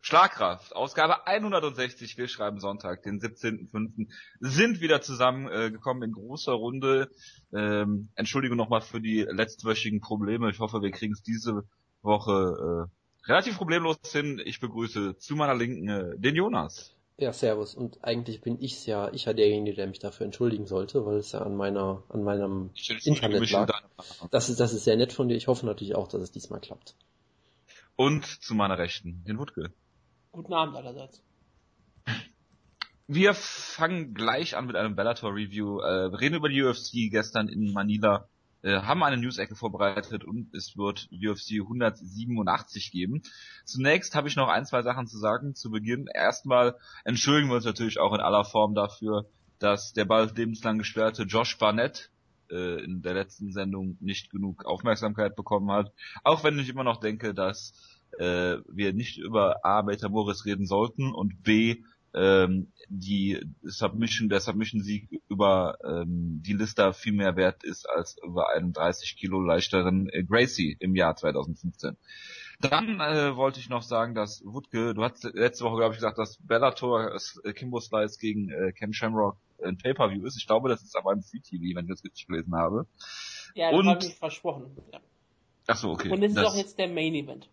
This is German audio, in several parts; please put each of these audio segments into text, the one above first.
Schlagkraft, Ausgabe 160, wir schreiben Sonntag, den 17.05. sind wieder zusammengekommen äh, in großer Runde. Ähm, Entschuldigung nochmal für die letztwöchigen Probleme. Ich hoffe, wir kriegen es diese Woche äh, relativ problemlos hin. Ich begrüße zu meiner Linken äh, den Jonas. Ja, servus. Und eigentlich bin ich's ja, ich ja derjenige, der mich dafür entschuldigen sollte, weil es ja an meiner, an meinem Internet lag. Das ist, das ist sehr nett von dir. Ich hoffe natürlich auch, dass es diesmal klappt. Und zu meiner Rechten, den Wutke. Guten Abend allerseits. Wir fangen gleich an mit einem Bellator-Review. Äh, wir reden über die UFC gestern in Manila, äh, haben eine News-Ecke vorbereitet und es wird UFC 187 geben. Zunächst habe ich noch ein, zwei Sachen zu sagen zu Beginn. Erstmal entschuldigen wir uns natürlich auch in aller Form dafür, dass der bald lebenslang gesperrte Josh Barnett äh, in der letzten Sendung nicht genug Aufmerksamkeit bekommen hat. Auch wenn ich immer noch denke, dass äh, wir nicht über A, Beta Morris reden sollten und B, ähm, die Submission, der Submission-Sieg über ähm, die Lista viel mehr wert ist als über einen 30 Kilo leichteren äh, Gracie im Jahr 2015. Dann äh, wollte ich noch sagen, dass Wutke, du hast letzte Woche, glaube ich, gesagt, dass Bellator äh, Kimbo Slice gegen äh, Ken Shamrock ein Pay-Per-View ist. Ich glaube, das ist aber ein Free TV, wenn ich das richtig gelesen habe. Ja, das habe ich versprochen. Ja. Ach so, okay. Und das ist auch jetzt der Main Event.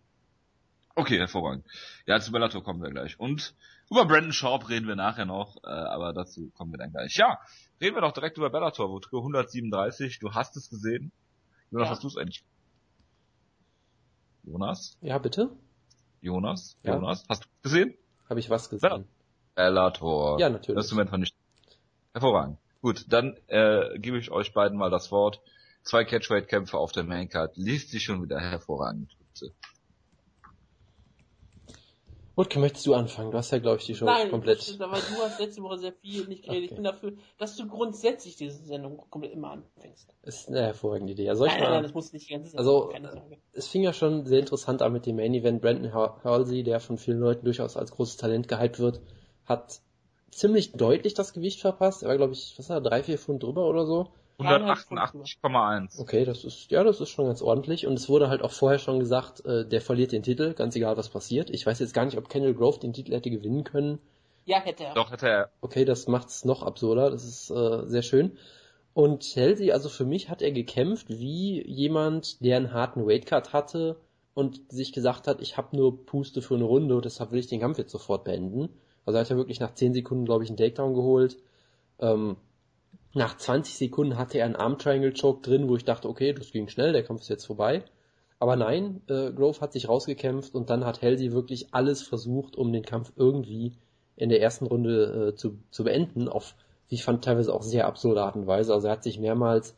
Okay, hervorragend. Ja, zu Bellator kommen wir gleich. Und über Brandon Sharp reden wir nachher noch, äh, aber dazu kommen wir dann gleich. Ja, reden wir doch direkt über Bellator, Wutke 137. Du hast es gesehen. Jonas, ja. hast du es eigentlich? Jonas? Ja, bitte? Jonas? Ja. Jonas? Hast du es gesehen? Habe ich was gesehen? Bellator. Ja, natürlich. Das Instrument fand ich hervorragend. Gut, dann äh, gebe ich euch beiden mal das Wort. Zwei Catchweight-Kämpfe auf der Maincard. Liest sich schon wieder hervorragend. Bitte. Wutke, möchtest du anfangen? Du hast ja, glaube ich, die Show Nein, komplett... Nein, aber du hast letzte Woche sehr viel nicht geredet. Okay. Ich bin dafür, dass du grundsätzlich diese Sendung komplett immer anfängst. Ist eine hervorragende Idee. Also, nein, nein, nein, das muss nicht die ganze Zeit Also, es fing ja schon sehr interessant an mit dem Main Event. Brandon Halsey, der von vielen Leuten durchaus als großes Talent gehypt wird, hat ziemlich deutlich das Gewicht verpasst. Er war, glaube ich, was war drei, vier Pfund drüber oder so. 188,1. Okay, das ist, ja, das ist schon ganz ordentlich. Und es wurde halt auch vorher schon gesagt, äh, der verliert den Titel, ganz egal was passiert. Ich weiß jetzt gar nicht, ob Kendall Grove den Titel hätte gewinnen können. Ja, hätte er. Doch, hätte er. Okay, das macht's noch absurder. Das ist äh, sehr schön. Und Chelsea, also für mich hat er gekämpft wie jemand, der einen harten Weightcut hatte und sich gesagt hat, ich habe nur Puste für eine Runde und deshalb will ich den Kampf jetzt sofort beenden. Also er hat ja wirklich nach 10 Sekunden, glaube ich, einen Takedown geholt. Ähm, nach 20 Sekunden hatte er einen Arm Triangle Choke drin, wo ich dachte, okay, das ging schnell, der Kampf ist jetzt vorbei. Aber nein, äh, Grove hat sich rausgekämpft und dann hat Halsey wirklich alles versucht, um den Kampf irgendwie in der ersten Runde äh, zu, zu beenden, auf, wie ich fand, teilweise auch sehr absurde Art und Weise. Also er hat sich mehrmals,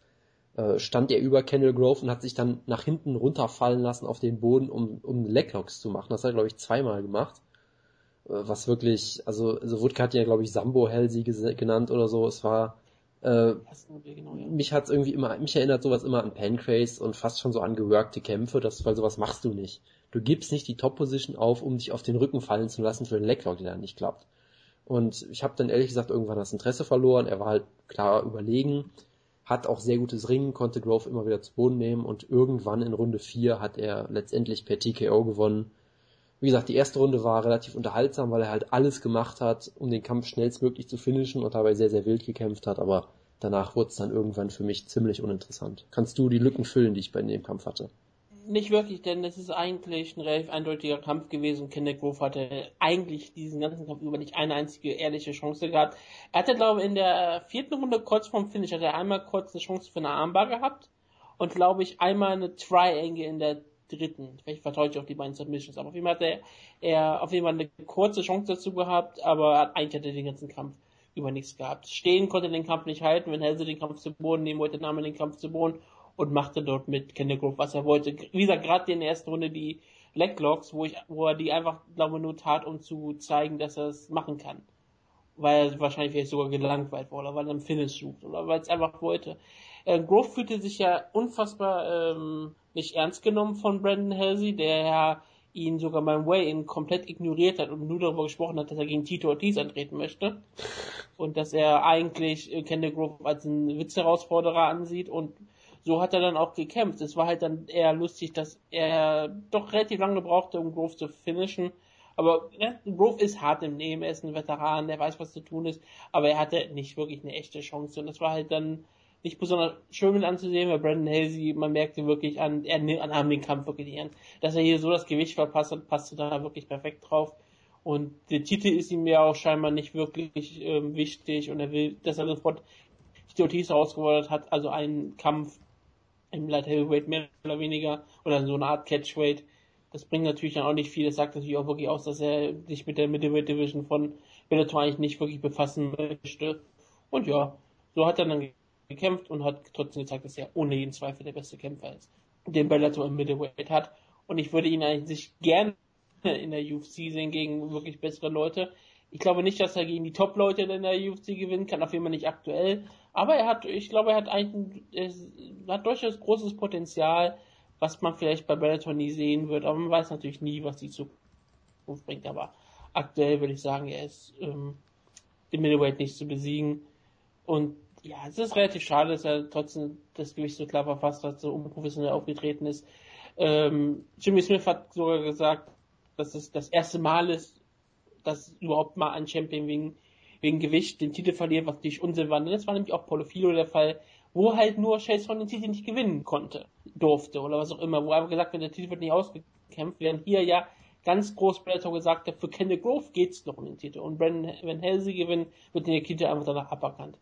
äh, stand er über Kendall Grove und hat sich dann nach hinten runterfallen lassen auf den Boden, um, um Leglocks zu machen. Das hat er, glaube ich, zweimal gemacht. Äh, was wirklich, also, also Woodke hat ja, glaube ich, Sambo Halsey genannt oder so. Es war, äh, genau, ja. mich hat's irgendwie immer, mich erinnert sowas immer an Pancrase und fast schon so an geworkte Kämpfe, das, weil sowas machst du nicht. Du gibst nicht die Top-Position auf, um dich auf den Rücken fallen zu lassen für einen Leglock, der dann nicht klappt. Und ich habe dann ehrlich gesagt irgendwann das Interesse verloren. Er war halt klar überlegen, hat auch sehr gutes Ringen, konnte Grove immer wieder zu Boden nehmen und irgendwann in Runde 4 hat er letztendlich per TKO gewonnen. Wie gesagt, die erste Runde war relativ unterhaltsam, weil er halt alles gemacht hat, um den Kampf schnellstmöglich zu finishen und dabei sehr, sehr wild gekämpft hat, aber danach wurde es dann irgendwann für mich ziemlich uninteressant. Kannst du die Lücken füllen, die ich bei dem Kampf hatte? Nicht wirklich, denn es ist eigentlich ein relativ eindeutiger Kampf gewesen. Kenneth Grove hatte eigentlich diesen ganzen Kampf über nicht eine einzige ehrliche Chance gehabt. Er hatte, glaube ich, in der vierten Runde kurz vorm Finish, hat er einmal kurz eine Chance für eine Armbar gehabt und, glaube ich, einmal eine Triangle in der dritten. Vielleicht vertraue ich auf die beiden Submissions. Aber auf jeden Fall hat er, er auf jeden Fall eine kurze Chance dazu gehabt, aber eigentlich hat er den ganzen Kampf über nichts gehabt. Stehen konnte den Kampf nicht halten, wenn Helse den Kampf zu Boden nehmen wollte, nahm er den Kampf zu Boden und machte dort mit Kendall Grove, was er wollte. Wie gesagt, gerade in der ersten Runde die Leglocks, wo ich, wo er die einfach, glaube ich, nur tat, um zu zeigen, dass er es machen kann. Weil er wahrscheinlich vielleicht sogar gelangweilt war oder weil er einen Finish sucht oder weil es einfach wollte. Äh, Grove fühlte sich ja unfassbar ähm, nicht ernst genommen von Brandon Halsey, der ja ihn sogar beim Way-In komplett ignoriert hat und nur darüber gesprochen hat, dass er gegen Tito Ortiz antreten möchte. Und dass er eigentlich äh, Kendall Grove als einen Witzherausforderer ansieht und so hat er dann auch gekämpft. Es war halt dann eher lustig, dass er doch relativ lange brauchte, um Grove zu finishen, Aber Grove ist hart im Nehmen, er ist ein Veteran, der weiß, was zu tun ist, aber er hatte nicht wirklich eine echte Chance. Und das war halt dann nicht besonders schön anzusehen, weil Brandon Halsey, man merkte wirklich an, er an den Kampf wirklich nicht an. Dass er hier so das Gewicht verpasst hat, passte da wirklich perfekt drauf. Und der Titel ist ihm ja auch scheinbar nicht wirklich ähm, wichtig und er will, dass er sofort die Ortiz herausgefordert hat, also einen Kampf im Light Heavyweight mehr oder weniger oder so eine Art Catchweight. Das bringt natürlich dann auch nicht viel. Das sagt natürlich auch wirklich aus, dass er sich mit der Middleweight Division von Bellator eigentlich nicht wirklich befassen möchte. Und ja, so hat er dann gekämpft und hat trotzdem gezeigt, dass er ohne jeden Zweifel der beste Kämpfer ist, den Bellator im Middleweight hat. Und ich würde ihn eigentlich gerne in der UFC sehen gegen wirklich bessere Leute. Ich glaube nicht, dass er gegen die Top-Leute in der UFC gewinnen kann, auf jeden Fall nicht aktuell. Aber er hat, ich glaube, er hat eigentlich, er hat durchaus großes Potenzial, was man vielleicht bei Bellator nie sehen wird. Aber man weiß natürlich nie, was die Zukunft bringt. Aber aktuell würde ich sagen, er ist ähm, den Middleweight nicht zu besiegen. Und ja, es ist relativ schade, dass er trotzdem das Gewicht so klar verfasst hat, so unprofessionell aufgetreten ist. Ähm, Jimmy Smith hat sogar gesagt, dass es das erste Mal ist, dass überhaupt mal ein Champion wegen, wegen Gewicht den Titel verliert, was natürlich Unsinn war. Das war nämlich auch Paulo Filo der Fall, wo halt nur Chase von den Titel nicht gewinnen konnte, durfte oder was auch immer, wo er gesagt wird, der Titel wird nicht ausgekämpft, während hier ja ganz groß Bellator gesagt hat, für Kenneth Grove geht's noch um den Titel und Brandon, wenn Halsey gewinnt, wird der Titel einfach danach aberkannt.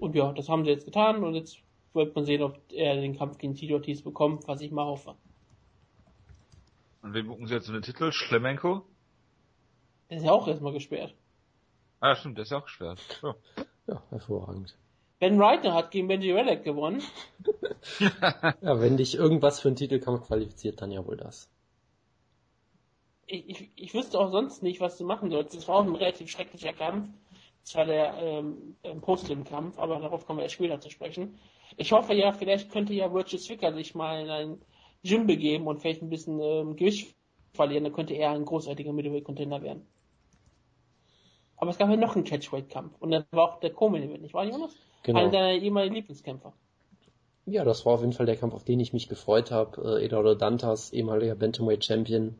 Und ja, das haben sie jetzt getan und jetzt wird man sehen, ob er den Kampf gegen Tito Ortiz bekommt, was ich mal hoffe. Und wen buchen sie jetzt in den Titel? Schlemenko? Der ist ja auch erstmal gesperrt. Ah, stimmt, der ist ja auch gesperrt. Ja, ja hervorragend. Ben Reiter hat gegen Benji Relic gewonnen. ja, wenn dich irgendwas für einen Titelkampf qualifiziert, dann ja wohl das. Ich, ich, ich wüsste auch sonst nicht, was du machen sollst. Es war auch ein relativ schrecklicher Kampf. Das war der ähm, Post-Kampf, aber darauf kommen wir erst später zu sprechen. Ich hoffe ja, vielleicht könnte ja Virgil Zwicker sich mal in ein Gym begeben und vielleicht ein bisschen ähm, Gewicht verlieren, dann könnte er ein großartiger Middleweight-Contender werden. Aber es gab ja noch einen Catchweight-Kampf und dann war auch der Co-Main-Event, nicht wahr, Jonas? Genau. Einer deiner ehemaligen Lieblingskämpfer. Ja, das war auf jeden Fall der Kampf, auf den ich mich gefreut habe. Äh, Eduardo Dantas, ehemaliger Bantamweight-Champion,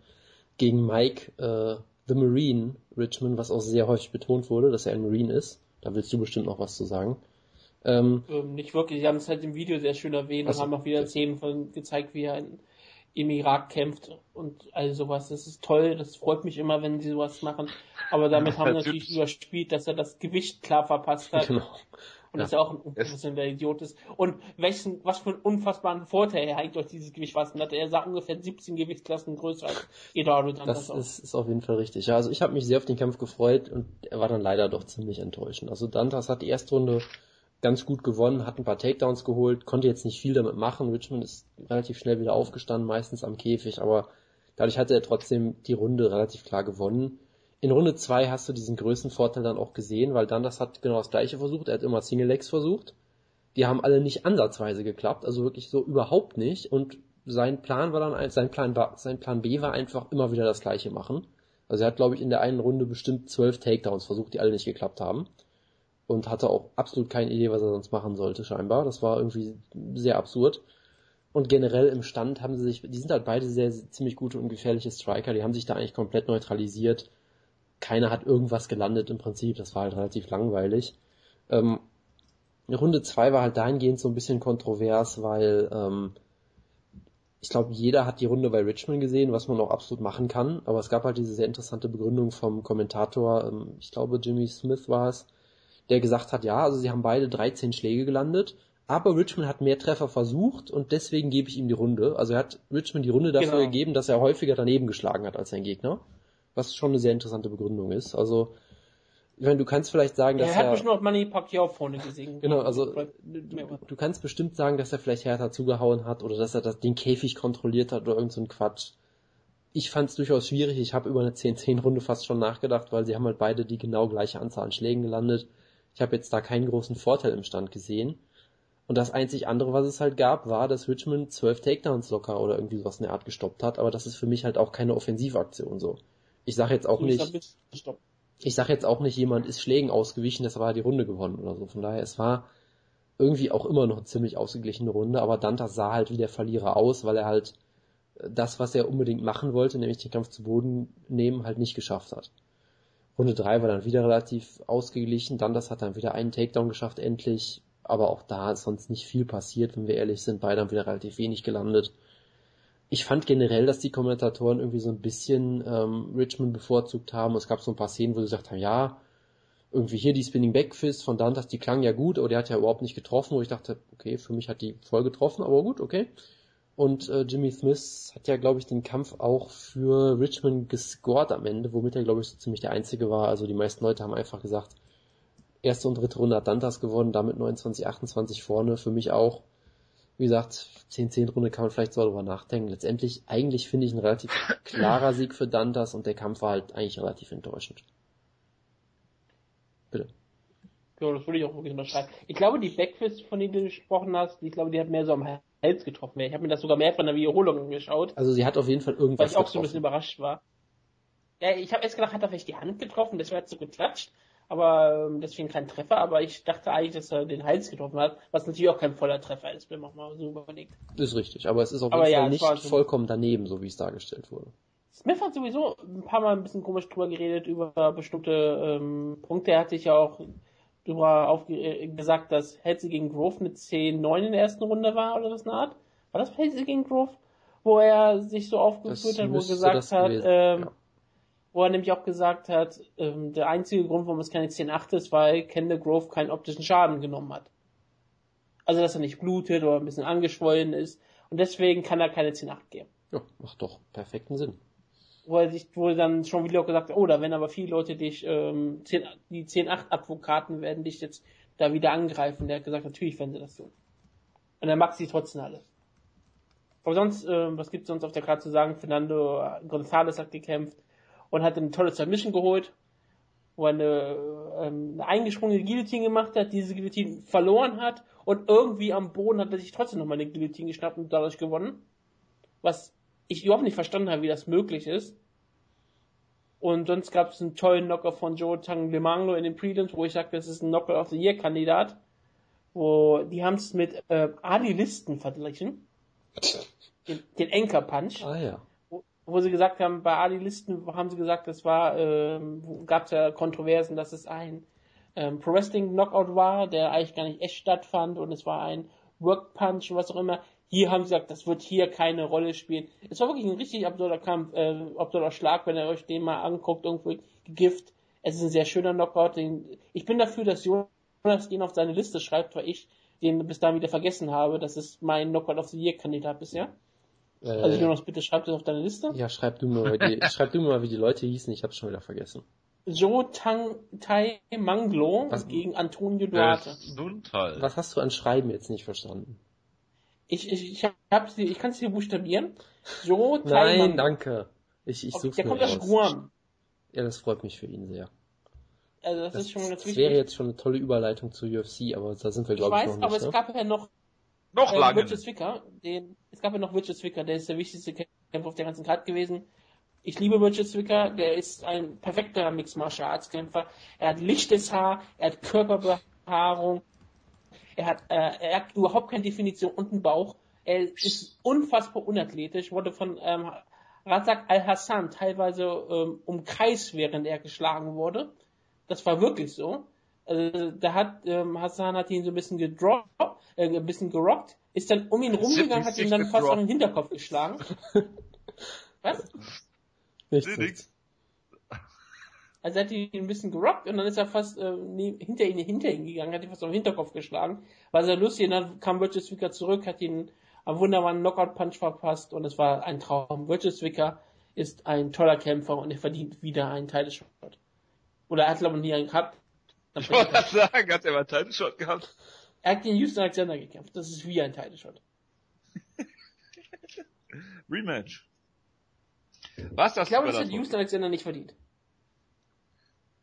gegen Mike äh, The Marine Richmond, was auch sehr häufig betont wurde, dass er ein Marine ist. Da willst du bestimmt noch was zu sagen. Ähm, ähm, nicht wirklich, sie haben es halt im Video sehr schön erwähnt also, und haben auch wieder Szenen von gezeigt, wie er in, im Irak kämpft und all sowas. Das ist toll, das freut mich immer, wenn sie sowas machen. Aber damit haben sie natürlich überspielt, dass er das Gewicht klar verpasst hat. Genau und ja. dass er auch ein unprofessioneller Idiot ist. Und welchen, was für einen unfassbaren Vorteil er eigentlich durch dieses Gewicht was hatte. Er sah ungefähr 17 Gewichtsklassen größer als Eduardo Das, das ist, ist auf jeden Fall richtig. Ja, also ich habe mich sehr auf den Kampf gefreut und er war dann leider doch ziemlich enttäuschend. Also Dantas hat die erste Runde ganz gut gewonnen, hat ein paar Takedowns geholt, konnte jetzt nicht viel damit machen. Richmond ist relativ schnell wieder aufgestanden, meistens am Käfig, aber dadurch hatte er trotzdem die Runde relativ klar gewonnen in Runde 2 hast du diesen größten Vorteil dann auch gesehen, weil dann das hat genau das gleiche versucht. Er hat immer Single Legs versucht. Die haben alle nicht ansatzweise geklappt, also wirklich so überhaupt nicht. Und sein Plan war dann, sein Plan, sein Plan B war einfach immer wieder das gleiche machen. Also er hat, glaube ich, in der einen Runde bestimmt zwölf Takedowns versucht, die alle nicht geklappt haben. Und hatte auch absolut keine Idee, was er sonst machen sollte, scheinbar. Das war irgendwie sehr absurd. Und generell im Stand haben sie sich, die sind halt beide sehr, sehr ziemlich gute und gefährliche Striker, die haben sich da eigentlich komplett neutralisiert keiner hat irgendwas gelandet im Prinzip. Das war halt relativ langweilig. Ähm, Runde 2 war halt dahingehend so ein bisschen kontrovers, weil ähm, ich glaube, jeder hat die Runde bei Richmond gesehen, was man auch absolut machen kann. Aber es gab halt diese sehr interessante Begründung vom Kommentator, ähm, ich glaube Jimmy Smith war es, der gesagt hat, ja, also sie haben beide 13 Schläge gelandet, aber Richmond hat mehr Treffer versucht und deswegen gebe ich ihm die Runde. Also er hat Richmond die Runde dafür genau. gegeben, dass er häufiger daneben geschlagen hat als sein Gegner was schon eine sehr interessante Begründung ist. Also, ich meine, du kannst vielleicht sagen, dass er... Er hat bestimmt auch Manny Pacquiao vorne gesehen. Genau, also du, du, kannst bestimmt sagen, dass er vielleicht härter zugehauen hat oder dass er das, den Käfig kontrolliert hat oder irgend so ein Quatsch. Ich fand es durchaus schwierig. Ich habe über eine 10-10-Runde fast schon nachgedacht, weil sie haben halt beide die genau gleiche Anzahl an Schlägen gelandet. Ich habe jetzt da keinen großen Vorteil im Stand gesehen. Und das einzig andere, was es halt gab, war, dass Richmond zwölf Takedowns locker oder irgendwie sowas in der Art gestoppt hat. Aber das ist für mich halt auch keine Offensivaktion so. Ich sage jetzt auch nicht, ich sage jetzt auch nicht, jemand ist Schlägen ausgewichen, das war die Runde gewonnen oder so. Von daher, es war irgendwie auch immer noch eine ziemlich ausgeglichene Runde, aber Dantas sah halt wie der Verlierer aus, weil er halt das, was er unbedingt machen wollte, nämlich den Kampf zu Boden nehmen, halt nicht geschafft hat. Runde 3 war dann wieder relativ ausgeglichen, dann das hat dann wieder einen Takedown geschafft, endlich, aber auch da ist sonst nicht viel passiert, wenn wir ehrlich sind, beide haben wieder relativ wenig gelandet. Ich fand generell, dass die Kommentatoren irgendwie so ein bisschen ähm, Richmond bevorzugt haben. Es gab so ein paar Szenen, wo sie gesagt haben, ja, irgendwie hier die Spinning Back Fist von Dantas, die klang ja gut, aber der hat ja überhaupt nicht getroffen, wo ich dachte, okay, für mich hat die voll getroffen, aber gut, okay. Und äh, Jimmy Smith hat ja, glaube ich, den Kampf auch für Richmond gescored am Ende, womit er, glaube ich, so ziemlich der Einzige war. Also die meisten Leute haben einfach gesagt, erste und dritte Runde hat Dantas gewonnen, damit 29, 28 vorne, für mich auch. Wie gesagt, 10-10 Runde kann man vielleicht so darüber nachdenken. Letztendlich, eigentlich finde ich ein relativ klarer Sieg für Dantas und der Kampf war halt eigentlich relativ enttäuschend. Bitte. Ja, das würde ich auch wirklich unterschreiben. Ich glaube, die Backfist, von denen du gesprochen hast, ich glaube, die hat mehr so am Hals getroffen. Ich habe mir das sogar mehr von der Wiederholung angeschaut. Also sie hat auf jeden Fall irgendwas Weil ich auch getroffen. so ein bisschen überrascht war. Ja, ich habe erst gedacht, hat er vielleicht die Hand getroffen, das wäre so geklatscht, aber ähm, deswegen kein Treffer, aber ich dachte eigentlich, dass er den Hals getroffen hat, was natürlich auch kein voller Treffer ist, wenn man mal so überlegt. Ist richtig, aber es ist auf jeden Fall ja, nicht so vollkommen daneben, so wie es dargestellt wurde. Smith hat sowieso ein paar Mal ein bisschen komisch drüber geredet, über bestimmte ähm, Punkte. Er hatte ja auch drüber aufge äh, gesagt, dass Hetze gegen Grove eine 10-9 in der ersten Runde war oder was eine Art. War das Hetze gegen Grove? Wo er sich so aufgeführt hat, wo er gesagt hat, ähm, ja. Wo er nämlich auch gesagt hat, ähm, der einzige Grund, warum es keine 10-8 ist, weil Kendall Grove keinen optischen Schaden genommen hat. Also, dass er nicht blutet oder ein bisschen angeschwollen ist. Und deswegen kann er keine 10-8 geben. Ja, macht doch perfekten Sinn wo er sich wohl dann schon wieder gesagt hat, oh, da werden aber viele Leute dich, ähm, 10, die 10-8-Advokaten werden dich jetzt da wieder angreifen. Der hat gesagt, natürlich werden sie das tun. Und er mag sie trotzdem alles. Aber sonst, äh, was gibt's sonst auf der Karte zu sagen? Fernando González hat gekämpft und hat eine tolle Submission geholt, wo er eine, ähm, eine eingesprungene Guillotine gemacht hat, diese Guillotine verloren hat und irgendwie am Boden hat er sich trotzdem nochmal eine Guillotine geschnappt und dadurch gewonnen. Was ich überhaupt nicht verstanden habe, wie das möglich ist. Und sonst gab es einen tollen Knocker von Joe Tanglemanglo in den Prelims, wo ich sage, das ist ein Knocker of the Year Kandidat. Wo die haben es mit äh, Adi Listen verglichen. Den, den Anchor Punch. Ah ja. Wo, sie gesagt haben, bei Adi Listen haben sie gesagt, das war, ähm, gab es ja Kontroversen, dass es ein ähm, Pro Wrestling Knockout war, der eigentlich gar nicht echt stattfand und es war ein Work Punch und was auch immer. Hier haben sie gesagt, das wird hier keine Rolle spielen. Es war wirklich ein richtig absurder Kampf, äh, absurder Schlag, wenn ihr euch den mal anguckt, irgendwo Gift. Es ist ein sehr schöner Knockout. Den, ich bin dafür, dass Jonas den auf seine Liste schreibt, weil ich den bis dahin wieder vergessen habe. Das ist mein Knockout of the Year Kandidat bisher. Äh, also Jonas, bitte schreib das auf deine Liste. Ja, schreib du mal, die, schreib du mal, wie die Leute hießen. Ich habe schon wieder vergessen. Jo Tang Tai Manglo Was? gegen Antonio Duarte. Was hast du an Schreiben jetzt nicht verstanden? Ich, ich, ich, hab sie, ich kann es hier buchstabieren. Jo Nein, danke. Ich, ich suche Der kommt aus Guam. Ja, das freut mich für ihn sehr. Also das, das ist schon ganz wichtig. Das wäre jetzt schon eine tolle Überleitung zu UFC, aber da sind wir glaube ich, ich noch nicht. aber ne? es gab ja noch noch äh, lange. Zwicker, den, es gab ja noch Richard Zwicker, der ist der wichtigste Kämpfer auf der ganzen Karte gewesen. Ich liebe Richard Zwicker, der ist ein perfekter Mixed Martial Arts Kämpfer. Er hat lichtes Haar, er hat Körperbehaarung, er hat, äh, er hat überhaupt keine Definition und einen Bauch. Er ist unfassbar unathletisch, wurde von ähm, Razak Al-Hassan teilweise ähm, umkreist, während er geschlagen wurde. Das war wirklich so. Also, da hat ähm, Hassan hat ihn so ein bisschen gedroppt, äh, ein bisschen gerockt, ist dann um ihn rumgegangen, hat ihn dann fast auf den Hinterkopf geschlagen. Was? Nichts. Also er hat ihn ein bisschen gerockt und dann ist er fast äh, hinter ihn hinter ihn gegangen, hat ihn fast auf den Hinterkopf geschlagen. War sehr lustig und dann kam Virgil Zwicker zurück, hat ihn am wunderbaren Knockout-Punch verpasst und es war ein Traum. Virgil Zwicker ist ein toller Kämpfer und er verdient wieder einen Title-Shot. Oder er hat glaube ich nie einen gehabt. Ich wollte gerade sagen, hat er mal einen Title-Shot gehabt? Er hat gegen Houston Alexander gekämpft. Das ist wie ein Title-Shot. Rematch. Was das? Ich glaube, das hat Houston Alexander nicht verdient.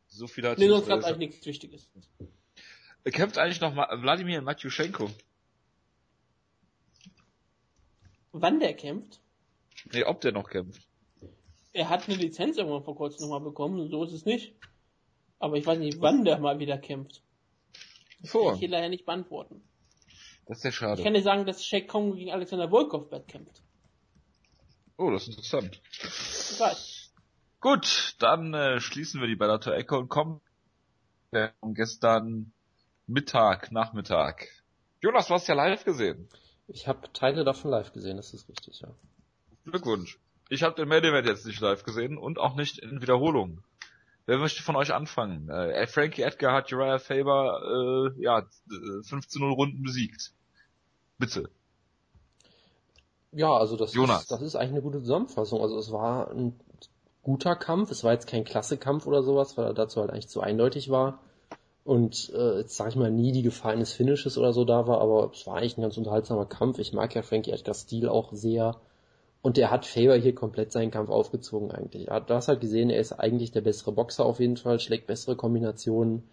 So viel hat Nee, sonst gab eigentlich nichts Wichtiges. Er kämpft eigentlich noch mal Wladimir Matjuschenko. Wann der kämpft? Nee, ob der noch kämpft. Er hat eine Lizenz irgendwann vor kurzem nochmal bekommen, so ist es nicht. Aber ich weiß nicht, wann der mal wieder kämpft. Das Vor. kann ich hier leider nicht beantworten. Das ist ja schade. Ich kann dir sagen, dass Shake Kong gegen Alexander Volkov bald kämpft. Oh, das ist interessant. Ich weiß. Gut, dann äh, schließen wir die Bellator-Ecke und kommen äh, gestern Mittag, Nachmittag. Jonas, du hast ja live gesehen. Ich habe Teile davon live gesehen, das ist richtig, ja. Glückwunsch. Ich habe den Main Event jetzt nicht live gesehen und auch nicht in Wiederholung. Wer möchte von euch anfangen? Äh, Frankie Edgar hat Uriah Faber äh, ja 15-0 Runden besiegt. Bitte. Ja, also das ist, das ist eigentlich eine gute Zusammenfassung. Also es war ein guter Kampf. Es war jetzt kein Klasse-Kampf oder sowas, weil er dazu halt eigentlich zu eindeutig war. Und äh, jetzt sage ich mal nie die Gefahr eines Finishes oder so da war, aber es war eigentlich ein ganz unterhaltsamer Kampf. Ich mag ja Frankie Edgar's Stil auch sehr. Und der hat Faber hier komplett seinen Kampf aufgezogen eigentlich. Du hast halt gesehen, er ist eigentlich der bessere Boxer auf jeden Fall, schlägt bessere Kombinationen,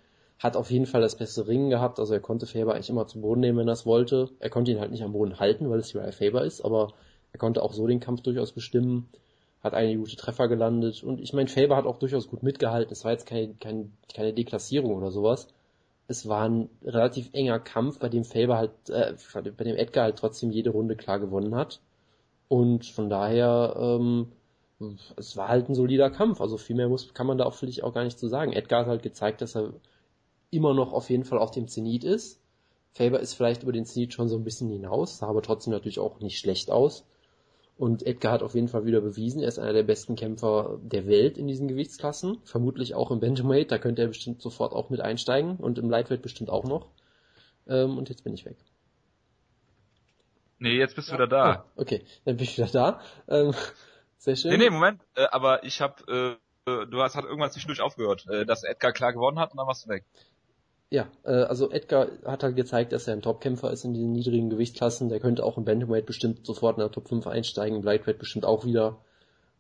hat auf jeden Fall das beste Ringen gehabt, also er konnte Faber eigentlich immer zu Boden nehmen, wenn er es wollte. Er konnte ihn halt nicht am Boden halten, weil es Uriah Faber ist, aber er konnte auch so den Kampf durchaus bestimmen, hat einige gute Treffer gelandet und ich meine, Faber hat auch durchaus gut mitgehalten. Es war jetzt kein, kein, keine Deklassierung oder sowas. Es war ein relativ enger Kampf, bei dem Faber halt, äh, bei dem Edgar halt trotzdem jede Runde klar gewonnen hat. Und von daher, ähm, es war halt ein solider Kampf. Also viel mehr muss, kann man da auch vielleicht auch gar nicht zu sagen. Edgar hat halt gezeigt, dass er immer noch auf jeden Fall auf dem Zenit ist. Faber ist vielleicht über den Zenit schon so ein bisschen hinaus, sah aber trotzdem natürlich auch nicht schlecht aus. Und Edgar hat auf jeden Fall wieder bewiesen, er ist einer der besten Kämpfer der Welt in diesen Gewichtsklassen. Vermutlich auch im Bantamweight, da könnte er bestimmt sofort auch mit einsteigen und im Lightweight bestimmt auch noch. Ähm, und jetzt bin ich weg. Nee, jetzt bist du wieder da. Oh, okay, dann bin ich wieder da. Ähm, sehr schön. Nee, nee, Moment, äh, aber ich hab, äh, du hast hat irgendwann zwischendurch aufgehört, äh, dass Edgar klar gewonnen hat und dann warst du weg. Ja, äh, also Edgar hat halt gezeigt, dass er ein Topkämpfer ist in diesen niedrigen Gewichtsklassen. Der könnte auch im Bantamweight bestimmt sofort in der Top 5 einsteigen, im Lightweight bestimmt auch wieder.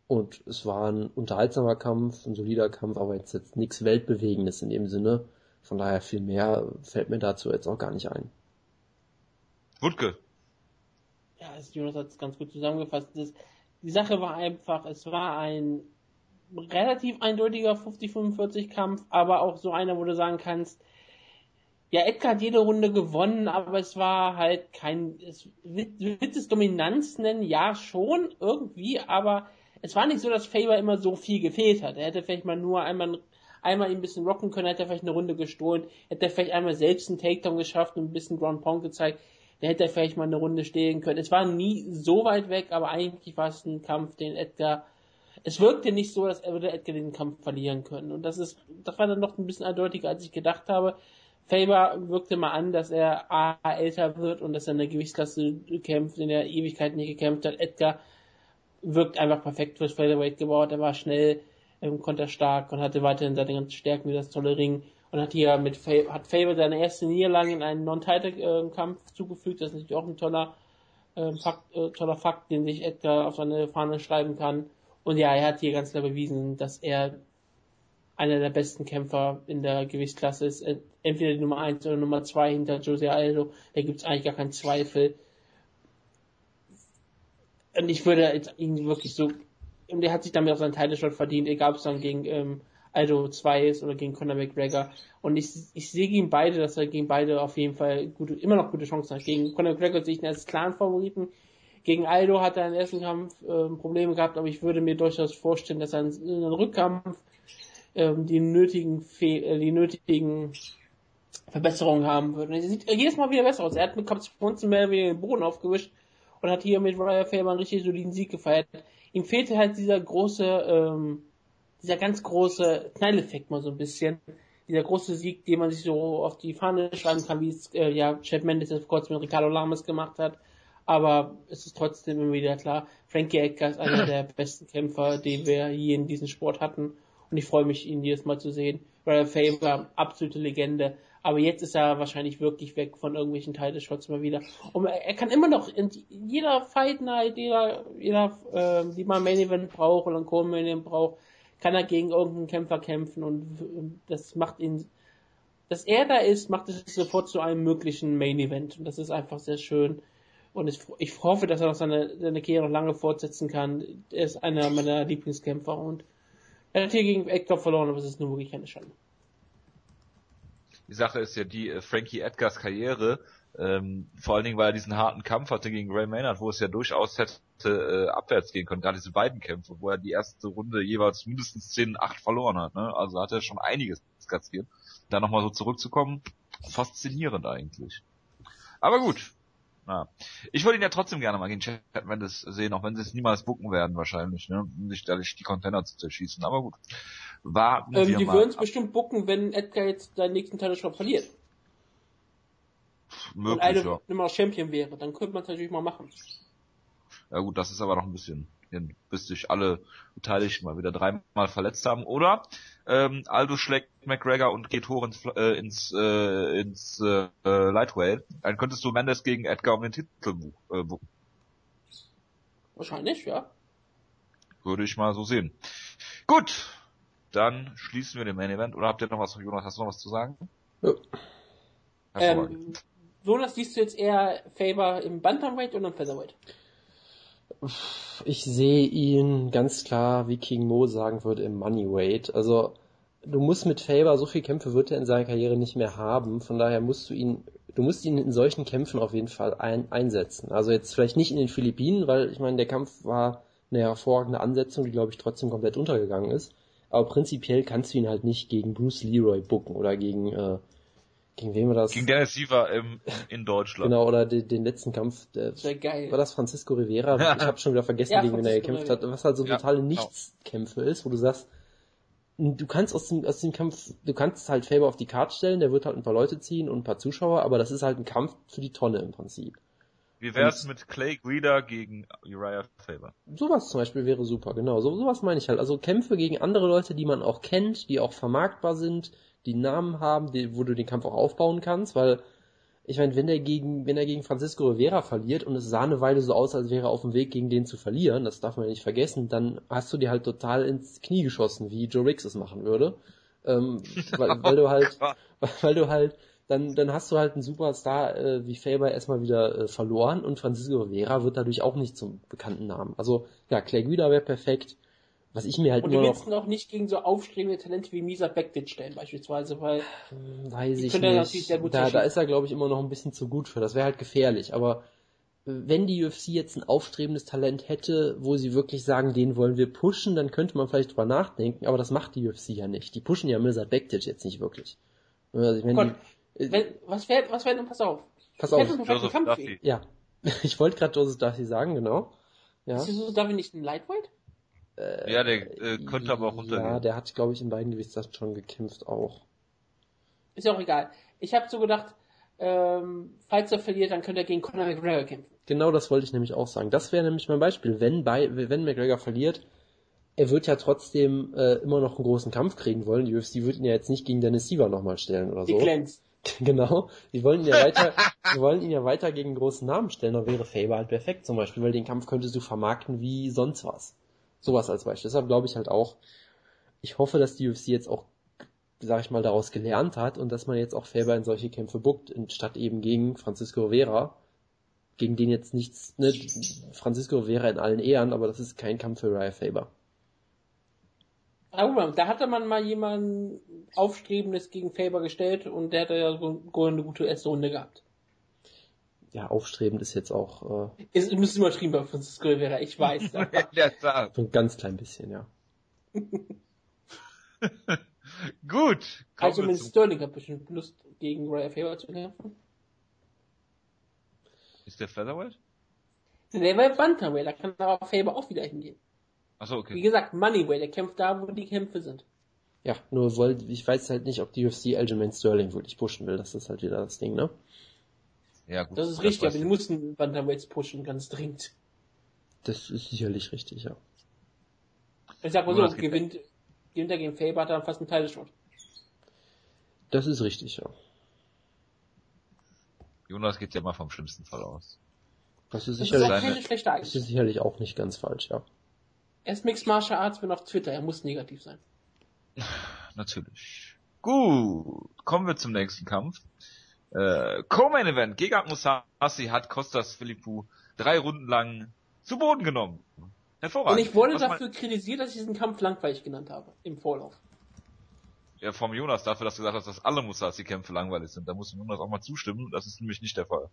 Und es war ein unterhaltsamer Kampf, ein solider Kampf, aber jetzt, jetzt nichts Weltbewegendes in dem Sinne. Von daher viel mehr fällt mir dazu jetzt auch gar nicht ein. Wutke, ja, Jonas hat es ganz gut zusammengefasst. Das, die Sache war einfach, es war ein relativ eindeutiger 50-45 Kampf, aber auch so einer, wo du sagen kannst, ja, Edgar hat jede Runde gewonnen, aber es war halt kein, es wird es Dominanz nennen, ja schon, irgendwie, aber es war nicht so, dass Faber immer so viel gefehlt hat. Er hätte vielleicht mal nur einmal, einmal ein bisschen rocken können, hätte vielleicht eine Runde gestohlen, hätte vielleicht einmal selbst einen Takedown geschafft und ein bisschen Ground Pound gezeigt der hätte vielleicht mal eine Runde stehen können. Es war nie so weit weg, aber eigentlich war es ein Kampf, den Edgar, es wirkte nicht so, als würde Edgar den Kampf verlieren können. Und das ist, das war dann noch ein bisschen eindeutiger, als ich gedacht habe. Faber wirkte mal an, dass er A, älter wird und dass er in der Gewichtsklasse kämpft, in der Ewigkeit nicht gekämpft hat. Edgar wirkt einfach perfekt fürs Featherweight gebaut. Er war schnell, ähm, konterstark und hatte weiterhin seine ganzen Stärken wie das tolle Ring und hat hier mit Faber, hat Faber seine erste Niederlage in einen Non-Title-Kampf zugefügt. Das ist natürlich auch ein toller, äh, Fakt, äh, toller Fakt, den sich Edgar auf seine Fahne schreiben kann. Und ja, er hat hier ganz klar bewiesen, dass er einer der besten Kämpfer in der Gewichtsklasse ist. Entweder die Nummer 1 oder Nummer 2 hinter Jose Aldo. Da gibt es eigentlich gar keinen Zweifel. Und ich würde ihn wirklich so, und er hat sich damit auch seinen Title verdient, egal ob es dann gegen ähm, Aldo 2 ist oder gegen Conor McGregor. Und ich, ich sehe gegen beide, dass er gegen beide auf jeden Fall gute, immer noch gute Chancen hat. Gegen Conor McGregor sehe ich ihn als klaren Favoriten. Gegen Aldo hat er im ersten Kampf äh, Probleme gehabt, aber ich würde mir durchaus vorstellen, dass er in, in einem Rückkampf äh, die nötigen Fe äh, die nötigen Verbesserungen haben würde. Und er sieht jedes Mal wieder besser aus. Er hat mit Kapsponzen mehr wie den Boden aufgewischt und hat hier mit Ryan Faber einen richtig soliden Sieg gefeiert. Ihm fehlte halt dieser große ähm, dieser ganz große Knalleffekt mal so ein bisschen. Dieser große Sieg, den man sich so auf die Fahne schreiben kann, wie es äh, ja Chef Mendes jetzt vor kurzem mit Ricardo Lamas gemacht hat. Aber es ist trotzdem immer wieder klar, Frankie Edgar ist einer der besten Kämpfer, den wir hier in diesem Sport hatten. Und ich freue mich, ihn jedes Mal zu sehen. Ryan Faber, absolute Legende. Aber jetzt ist er wahrscheinlich wirklich weg von irgendwelchen Title-Shots mal wieder. Und er kann immer noch in jeder Fight Night, jeder, jeder, äh, die man Main Event braucht oder ein Co-Main Event braucht, kann er gegen irgendeinen Kämpfer kämpfen und das macht ihn, dass er da ist, macht es sofort zu einem möglichen Main Event und das ist einfach sehr schön. Und ich, hoffe, dass er noch seine, seine Karriere noch lange fortsetzen kann. Er ist einer meiner Lieblingskämpfer und er hat hier gegen Hector verloren, aber es ist nur wirklich eine Schande. Die Sache ist ja die, äh, Frankie Edgars Karriere Ähm, vor allen Dingen, weil er diesen harten Kampf hatte gegen Ray Maynard, wo es ja durchaus hätte äh, abwärts gehen können. Gerade diese beiden Kämpfe, wo er die erste Runde jeweils mindestens 10, 8 verloren hat. Ne? Also hat er schon einiges kassiert. Da nochmal so zurückzukommen, faszinierend eigentlich. Aber gut. Na. Ich würde ihn ja trotzdem gerne mal gegen Chad Mendes sehen, auch wenn sie es niemals bucken werden wahrscheinlich, ne? Um sich dadurch die Container zu zerschießen. Aber gut. Warten Ähm, wir die würden es bestimmt bucken, wenn Edgar jetzt seinen nächsten Title Shot verliert. und Möglich, eine ja. immer Champion wäre. Dann könnte man es natürlich mal machen. Ja gut, das ist aber noch ein bisschen hin, bis sich alle Beteiligten mal wieder dreimal verletzt haben. Oder ähm, Aldo schlägt McGregor und geht hoch ins, äh, ins, äh, ins äh, Lightweight. Dann könntest du Mendes gegen Edgar um den Titel äh, buchen. Wahrscheinlich, ja. Würde ich mal so sehen. Gut, dann schließen wir den Main Event. Oder habt ihr noch was, Jonas, hast du noch was zu sagen? Ja. Ähm, Jonas, siehst du jetzt eher Faber im Bantamweight oder im Featherweight? Ich sehe ihn ganz klar, wie King Mo sagen würde, im Moneyweight. Also du musst mit Faber so viel Kämpfe wird er in seiner Karriere nicht mehr haben. Von daher musst du ihn, du musst ihn in solchen Kämpfen auf jeden Fall ein, einsetzen. Also jetzt vielleicht nicht in den Philippinen, weil ich meine, der Kampf war eine hervorragende Ansetzung, die glaube ich trotzdem komplett untergegangen ist. Aber prinzipiell kannst du ihn halt nicht gegen Bruce Leroy bucken oder gegen äh, gegen wen war das? Gegen Dennis Siever im, in Deutschland. Genau, oder den, den letzten Kampf, der, wäre geil. war das Francisco Rivera? Ich habe schon wieder vergessen, Ja, gegen wen er gekämpft Rivera. hat. Was halt so Ja, totale genau. Nichtskämpfe ist, wo du sagst, du kannst aus dem, aus dem Kampf, du kannst halt Faber auf die Karte stellen, der wird halt ein paar Leute ziehen und ein paar Zuschauer, aber das ist halt ein Kampf für die Tonne im Prinzip. Wie wär's mit Clay Guida gegen Uriah Faber? Sowas zum Beispiel wäre super, genau. So, sowas meine ich halt. Also Kämpfe gegen andere Leute, die man auch kennt, die auch vermarktbar sind, die Namen haben, die, wo du den Kampf auch aufbauen kannst, weil ich meine, wenn er gegen, wenn er gegen Francisco Rivera verliert und es sah eine Weile so aus, als wäre er auf dem Weg gegen den zu verlieren, das darf man ja nicht vergessen, dann hast du dir halt total ins Knie geschossen, wie Joe Riggs es machen würde. Ähm, weil, weil du halt, weil du halt, dann, dann hast du halt einen Superstar äh, wie Faber erstmal wieder äh, verloren und Francisco Rivera wird dadurch auch nicht zum bekannten Namen. Also ja, Clay Guida wäre perfekt. Was ich mir halt Und du willst noch, ihn auch nicht gegen so aufstrebende Talente wie Misa Bektic stellen, beispielsweise, weil hm, weiß Die ich natürlich sehr nicht. gut Da, da ist er, glaube ich, immer noch ein bisschen zu gut für. Das wäre halt gefährlich. Aber wenn die UFC jetzt ein aufstrebendes Talent hätte, wo sie wirklich sagen, den wollen wir pushen, dann könnte man vielleicht drüber nachdenken. Aber das macht die UFC ja nicht. Die pushen ja Mirza Bektic jetzt nicht wirklich. Also ich meine, Gott, die, äh, wenn, was wäre, was wäre denn, pass auf. pass auf. Joseph Kampf Duffy. Ja, ich wollte gerade Joseph Darcy sagen, genau. Ja. Ist darf ich nicht ein Lightweight? Ja, der äh, könnte aber auch Ja, runtergehen. der hat, glaube ich, in beiden Gewichtsklassen schon gekämpft auch. Ist ja auch egal. Ich habe so gedacht, ähm, falls er verliert, dann könnte er gegen Conor McGregor kämpfen. Genau das wollte ich nämlich auch sagen. Das wäre nämlich mein Beispiel. Wenn bei, wenn McGregor verliert, er wird ja trotzdem äh, immer noch einen großen Kampf kriegen wollen. Die UFC wird ihn ja jetzt nicht gegen Dennis Siever nochmal stellen oder Die so. glänzt. Genau. Die wollen ihn ja weiter, die wollen ihn ja weiter gegen einen großen Namen stellen. Dann wäre Faber halt perfekt zum Beispiel, weil den Kampf könntest du vermarkten wie sonst was. Sowas als Beispiel. Deshalb glaube ich halt auch, ich hoffe, dass die UFC jetzt auch, sag ich mal, daraus gelernt hat und dass man jetzt auch Faber in solche Kämpfe buckt, statt eben gegen Francisco Rivera, gegen den jetzt nichts, ne, Francisco Rivera in allen Ehren, aber das ist kein Kampf für Raya Faber. Aber da hatte man mal jemanden Aufstrebendes gegen Faber gestellt und der hatte ja so eine gute erste Runde gehabt. Ja, aufstrebend ist jetzt auch äh, Ist ein bisschen übertrieben bei Francisco Rivera, ich weiß. aber In der Tat. so ein ganz klein bisschen, ja. Gut. Also mit zum, Sterling hat bestimmt Lust, gegen Raya Faber zu kämpfen. ist der Featherweight? Der war Bantamweight, da kann aber Faber auch wieder hingehen. Achso, Wie okay. gesagt, Moneyway, der kämpft da, wo die Kämpfe sind. Ja, nur wollt, ich weiß halt nicht, ob die UFC Aljamain Sterling wirklich pushen will. Das ist halt wieder das Ding, ne? Ja, gut. Das ist richtig, weiß aber die ich. mussten Bantamweights pushen, ganz dringend. Das ist sicherlich richtig, ja. Ich sag mal so, das gewinnt, gewinnt er gegen Faber, hat er fast einen Teilshot. Das ist richtig, ja. Jonas geht ja mal vom schlimmsten Fall aus. Das ist Das ist sicherlich, auch seine- keine schlechte das ist sicherlich auch nicht ganz falsch, ja. Er ist Mixed Martial Arts, wenn auf Twitter, er muss negativ sein. Natürlich. Gut. Kommen wir zum nächsten Kampf. Äh, Co-Main Event. Gegard Musashi hat Kostas Philippou drei Runden lang zu Boden genommen. Hervorragend. Und ich wurde Was dafür kritisiert, dass ich diesen Kampf langweilig genannt habe, im Vorlauf. Ja, vom Jonas dafür, dass du gesagt hast, dass alle Musashi-Kämpfe langweilig sind. Da muss Jonas auch mal zustimmen. Das ist nämlich nicht der Fall.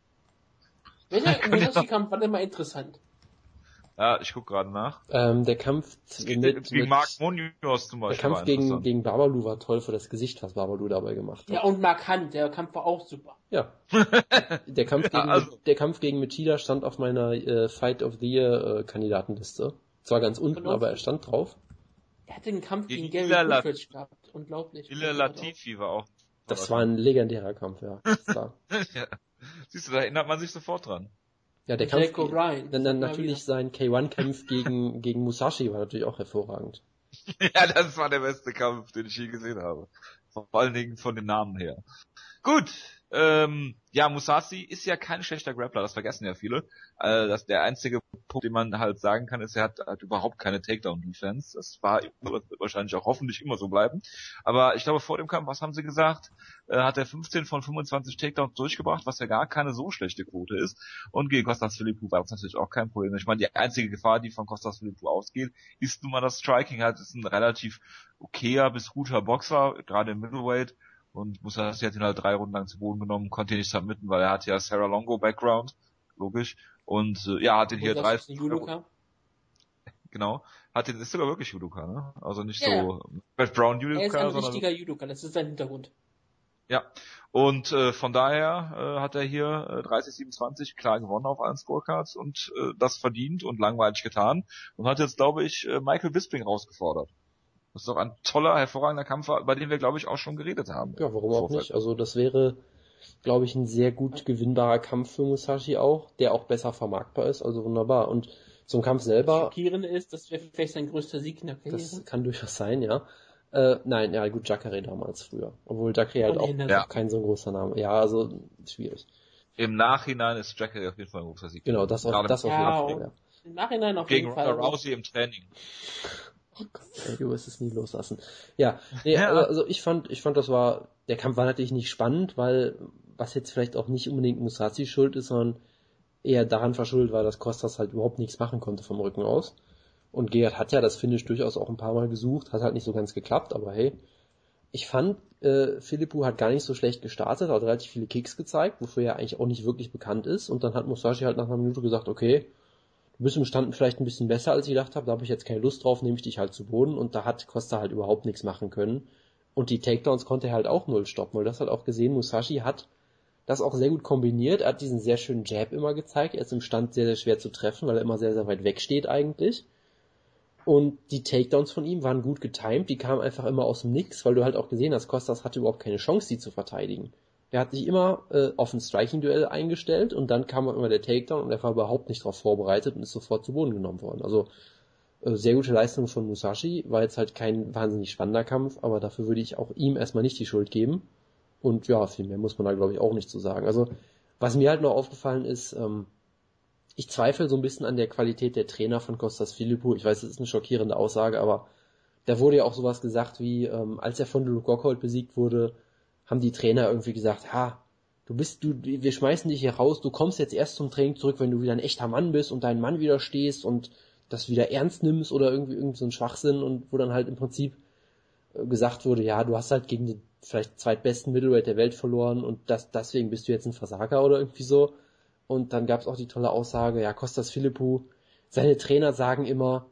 Welcher Musashi-Kampf war denn mal interessant? Ja, ich guck gerade nach. Ähm, der Kampf mit, mit, gegen Mark Munoz zum Beispiel. Der Kampf gegen, gegen Babalu war toll für das Gesicht, was Babalu dabei gemacht hat. Ja, und Mark Hunt, der Kampf war auch super. Ja. der, Kampf gegen, ja, also, der Kampf gegen Machida stand auf meiner äh, Fight of the Year äh, Kandidatenliste. Zwar ganz unten, aber er stand drauf. Er hatte einen Kampf gegen, gegen Gary Goodrich gehabt. Unglaublich. Illa Latifi war auch. Das war ein legendärer Kampf, ja. ja. Siehst du, da erinnert man sich sofort dran. Ja, der Kampf, Ryan. Dann, dann natürlich sein K1-Kampf gegen, gegen Musashi war natürlich auch hervorragend. ja, das war der beste Kampf, den ich je gesehen habe. Vor allen Dingen von den Namen her. Gut, ähm, ja, Musashi ist ja kein schlechter Grappler, das vergessen ja viele. Äh, das, der einzige Punkt, den man halt sagen kann, ist, er hat, hat überhaupt keine Takedown-Defense. Das war wird wahrscheinlich auch hoffentlich immer so bleiben. Aber ich glaube, vor dem Kampf, was haben sie gesagt, äh, hat er 15 von 25 Takedowns durchgebracht, was ja gar keine so schlechte Quote ist. Und gegen Costas Philippou war das natürlich auch kein Problem. Ich meine, die einzige Gefahr, die von Costas Philippou ausgeht, ist nun mal das Striking. Halt ist ein relativ okayer bis guter Boxer, gerade im Middleweight und Musashi hat ihn halt drei Runden lang zu Boden genommen, konnte ihn nicht submitten, weil er hat ja Sarah Longo Background, logisch, und äh, ja, hat ihn hier drei... Judoka? Genau, hat ihn, ist sogar wirklich Judoka, ne? Also nicht yeah. so Brad Brown Judoka, Er ist ein richtiger Judoka, das ist sein Hintergrund. Ja, und äh, von daher äh, hat er hier äh, 30-27 klar gewonnen auf allen Scorecards und äh, das verdient und langweilig getan und hat jetzt, glaube ich, äh, Michael Bisping rausgefordert. Das ist doch ein toller, hervorragender Kampf, über den wir, glaube ich, auch schon geredet haben. Ja, warum auch nicht? Also das wäre, glaube ich, ein sehr gut gewinnbarer Kampf für Musashi auch, der auch besser vermarktbar ist, also wunderbar. Und zum Kampf selber... Schockierend ist, das wäre vielleicht sein größter Sieg in der Karriere. Das kann durchaus sein, ja. Äh, nein, ja gut, Jacare damals früher. Obwohl Jacare halt auch, ja. kein so großer Name. Ja, also schwierig. Im Nachhinein ist Jacare auf jeden Fall ein großer Sieg. Genau, das auf, das auf jeden Fall. Ja. Im Nachhinein auf Gegen jeden Fall. Gegen Rousey im Training. Oh Gott, ey, du wirst es nie loslassen. Ja, nee, ja. Also, also ich fand, ich fand, das war, der Kampf war natürlich nicht spannend, weil, was jetzt vielleicht auch nicht unbedingt Musashi schuld ist, sondern eher daran verschuldet war, dass Kostas halt überhaupt nichts machen konnte vom Rücken aus. Und Gerhard hat ja das Finish durchaus auch ein paar Mal gesucht, hat halt nicht so ganz geklappt, aber hey. Ich fand, äh, Philippou hat gar nicht so schlecht gestartet, hat relativ viele Kicks gezeigt, wofür er eigentlich auch nicht wirklich bekannt ist. Und dann hat Musashi halt nach einer Minute gesagt, okay, bist im Stand vielleicht ein bisschen besser, als ich gedacht habe. Da habe ich jetzt keine Lust drauf, nehme ich dich halt zu Boden. Und da hat Costa halt überhaupt nichts machen können. Und die Takedowns konnte er halt auch null stoppen, weil das hat auch gesehen, Musashi hat das auch sehr gut kombiniert. Er hat diesen sehr schönen Jab immer gezeigt. Er ist im Stand sehr, sehr schwer zu treffen, weil er immer sehr, sehr weit weg steht eigentlich. Und die Takedowns von ihm waren gut getimed. Die kamen einfach immer aus dem Nix, weil du halt auch gesehen hast, Costas hatte überhaupt keine Chance, die zu verteidigen. Der hat sich immer äh, auf ein Striking-Duell eingestellt und dann kam immer der Takedown und er war überhaupt nicht darauf vorbereitet und ist sofort zu Boden genommen worden. Also äh, sehr gute Leistung von Musashi, war jetzt halt kein wahnsinnig spannender Kampf, aber dafür würde ich auch ihm erstmal nicht die Schuld geben. Und ja, viel mehr muss man da glaube ich auch nicht zu sagen. Also was mir halt noch aufgefallen ist, ähm, ich zweifle so ein bisschen an der Qualität der Trainer von Costas Filippo. Ich weiß, das ist eine schockierende Aussage, aber da wurde ja auch sowas gesagt wie, ähm, als er von Luke Rockhold besiegt wurde, haben die Trainer irgendwie gesagt, ha, du bist, du, wir schmeißen dich hier raus, du kommst jetzt erst zum Training zurück, wenn du wieder ein echter Mann bist und deinen Mann wieder stehst und das wieder ernst nimmst oder irgendwie irgend so ein Schwachsinn und wo dann halt im Prinzip äh, gesagt wurde, ja, du hast halt gegen den vielleicht zweitbesten Middleweight der Welt verloren und das, deswegen bist du jetzt ein Versager oder irgendwie so. Und dann gab es auch die tolle Aussage, ja, Kostas Philippou, seine Trainer sagen immer,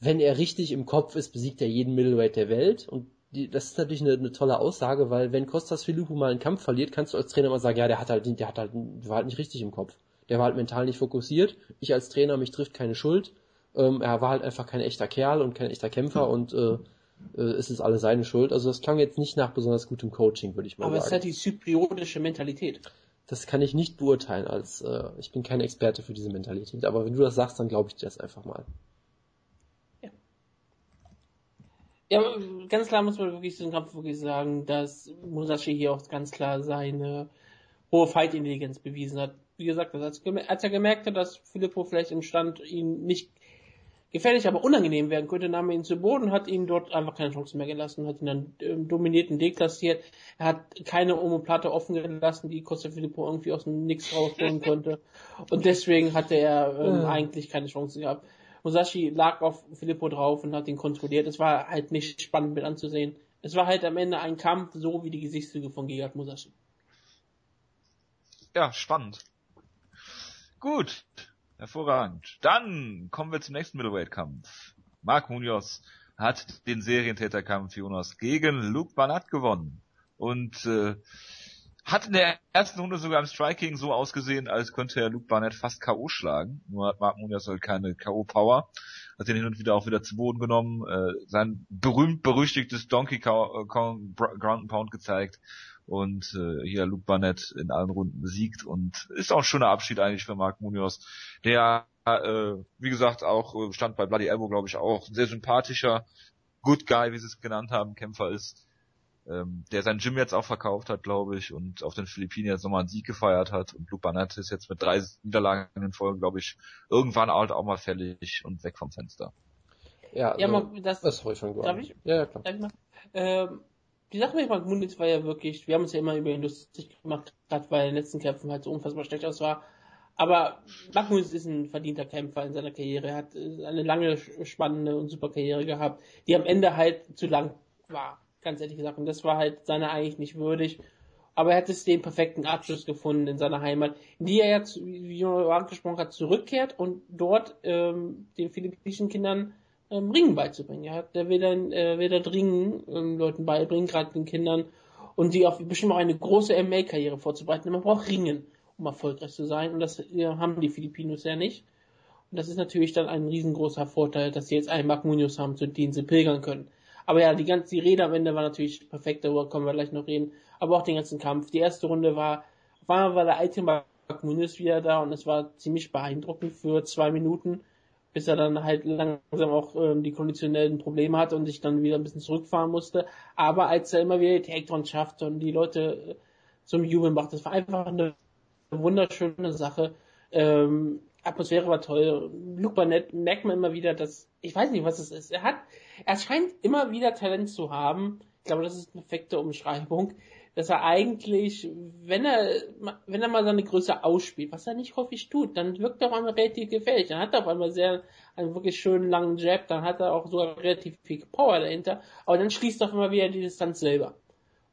wenn er richtig im Kopf ist, besiegt er jeden Middleweight der Welt und die, das ist natürlich eine, eine tolle Aussage, weil wenn Kostas Philippou mal einen Kampf verliert, kannst du als Trainer mal sagen, ja, der hat halt, der hat halt, der war halt nicht richtig im Kopf. Der war halt mental nicht fokussiert. Ich als Trainer, mich trifft keine Schuld. Ähm, er war halt einfach kein echter Kerl und kein echter Kämpfer und äh, äh, es ist alles seine Schuld. Also das klang jetzt nicht nach besonders gutem Coaching, würde ich mal Aber sagen. Aber es hat die zypriotische Mentalität. Das kann ich nicht beurteilen, als äh, ich bin kein Experte für diese Mentalität. Aber wenn du das sagst, dann glaube ich dir das einfach mal. Ja, ganz klar muss man wirklich den Kampf wirklich sagen, dass Musashi hier auch ganz klar seine hohe Fight-Intelligenz bewiesen hat. Wie gesagt, als, er gemerkt hat, dass Filippo vielleicht im Stand ihm nicht gefährlich, aber unangenehm werden könnte, nahm er ihn zu Boden, hat ihm dort einfach keine Chance mehr gelassen, hat ihn dann ähm, dominierten deklassiert. Er hat keine Omoplate offen gelassen, die Costa Filippo irgendwie aus dem Nix rausholen konnte. Und deswegen hatte er ähm, eigentlich keine Chance gehabt. Musashi lag auf Filippo drauf und hat ihn kontrolliert. Es war halt nicht spannend mit anzusehen. es war halt am Ende ein Kampf, so wie die Gesichtszüge von Gegard Musashi. Ja, spannend. Gut, hervorragend. Dann kommen wir zum nächsten Middleweight-Kampf. Mark Munoz hat den Serientäterkampf Jonas gegen Luke Banat gewonnen. Und äh, hat in der ersten Runde sogar im Striking so ausgesehen, als könnte er Luke Barnett fast K.O. schlagen. Nur hat Mark Munoz halt keine K.O.-Power. Hat den hin und wieder auch wieder zu Boden genommen, äh, sein berühmt-berüchtigtes Donkey Kong Ground and Pound gezeigt und äh, hier Luke Barnett in allen Runden besiegt und ist auch ein schöner Abschied eigentlich für Mark Munoz, der äh, wie gesagt auch äh, stand bei Bloody Elbow glaube ich auch, sehr sympathischer Good Guy, wie sie es genannt haben, Kämpfer ist, ähm, der sein Gym jetzt auch verkauft hat, glaube ich, und auf den Philippinen jetzt nochmal einen Sieg gefeiert hat und Luke Barnett ist jetzt mit drei Niederlagen in Folge, glaube ich, irgendwann halt auch mal fällig und weg vom Fenster. Ja, also, ja mal, das, das habe ich schon gehört. Darf ich? Ja, ja klar. Darf ich mal? Ähm, die Sache mit Mark Muniz war ja wirklich, wir haben uns ja immer über ihn lustig gemacht, gerade weil er in den letzten Kämpfen halt so unfassbar schlecht aus war. Aber Mark Muniz ist ein verdienter Kämpfer in seiner Karriere. Er hat eine lange, spannende und super Karriere gehabt, die am Ende halt zu lang war, ganz ehrlich gesagt. Und das war halt seiner eigentlich nicht würdig. Aber er hat es den perfekten Abschluss gefunden in seiner Heimat, in die er jetzt, wie Jonas angesprochen hat, zurückkehrt und dort ähm, den philippinischen Kindern ähm, Ringen beizubringen. Ja, der will dann, äh, will da Ringen ähm, Leuten beibringen, gerade den Kindern, und die auf bestimmt auch eine große MA-Karriere vorzubereiten. Man braucht Ringen, um erfolgreich zu sein, und das äh, haben die Filipinos ja nicht. Und das ist natürlich dann ein riesengroßer Vorteil, dass sie jetzt einen Mark Munoz haben, zu denen sie pilgern können. Aber ja, die ganze die Rede am Ende war natürlich perfekt, darüber kommen wir gleich noch reden. Aber auch den ganzen Kampf. Die erste Runde war, war, war der alte Mark Munoz wieder da und es war ziemlich beeindruckend für zwei Minuten bis er dann halt langsam auch ähm, die konditionellen Probleme hatte und sich dann wieder ein bisschen zurückfahren musste. Aber als er immer wieder die Takedowns schaffte und die Leute äh, zum Jubeln macht, das war einfach eine wunderschöne Sache. Ähm, Atmosphäre war toll. Luke Barnett merkt man immer wieder, dass, ich weiß nicht, was es ist. Er hat, er scheint immer wieder Talent zu haben. Ich glaube, das ist eine perfekte Umschreibung dass er eigentlich, wenn er, wenn er mal seine Größe ausspielt, was er nicht häufig tut, dann wirkt er auf einmal relativ gefährlich. Dann hat er auf einmal sehr, einen wirklich schönen langen Jab, dann hat er auch sogar relativ viel Power dahinter, aber dann schließt er auf einmal wieder die Distanz selber.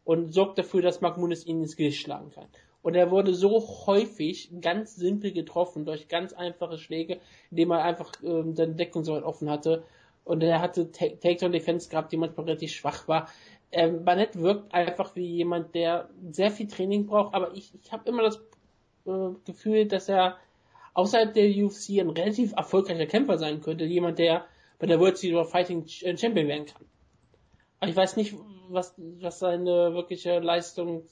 Und sorgt dafür, dass Mark Muniz ihn ins Gesicht schlagen kann. Und er wurde so häufig ganz simpel getroffen durch ganz einfache Schläge, indem er einfach ähm, seine Deckung so weit offen hatte. Und er hatte Takedown Defense gehabt, die manchmal relativ schwach war ähm, Barnett wirkt einfach wie jemand, der sehr viel Training braucht, aber ich, ich habe immer das äh, Gefühl, dass er außerhalb der UFC ein relativ erfolgreicher Kämpfer sein könnte, jemand, der bei der World Series of Fighting äh, Champion werden kann. Aber ich weiß nicht, was, was seine wirkliche Leistung,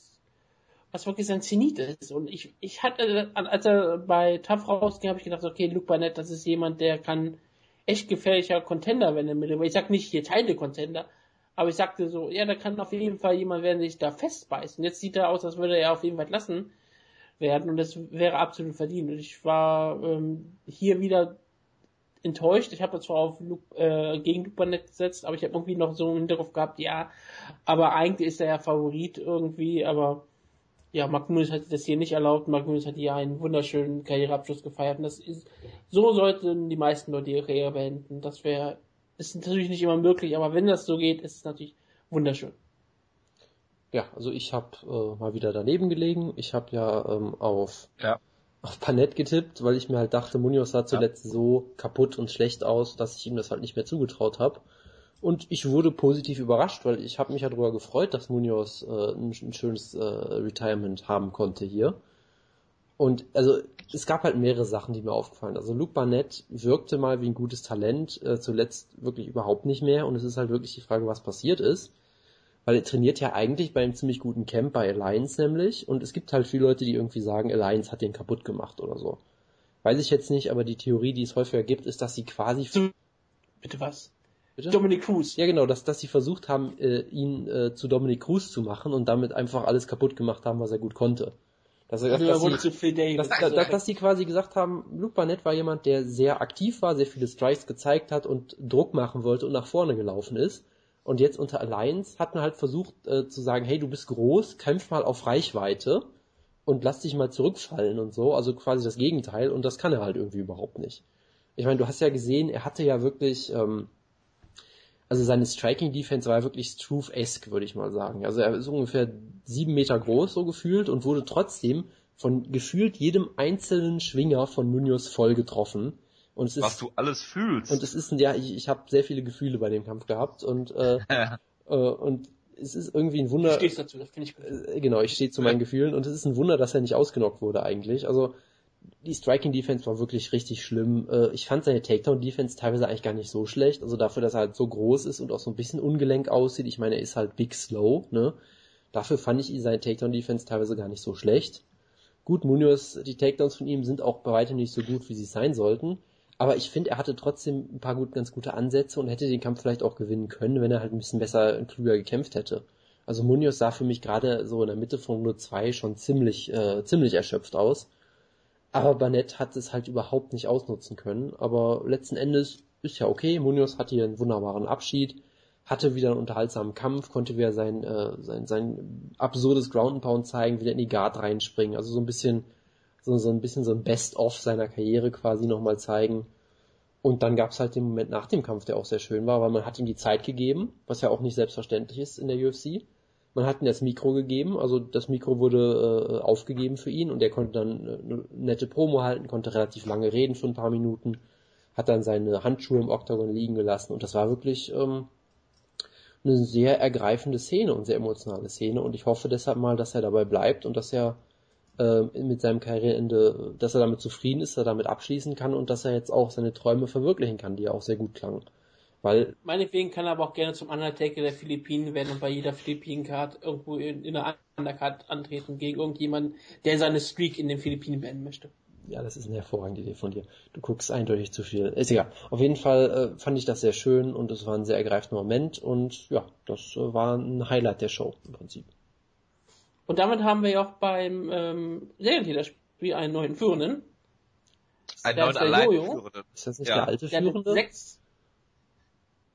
was wirklich sein Zenit ist. Und ich, ich hatte, als er bei Tough rausging, habe ich gedacht, okay, Luke Barnett, das ist jemand, der kann echt gefährlicher Contender werden im Mittel. Ich sag nicht hier Teile Contender, aber ich sagte so, ja, da kann auf jeden Fall jemand werden, der sich da festbeißen. Jetzt sieht er aus, als würde er auf jeden Fall lassen werden und das wäre absolut verdient. Und ich war ähm, hier wieder enttäuscht. Ich habe zwar auf Luke, äh, gegen Lupanet gesetzt, aber ich habe irgendwie noch so einen Hinterkopf gehabt, ja, aber eigentlich ist er ja Favorit irgendwie, aber ja, Mark Muniz hat das hier nicht erlaubt. Mark Muniz hat hier einen wunderschönen Karriereabschluss gefeiert. Und das ist, so sollten die meisten Leute ihre Karriere beenden. Das wäre ist natürlich nicht immer möglich, aber wenn das so geht, ist es natürlich wunderschön. Ja, also ich habe äh, mal wieder daneben gelegen. Ich habe ja ähm, auf ja. auf Panett getippt, weil ich mir halt dachte, Munoz sah zuletzt ja. so kaputt und schlecht aus, dass ich ihm das halt nicht mehr zugetraut habe. Und ich wurde positiv überrascht, weil ich habe mich ja darüber gefreut, dass Munoz äh, ein, ein schönes äh, Retirement haben konnte hier. Und also es gab halt mehrere Sachen, die mir aufgefallen. Also Luke Barnett wirkte mal wie ein gutes Talent, äh, zuletzt wirklich überhaupt nicht mehr. Und es ist halt wirklich die Frage, was passiert ist. Weil er trainiert ja eigentlich bei einem ziemlich guten Camp bei Alliance nämlich. Und es gibt halt viele Leute, die irgendwie sagen, Alliance hat den kaputt gemacht oder so. Weiß ich jetzt nicht, aber die Theorie, die es häufiger gibt, ist, dass sie quasi... Bitte was? Bitte? Dominic Cruz. Ja, genau, dass, dass sie versucht haben, äh, ihn äh, zu Dominic Cruz zu machen und damit einfach alles kaputt gemacht haben, was er gut konnte. Dass, also, dass, dass, sie, dass, dass, dass sie quasi gesagt haben, Luke Barnett war jemand, der sehr aktiv war, sehr viele Strikes gezeigt hat und Druck machen wollte und nach vorne gelaufen ist. Und jetzt unter Alliance hat man halt versucht äh, zu sagen, hey, du bist groß, kämpf mal auf Reichweite und lass dich mal zurückfallen und so. Also quasi das Gegenteil und das kann er halt irgendwie überhaupt nicht. Ich meine, du hast ja gesehen, er hatte ja wirklich ähm, also seine Striking Defense war wirklich Struve-esque, würde ich mal sagen. Also er ist ungefähr sieben Meter groß, so gefühlt, und wurde trotzdem von gefühlt jedem einzelnen Schwinger von Munoz voll getroffen. Und es ist, Was du alles fühlst. und es ist, ein- ja, ich, ich habe sehr viele Gefühle bei dem Kampf gehabt und, äh, äh, und es ist irgendwie ein Du Wunder. stehst dazu, das finde ich gut. Äh, genau, ich stehe zu meinen Gefühlen und es ist ein Wunder, dass er nicht ausgenockt wurde eigentlich. Also die Striking Defense war wirklich richtig schlimm. Äh, Ich fand seine Takedown Defense teilweise eigentlich gar nicht so schlecht. Also dafür, dass er halt so groß ist und auch so ein bisschen ungelenk aussieht. Ich meine, er ist halt big slow, ne? Dafür fand ich seine Takedown Defense teilweise gar nicht so schlecht. Gut, Munoz, die Takedowns von ihm sind auch bei weitem nicht so gut, wie sie sein sollten. Aber ich finde, er hatte trotzdem ein paar gut, ganz gute Ansätze und hätte den Kampf vielleicht auch gewinnen können, wenn er halt ein bisschen besser und klüger gekämpft hätte. Also Munoz sah für mich gerade so in der Mitte von Runde 2 schon ziemlich, äh, ziemlich erschöpft aus. Aber Barnett hat es halt überhaupt nicht ausnutzen können. Aber letzten Endes ist ja okay. Munoz hatte hier einen wunderbaren Abschied, hatte wieder einen unterhaltsamen Kampf, konnte wieder sein, äh, sein, sein absurdes Ground and Pound zeigen, wieder in die Guard reinspringen. Also so ein bisschen, so, so ein bisschen so ein Best-of seiner Karriere quasi nochmal zeigen. Und dann gab es halt den Moment nach dem Kampf, der auch sehr schön war, weil man hat ihm die Zeit gegeben, was ja auch nicht selbstverständlich ist in der UFC. Man hat ihm das Mikro gegeben, also das Mikro wurde äh, aufgegeben für ihn und er konnte dann äh, eine nette Promo halten, konnte relativ lange reden für ein paar Minuten, hat dann seine Handschuhe im Oktagon liegen gelassen und das war wirklich ähm, eine sehr ergreifende Szene und sehr emotionale Szene und ich hoffe deshalb mal, dass er dabei bleibt und dass er äh, mit seinem Karriereende, dass er damit zufrieden ist, dass er damit abschließen kann und dass er jetzt auch seine Träume verwirklichen kann, die ja auch sehr gut klangen. Weil Meinetwegen kann er aber auch gerne zum Undertaker der Philippinen werden und bei jeder Philippinen-Card irgendwo in, in einer Undercard antreten gegen irgendjemanden, der seine Streak in den Philippinen beenden möchte. Ja, das ist eine hervorragende Idee von dir. Du guckst eindeutig zu viel. Ist egal. Auf jeden Fall äh, fand ich das sehr schön und es war ein sehr ergreifender Moment und ja, das äh, war ein Highlight der Show im Prinzip. Und damit haben wir ja auch beim ähm, Serientäterspiel einen neuen Führenden. Ein Der neuen ist der allein Jojo. Ist das nicht Ja. der alte Der Führende? sechs,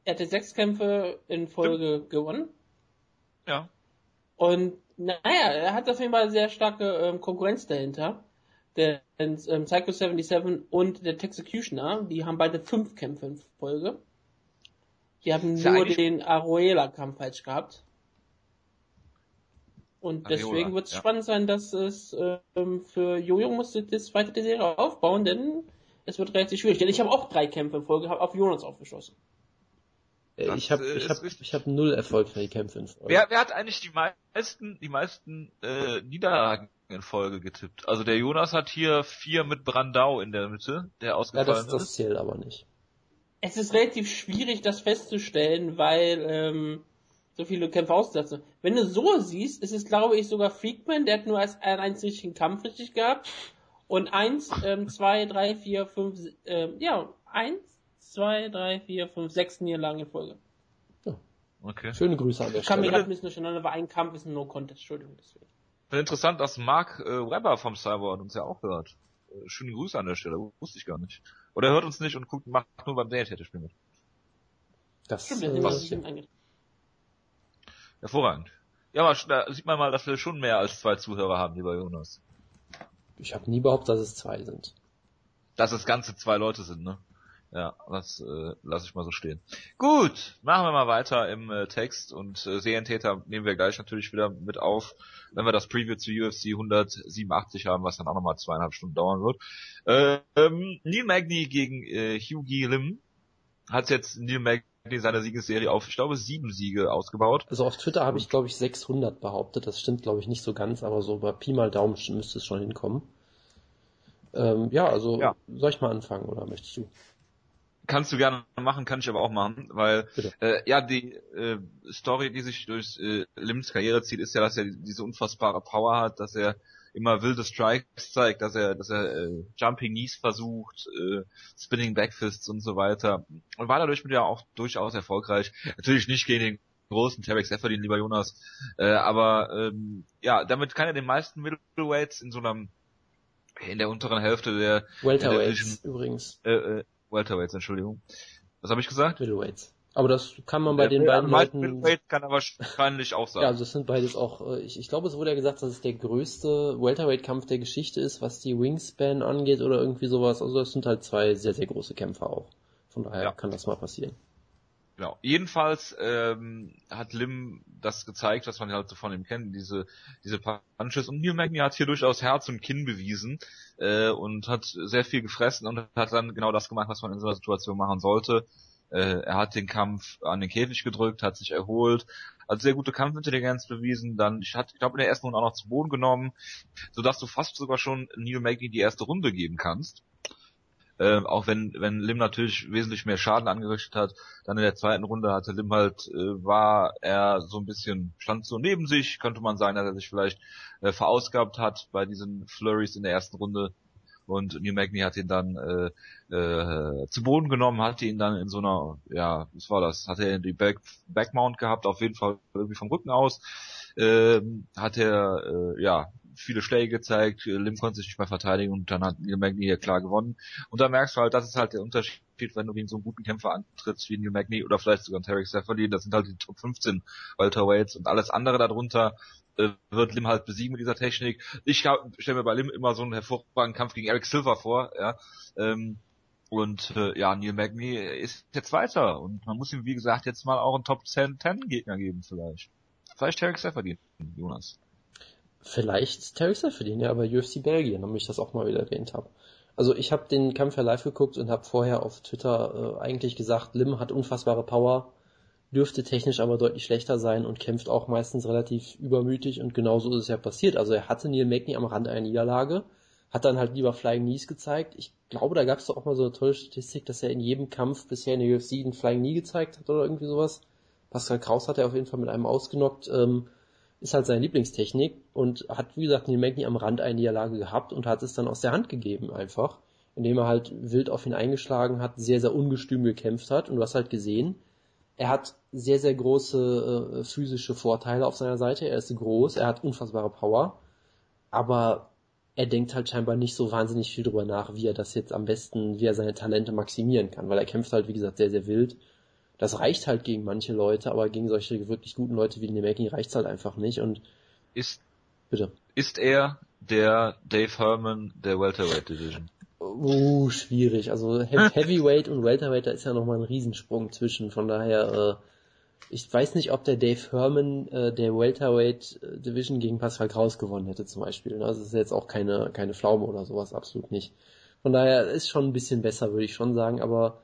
er hatte sechs Kämpfe in Folge gewonnen. Ja. Und naja, er hat auf jeden Fall sehr starke ähm, Konkurrenz dahinter. Der ähm, Psycho 77 und der Texecutioner, die haben beide fünf Kämpfe in Folge. Die haben ja nur den Aruela-Kampf falsch gehabt. Und Areola, deswegen wird es ja. spannend sein, dass es ähm, für Jojo muss das weiter die Serie aufbauen, denn es wird relativ schwierig. Denn ich habe auch drei Kämpfe in Folge, habe auf Jonas aufgeschossen. Äh, Das, ich habe ich hab, ich hab null erfolgreiche Kämpfe in Folge. Wer, wer hat eigentlich die meisten, die meisten äh, Niederlagen in Folge getippt? Also der Jonas hat hier vier mit Brandau in der Mitte, der ja, ausgefallen das, das ist. zählt aber nicht. Es ist relativ schwierig, das festzustellen, weil ähm, so viele Kämpfe aussetzen. Wenn du so siehst, ist es, glaube ich, sogar Freakman, der hat nur als einen einzigen Kampf richtig gehabt. Und eins, ähm, zwei, drei, vier, fünf, ähm, ja, eins, zwei, drei, vier, fünf, sechs Niederlagen in Folge. Okay. Schöne Grüße an der Ich kann mir Stelle. gerade ein bisschen durcheinander, weil ein Kampf ist ein No-Contest, Entschuldigung. Deswegen. Finde interessant, dass Mark äh, Webber vom Cyborg uns ja auch hört. Äh, schöne Grüße an der Stelle, wusste ich gar nicht. Oder er hört uns nicht und guckt, macht nur beim Serientäterspiel mit. Das, Stimmt, der äh, ist was- ein bisschen eingetragen. Hervorragend. Ja, aber da sieht man mal, dass wir schon mehr als zwei Zuhörer haben, lieber Jonas. ich habe nie behauptet, dass es zwei sind. Dass es ganze zwei Leute sind, ne? Ja, das äh, lasse ich mal so stehen. Gut, machen wir mal weiter im äh, Text und äh, Serientäter nehmen wir gleich natürlich wieder mit auf, wenn wir das Preview zu UFC 187 haben, was dann auch nochmal zweieinhalb Stunden dauern wird. Äh, ähm, Neil Magny gegen äh, Hughie Lim hat jetzt Neil Magny seine Siegesserie auf, ich glaube, sieben Siege ausgebaut. Also auf Twitter habe ich, glaube ich, 600 behauptet. Das stimmt, glaube ich, nicht so ganz, aber so bei Pi mal Daumen müsste es schon hinkommen. Ähm, ja, also Ja. soll ich mal anfangen oder möchtest du? Kannst du gerne machen, kann ich aber auch machen, weil Bitte. äh, ja die äh, Story, die sich durch äh, Lims Karriere zieht, ist ja, dass er diese unfassbare Power hat, dass er immer wilde Strikes zeigt, dass er, dass er äh, Jumping Knees versucht, äh, Spinning Backfists und so weiter und war dadurch mit ja auch durchaus erfolgreich. Natürlich nicht gegen den großen Tarek Seferdin, lieber Jonas, äh, aber ähm, ja, damit kann er den meisten Middleweights in so einem in der unteren Hälfte der Welterweights übrigens. äh, äh, Welterweights, Entschuldigung. Was habe ich gesagt? Middleweights. Aber das kann man bei den Ja, beiden Leuten... Middleweight kann er wahrscheinlich auch sagen. Ja, also das sind beides auch, äh, ich, ich glaube, es wurde ja gesagt, dass es der größte Welterweight-Kampf der Geschichte ist, was die Wingspan angeht oder irgendwie sowas. Also das sind halt zwei sehr, sehr große Kämpfer auch. Von daher Ja. kann das mal passieren. Genau. Jedenfalls ähm, hat Lim das gezeigt, was man halt so von ihm kennt, diese diese Punches. Und Neil Magny hat hier durchaus Herz und Kinn bewiesen äh, und hat sehr viel gefressen und hat dann genau das gemacht, was man in so einer Situation machen sollte. Äh, er hat den Kampf an den Käfig gedrückt, hat sich erholt, hat sehr gute Kampfintelligenz bewiesen. Dann, ich, hatte, ich glaube, in der ersten Runde auch noch zu Boden genommen, sodass du fast sogar schon Neil Magny die erste Runde geben kannst. Äh, auch wenn, wenn Lim natürlich wesentlich mehr Schaden angerichtet hat, dann in der zweiten Runde hatte Lim halt, äh, war er so ein bisschen, stand so neben sich, könnte man sagen, dass er sich vielleicht äh, verausgabt hat bei diesen Flurries in der ersten Runde. Und Neil Magny hat ihn dann äh, äh, zu Boden genommen, hat ihn dann in so einer, ja, was war das? Hat er die Back, Backmount gehabt, auf jeden Fall irgendwie vom Rücken aus. Ähm, hat er äh, ja viele Schläge gezeigt, Lim konnte sich nicht mehr verteidigen und dann hat Neil Magny hier klar gewonnen. Und da merkst du halt, das ist halt der Unterschied, wenn du gegen so einen guten Kämpfer antrittst wie Neil Magny oder vielleicht sogar Tarek Seferdin, das sind halt die Top 15 Welterweights und alles andere darunter äh, wird Lim halt besiegen mit dieser Technik. Ich stelle mir bei Lim immer so einen hervorragenden Kampf gegen Eric Silver vor, ja. Ähm, und äh, ja, Neil Magny ist jetzt weiter und man muss ihm, wie gesagt, jetzt mal auch einen Top 10, 10 Gegner geben vielleicht. Vielleicht Tarek Seferdin, Jonas. Vielleicht Terry Seferdin, ja, aber UFC Belgien, damit ich das auch mal wieder erwähnt habe. Also ich habe den Kampf ja live geguckt und habe vorher auf Twitter äh, eigentlich gesagt, Lim hat unfassbare Power, dürfte technisch aber deutlich schlechter sein und kämpft auch meistens relativ übermütig und genauso ist es ja passiert. Also er hatte Neil Magny am Rand einer Niederlage, hat dann halt lieber Flying Knees gezeigt. Ich glaube, da gab es doch auch mal so eine tolle Statistik, dass er in jedem Kampf bisher in der UFC einen Flying Knee gezeigt hat oder irgendwie sowas. Pascal Kraus hat er auf jeden Fall mit einem ausgenockt. Ähm, ist halt seine Lieblingstechnik und hat, wie gesagt, Neil Magny am Rand eine Niederlage gehabt und hat es dann aus der Hand gegeben einfach, indem er halt wild auf ihn eingeschlagen hat, sehr, sehr ungestüm gekämpft hat. Und du hast halt gesehen, er hat sehr, sehr große äh, physische Vorteile auf seiner Seite, er ist groß, er hat unfassbare Power, aber er denkt halt scheinbar nicht so wahnsinnig viel drüber nach, wie er das jetzt am besten, wie er seine Talente maximieren kann, weil er kämpft halt, wie gesagt, sehr, sehr wild das reicht halt gegen manche Leute, aber gegen solche wirklich guten Leute wie Nemeki reicht's halt einfach nicht und ist bitte ist er der Dave Herman der Welterweight Division? Uh, schwierig. Also Heavyweight und Welterweight, da ist ja nochmal ein Riesensprung zwischen. Von daher, äh, ich weiß nicht, ob der Dave Herman äh, der Welterweight äh, Division gegen Pascal Kraus gewonnen hätte zum Beispiel. Also das ist jetzt auch keine, keine Pflaume oder sowas, absolut nicht. Von daher ist schon ein bisschen besser, würde ich schon sagen, aber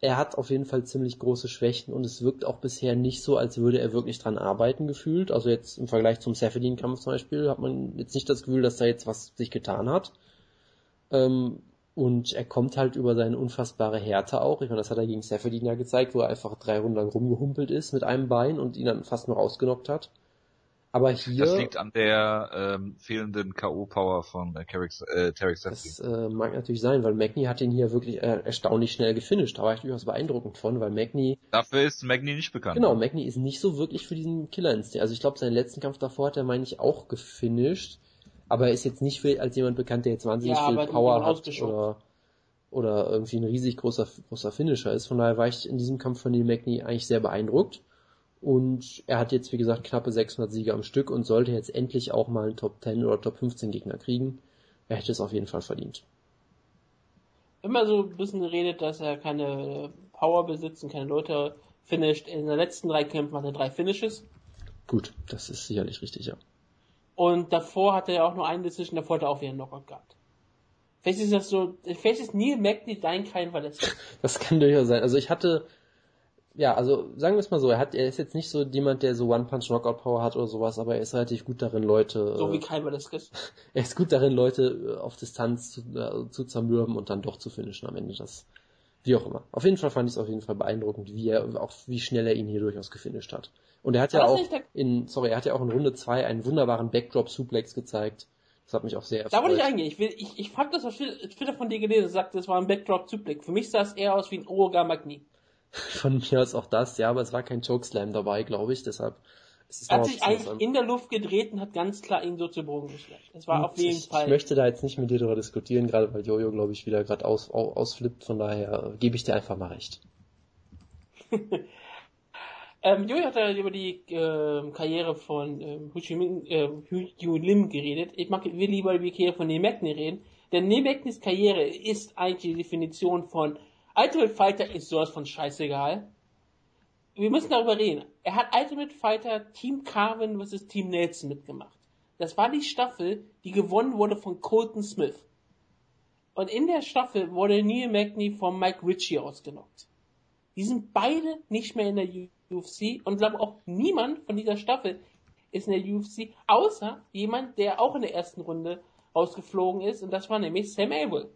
er hat auf jeden Fall ziemlich große Schwächen und es wirkt auch bisher nicht so, als würde er wirklich dran arbeiten gefühlt. Also jetzt im Vergleich zum Seferdin-Kampf zum Beispiel hat man jetzt nicht das Gefühl, dass da jetzt was sich getan hat. Ähm, und er kommt halt über seine unfassbare Härte auch. Ich meine, das hat er gegen Seferdin ja gezeigt, wo er einfach drei Runden lang rumgehumpelt ist mit einem Bein und ihn dann fast nur ausgenockt hat. Aber hier. Das liegt an der ähm, fehlenden K.O.-Power von äh, Tarek äh, Das äh, mag natürlich sein, weil Magni hat ihn hier wirklich äh, erstaunlich schnell gefinisht. Da war ich durchaus beeindruckend von, weil Magni. Dafür ist Magni nicht bekannt. Genau, Magni ist nicht so wirklich für diesen Killer-Instinkt. Also ich glaube, seinen letzten Kampf davor hat er, meine ich, auch gefinisht. Aber er ist jetzt nicht für, als jemand bekannt, der jetzt wahnsinnig ja, viel Power hat oder, oder irgendwie ein riesig großer, großer Finisher ist. Von daher war ich in diesem Kampf von Neil Magni eigentlich sehr beeindruckt. Und er hat jetzt, wie gesagt, knappe 600 Siege am Stück und sollte jetzt endlich auch mal einen Top 10 oder Top 15 Gegner kriegen. Er hätte es auf jeden Fall verdient. Immer so ein bisschen geredet, dass er keine Power besitzt und keine Leute finisht. In den letzten drei Kämpfen hat er drei Finishes. Gut, das ist sicherlich richtig, ja. Und davor hat er ja auch nur einen Decision, davor hat er auch wieder einen Knockout gehabt. Vielleicht ist das so, vielleicht ist Neil Magny dein kein Verletzter. das kann durchaus sein. Also ich hatte ja, also sagen wir es mal so, er hat, er ist jetzt nicht so jemand, der so One-Punch-Knockout-Power hat oder sowas, aber er ist relativ gut darin, Leute. So wie Kai Velasquez. er ist gut darin, Leute äh, auf Distanz zu, äh, zu zermürben und dann doch zu finishen am Ende. Das, wie auch immer. Auf jeden Fall fand ich es auf jeden Fall beeindruckend, wie er, auch wie schnell er ihn hier durchaus gefinisht hat. Und er hat ja auch in, sorry, er hat ja auch in Runde 2 einen wunderbaren Backdrop-Suplex gezeigt. Das hat mich auch sehr erfreut. Da wollte ich eingehen. Ich, will, ich, ich fand das, was Twitter von dir gelesen sagt, das war ein Backdrop-Suplex. Für mich sah es eher aus wie ein Oroga Magni. Von mir aus auch das, ja, aber es war kein Chokeslam dabei, glaube ich, deshalb ist es Hat sich eigentlich in der Luft gedreht und hat ganz klar ihn so zu Boden geschleppt. Das war auf jeden ich, Fall. Ich möchte da jetzt nicht mit dir darüber diskutieren, gerade weil Jojo, glaube ich, wieder gerade aus, aus, ausflippt, von daher äh, gebe ich dir einfach mal recht. ähm, Jojo hat ja über die äh, Karriere von ähm, Hu, Min, äh, Hu Lim geredet. Ich mag, will lieber über die Karriere von Nemekne reden. Denn Nemeknes Karriere ist eigentlich die Definition von Ultimate Fighter ist sowas von scheißegal. wir müssen darüber reden. Er hat Ultimate Fighter Team Carvin vs. Team Nelson mitgemacht. Das war die Staffel, die gewonnen wurde von Colton Smith. Und in der Staffel wurde Neil Magny von Mike Ritchie ausgenockt. Die sind beide nicht mehr in der UFC und glaube auch niemand von dieser Staffel ist in der UFC, außer jemand, der auch in der ersten Runde rausgeflogen ist und das war nämlich Sam Abel.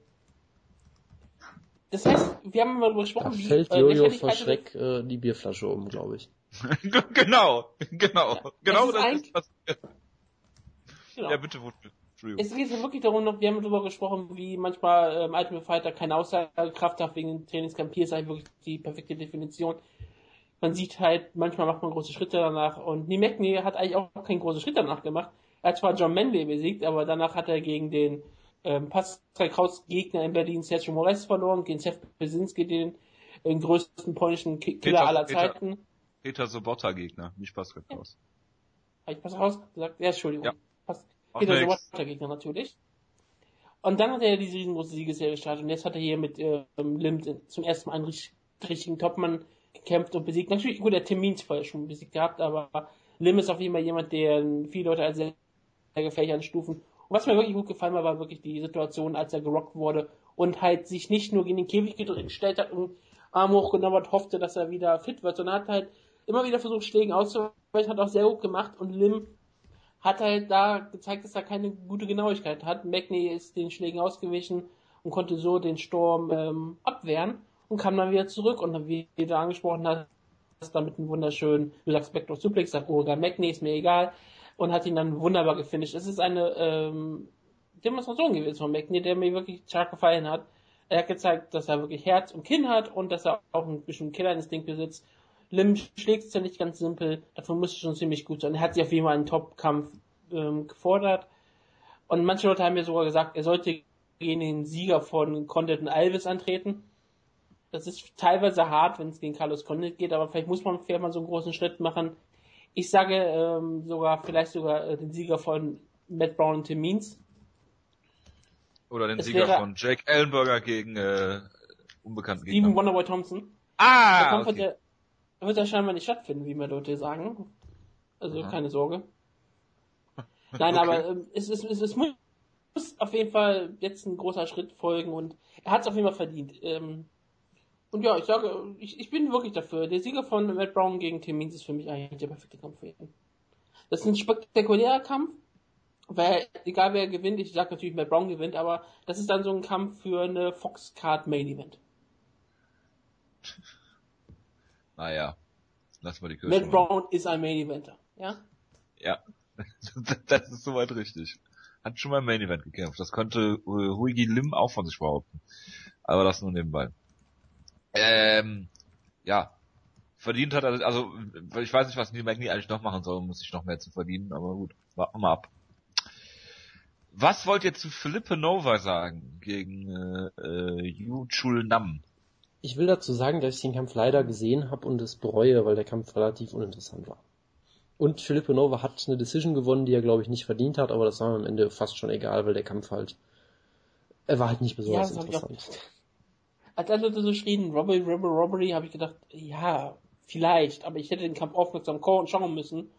Das heißt, wir haben mal darüber gesprochen, Da wie fällt äh, Jojo vor Schreck äh, die Bierflasche um, glaube ich. genau, genau, genau ist das ist was. Genau. Ja, bitte, Wut. Entschuldigung. Es geht ja wirklich darum, noch, wir haben darüber gesprochen, wie manchmal ähm, Ultimate Fighter keine Aussagekraft hat wegen dem Trainingscamp. Hier ist eigentlich wirklich die perfekte Definition. Man sieht halt, manchmal macht man große Schritte danach und Nimekni hat eigentlich auch keinen großen Schritt danach gemacht. Er hat zwar John Manley besiegt, aber danach hat er gegen den ähm, Pascal Kraus Gegner in Berlin Sergio Moraes verloren, gegen Seth Besinski, den, den größten polnischen Ki- Killer Peter- aller Peter- Zeiten. Peter Sobotta-Gegner, nicht Pascal Kraus. Habe ich was rausgesagt? Ja, Entschuldigung. Ja. Pas- Peter. Sobotta Gegner natürlich. Und dann hat er ja diese riesengroße Siegesserie gestartet und jetzt hat er hier mit ähm, Lim zum ersten Mal einen richtig, richtigen Topmann gekämpft und besiegt. Natürlich, gut, der Tim Means vorher schon besiegt gehabt, aber Lim ist auf jeden Fall jemand, der viele Leute als sehr, sehr gefährlich anstufen. Was mir wirklich gut gefallen war, war wirklich die Situation, als er gerockt wurde und halt sich nicht nur gegen den Käfig gestellt hat und Arm hochgenommen hat, hoffte, dass er wieder fit wird, sondern hat halt immer wieder versucht, Schlägen auszuweichen, hat auch sehr gut gemacht und Lim hat halt da gezeigt, dass er keine gute Genauigkeit hat. Magny ist den Schlägen ausgewichen und konnte so den Sturm ähm, abwehren und kam dann wieder zurück und dann, wie du angesprochen hast, mit einem wunderschönen, du sagst Backdoor Suplex, sagt Oregon Magny, ist mir egal und hat ihn dann wunderbar gefinisht. Es ist eine ähm, Demonstration gewesen von Magny, der mir wirklich stark gefallen hat. Er hat gezeigt, dass er wirklich Herz und Kinn hat und dass er auch ein bisschen Killerinstinkt besitzt. Lim schlägt es ja nicht ganz simpel, dafür müsste schon ziemlich gut sein. Er hat sich auf jeden Fall einen Top-Kampf ähm, gefordert. Und manche Leute haben mir sogar gesagt, er sollte gegen den Sieger von Condit und Alves antreten. Das ist teilweise hart, wenn es gegen Carlos Condit geht, aber vielleicht muss man vielleicht mal so einen großen Schritt machen. Ich sage ähm, sogar, vielleicht sogar äh, den Sieger von Matt Brown und Tim Means. Oder den Es Sieger von Jake Ellenberger gegen äh, unbekannten Steven Gegner. Wonderboy Thompson. Der Ah, Kampf wird, okay. ja, wird ja scheinbar nicht stattfinden, wie mir Leute sagen. Also Aha. keine Sorge. Nein, Okay. aber ähm, es, es, es, es muss auf jeden Fall jetzt ein großer Schritt folgen und er hat es auf jeden Fall verdient. Ähm, und ja, ich sage, ich, ich bin wirklich dafür. Der Sieger von Matt Brown gegen Tim Means ist für mich eigentlich der perfekte Kampf für ihn. Das ist ein spektakulärer Kampf, weil egal wer gewinnt, ich sage natürlich Matt Brown gewinnt, aber das ist dann so ein Kampf für eine Fox Card Main Event. Naja, lass mal die Kirche. Matt Brown ist ein Main Eventer, ja? Ja, das ist soweit richtig. Hat schon mal im Main Event gekämpft. Das könnte äh, Huigi Lim auch von sich behaupten. Aber das nur nebenbei. Ähm, ja. Verdient hat er, also ich weiß nicht, was Neil Magny eigentlich noch machen soll, um sich noch mehr zu verdienen, aber gut, warten wir mal ab. Was wollt ihr zu Philippe Nova sagen gegen äh, äh, Yu Chul Nam? Ich will dazu sagen, dass ich den Kampf leider gesehen habe und es bereue, weil der Kampf relativ uninteressant war. Und Felipe Nova hat eine Decision gewonnen, die er, glaube ich, nicht verdient hat, aber das war mir am Ende fast schon egal, weil der Kampf halt, er war halt nicht besonders ich auch- interessant. Als alle Leute so schrien, Robbery, Robbery, Robbery, habe ich gedacht, ja, vielleicht, aber ich hätte den Kampf aufmerksam schauen müssen,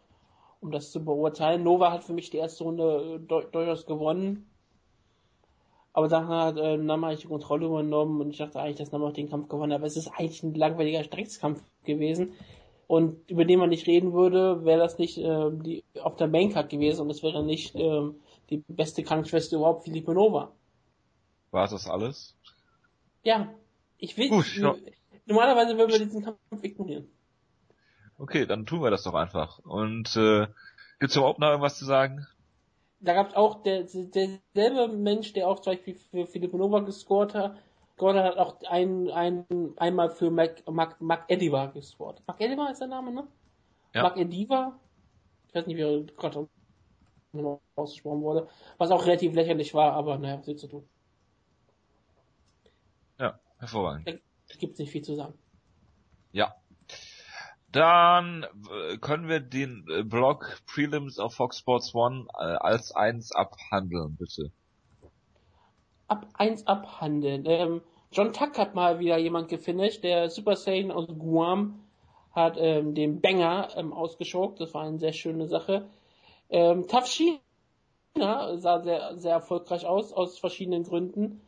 um das zu beurteilen. Nova hat für mich die erste Runde äh, durchaus gewonnen. Aber dann hat äh, Nama eigentlich die Kontrolle übernommen und ich dachte eigentlich, dass Nama auch den Kampf gewonnen hat. Aber es ist eigentlich ein langweiliger Streckskampf gewesen. Und über den man nicht reden würde, wäre das nicht ähm, die, auf der Maincard gewesen und es wäre nicht ähm, die beste Krankenschwester überhaupt, Filipe Nova. War das alles? Ja, ich will. Gut, ja. Normalerweise würden wir diesen Kampf ignorieren. Okay, dann tun wir das doch einfach. Und äh, gibt's überhaupt noch irgendwas zu sagen? Da gab es auch der, derselbe Mensch, der auch zum Beispiel für Philippe Nova gescored hat. Gordon hat auch ein, ein, einmal für Mac, Mac, Mac Ediva gescored. Mac Ediva ist der Name, ne? Ja. Mac Ediva. Ich weiß nicht, wie er gerade ausgesprochen wurde. Was auch relativ lächerlich war, aber naja, was willst du tun? Ja, hervorragend. Da gibt's nicht viel zu sagen. Ja. Dann äh, können wir den äh, Blog Prelims auf Fox Sports One äh, als eins abhandeln, bitte. ab 1 abhandeln. Ähm, John Tuck hat mal wieder jemand gefinisht, der Super Saiyan aus Guam hat ähm, den Banger ähm, ausgeschokt. Das war eine sehr schöne Sache. Ähm, Tafshina sah sehr, sehr erfolgreich aus, aus verschiedenen Gründen.